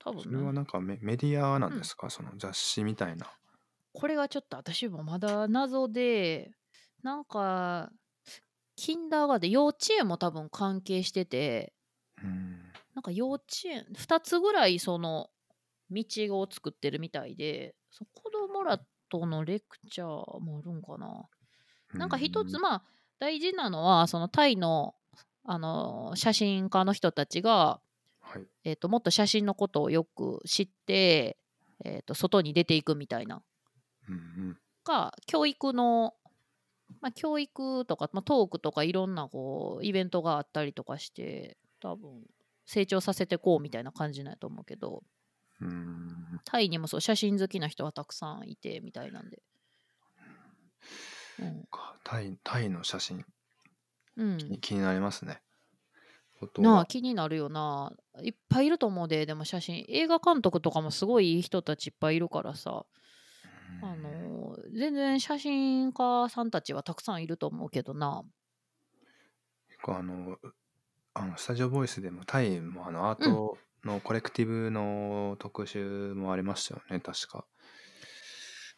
多分それはななんかメメディアなんですか、その雑誌みたいな。これがちょっと私もまだ謎でなんかキンダーガーデン幼稚園も多分関係しててうーん。なんか幼稚園2つぐらいその道を作ってるみたいでそ子供らとのレクチャーもあるんかななんか一つまあ大事なのはそのタイのあの写真家の人たちが、はい。えー、ともっと写真のことをよく知って、えー、と外に出ていくみたいなうんうん。が教育の、まあ、教育とか、まあ、トークとかいろんなこうイベントがあったりとかして多分成長させてこうみたいな感じなんやと思うけどうーん。タイにもそう写真好きな人がたくさんいてみたいなんで。うん。か。タイタイの写真。うん、気気になりますね。なあ気になるよな。いっぱいいると思うででも写真。映画監督とかもすごいいい人たちいっぱいいるからさ。うんあの全然写真家さんたちはたくさんいると思うけどな。結構あの、あのスタジオボイスでもタイもあのアートのコレクティブの特集もありましたよね、確か。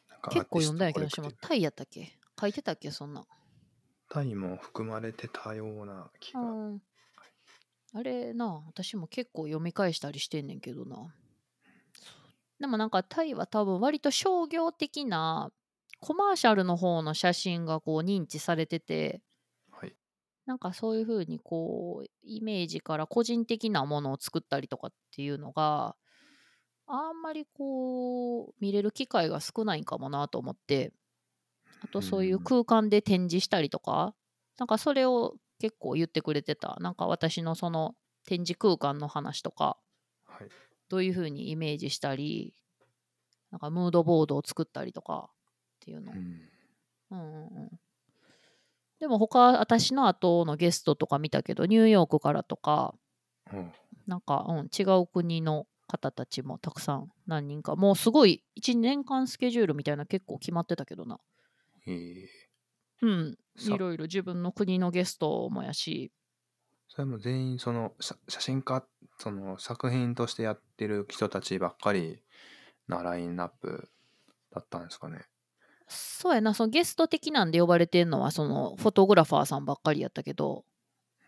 なんか結構読んだんやけど私もタイやったっけ？書いてたっけ？そんな。んタイも含まれてたような気が。うん。あれな私も結構読み返したりしてんねんけどなでもなんかタイは多分割と商業的なコマーシャルの方の写真がこう認知されててはい。なんかそういうふうにこうイメージから個人的なものを作ったりとかっていうのがあんまりこう見れる機会が少ないんかもなと思ってあとそういう空間で展示したりとかなんかそれを結構言ってくれてたなんか私のその展示空間の話とかはい。どういうふうにイメージしたりなんかムードボードを作ったりとかっていうの。うん。うんうんうん。でも他私の後のゲストとか見たけどニューヨークからとかおなんか、うん、違う国の方たちもたくさん何人かもうすごい1年間スケジュールみたいな結構決まってたけどな。え。ーうん。さいろいろ自分の国のゲストもやしそれも全員その写写真家その作品としてやってる人たちばっかりなラインナップだったんですかね。そうやな。そのゲスト的なんで呼ばれてんのはそのフォトグラファーさんばっかりやったけど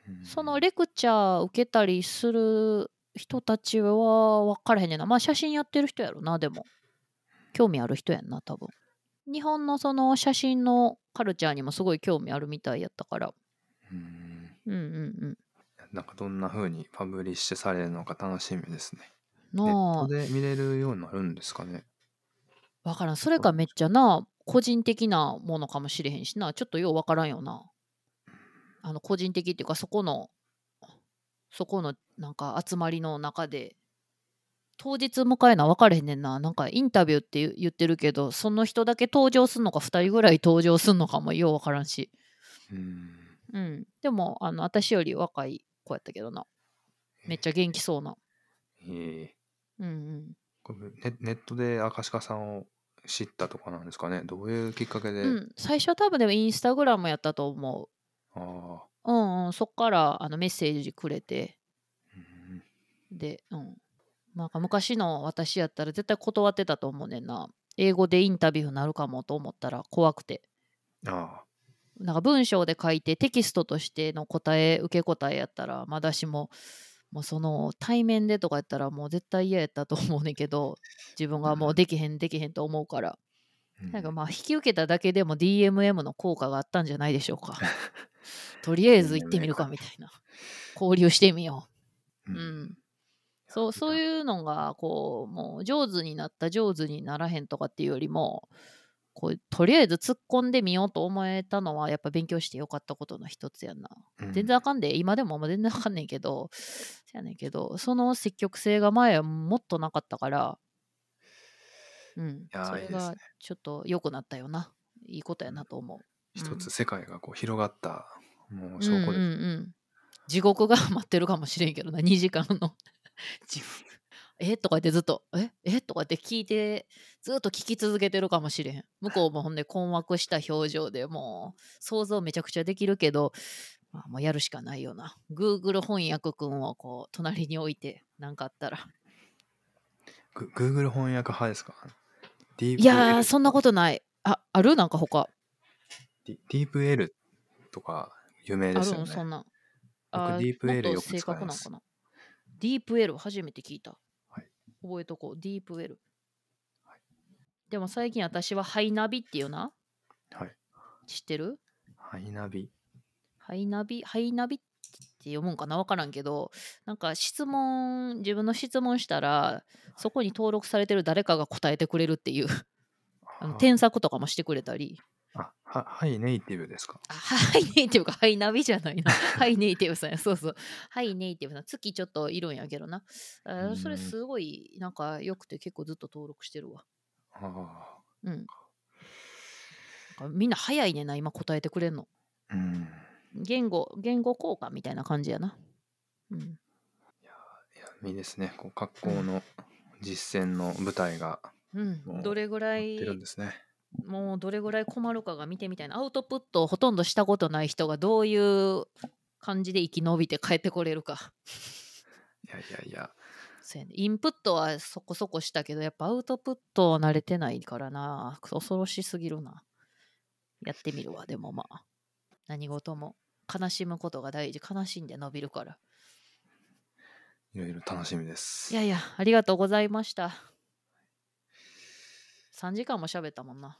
うん。そのレクチャー受けたりする人たちは分からへんねんな。まあ写真やってる人やろなでも。興味ある人やんな多分。日本のその写真のカルチャーにもすごい興味あるみたいやったから。うん。うんうんうんなんかどんな風にパブリッシュされるのか楽しみですね。なネッあトで見れるようになるんですかね。分からん。それかめっちゃな個人的なものかもしれへんしな。ちょっとよう分からんよな。あの個人的っていうかそこのそこのなんか集まりの中で当日迎えな分からへんねんな。なんかインタビューって言ってるけどその人だけ登場すんのか2人ぐらい登場すんのかもよう分からんし。うん。うん。でもあの私より若い子やったけどなめっちゃ元気そうなええうんうんこれネネットで赤鹿さんを知ったとかなんですかね？どういうきっかけで？うん、最初は多分でもインスタグラムやったと思ああ。う。うんうん、そっからあのメッセージくれて、うんで、うん。なんか昔の私やったら絶対断ってたと思うねんな。英語でインタビューになるかもと思ったら怖くて。ああ。なんか文章で書いてテキストとしての答え、受け答えやったら、まだしも、もうその対面でとかやったらもう絶対嫌やったと思うねんけど、自分がもうできへんできへんと思うから。うんなんかまあ引き受けただけでも DMM の効果があったんじゃないでしょうか。とりあえず行ってみるかみたいな。交流してみよう。うん。そうそうう。いうのがこうもう上手になった上手にならへんとかっていうよりもこうとりあえず突っ込んでみようと思えたのはやっぱ勉強してよかったことの一つやんな。うん。全然あかんで。今でも全然あかんねんけど。そやねんけど。その積極性が前はもっとなかったから。うん。それがちょっと良くなったよな。いいことやなと思う。一つ世界がこう広がった、もううん証拠です。うんうん、地獄が 待ってるかもしれんけどな。2時間の え？とか言ってずっとえ？え？とか言って聞いてずっと聞き続けてるかもしれへん。向こうもほんで困惑した表情でもう想像めちゃくちゃできるけど、まあ、もうやるしかないよな。Google 翻訳くんをこう隣に置いて何かあったら。グ Google 翻訳派ですか？いやーそんなことない。あある？なんか他。ディ DeepL とか有名あですよね。るの？そんな。あ DeepL もっとよく使います。んかなディープ L 初めて聞いた、はい覚えとこう。ディープ L、はい。でも最近私はハイナビっていうな。はい。知ってる？ハイナビ。ハイナビ？ハイナビって読むんかな？分からんけど。なんか質問自分の質問したらそこに登録されてる誰かが答えてくれるっていう。あのあ添削とかもしてくれたりあははいネイティブですか？あハイネイティブか、ハイナビじゃないな。ハイネイティブさんや、そうそう。ハイネイティブさん、月ちょっといるんやけどな。あうんそれすごい、なんか良くて結構ずっと登録してるわ。ああ。うん。みんな早いねんな、今答えてくれんの。うん。言語、言語交換みたいな感じやな。うん。いや、いいですね。こう学校の実践の舞台がうんどれぐらい出るんですね。もうどれぐらい困るかが見てみたいな。アウトプットをほとんどしたことない人がどういう感じで生き延びて帰ってこれるか。いやいやいや。そうやね。インプットはそこそこしたけどやっぱアウトプットは慣れてないからな。恐ろしすぎるな。やってみるわでもまあ。何事も。悲しむことが大事。悲しんで伸びるから。いろいろ楽しみです。いやいやありがとうございました3時間も喋ったもんな、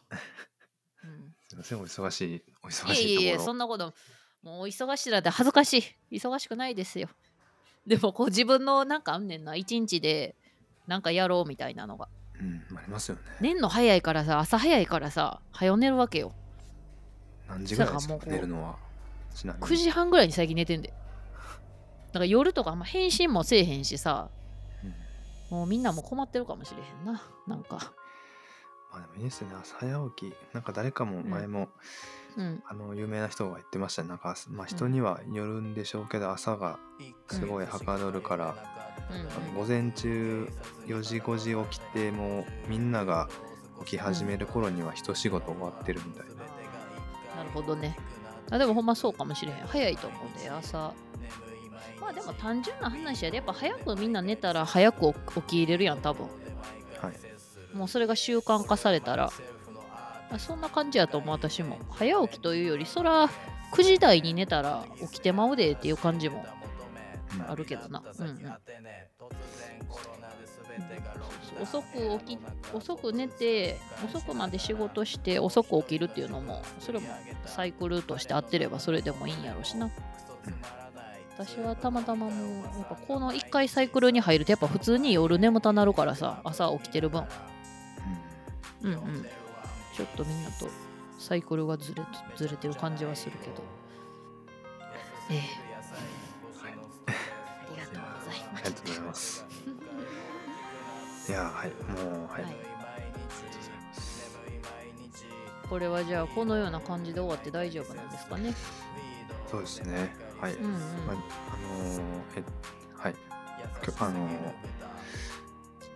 うん、すみません、お忙しい、お忙いやいやいやしいところ。そんなこともうお忙しいだって恥ずかしい。忙しくないですよ。でもこう自分のなんかあんねんな。一日でなんかやろうみたいなのが。うん、ありますよね。寝んの早いからさ朝早いからさ早寝るわけよ。何時ぐらいですか寝るのは？ちなみに。9時半ぐらいに最近寝てんで。だから夜とかあんま返信もせえへんしさ。うん。もうみんなも困ってるかもしれへんな。なんか。まあでもいいですね。朝早起き。なんか誰かも前も、うん。あの、有名な人が言ってましたね。なんか、まあ人にはよるんでしょうけど、朝がすごいはかどるから、うん。あの午前中4時5時起きてもうみんなが起き始める頃には一仕事終わってるみたいな、なるほどね。あでもほんまそうかもしれへん。早いと思うで朝。まあでも単純な話やでやっぱ早くみんな寝たら早く起きれるやん多分。はいもうそれが習慣化されたらあそんな感じやと思う私も。早起きというよりそら9時台に寝たら起きてまうでっていう感じもうんあるけどな。うんうん。遅く起き遅く寝て遅くまで仕事して遅く起きるっていうのもそれもサイクルとして合ってればそれでもいいんやろうしな。私はたまたまもうやっぱこの1回サイクルに入るとやっぱ普通に夜眠たなるからさ朝起きてる分うんうんちょっとみんなとサイクルがずれずれてる感じはするけどええありがとうございまありがとうございます。いや、はい、もう、はい。はいこれはじゃあこのような感じで終わって大丈夫なんですかねそうですね。はい。うんうんまあ、あのーえ、はい。きょあのー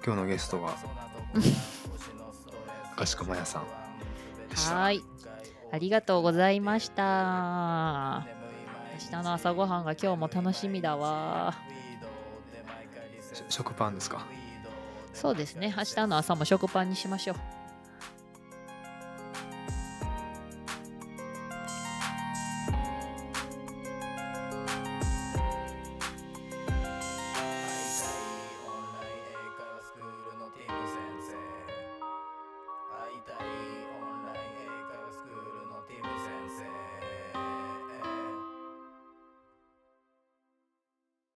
今日のゲストは、かしこまやさん。はーい。ありがとうございました。明日の朝ごはんが今日も楽しみだわ。し食パンですか？そうですね。明日の朝も食パンにしましょう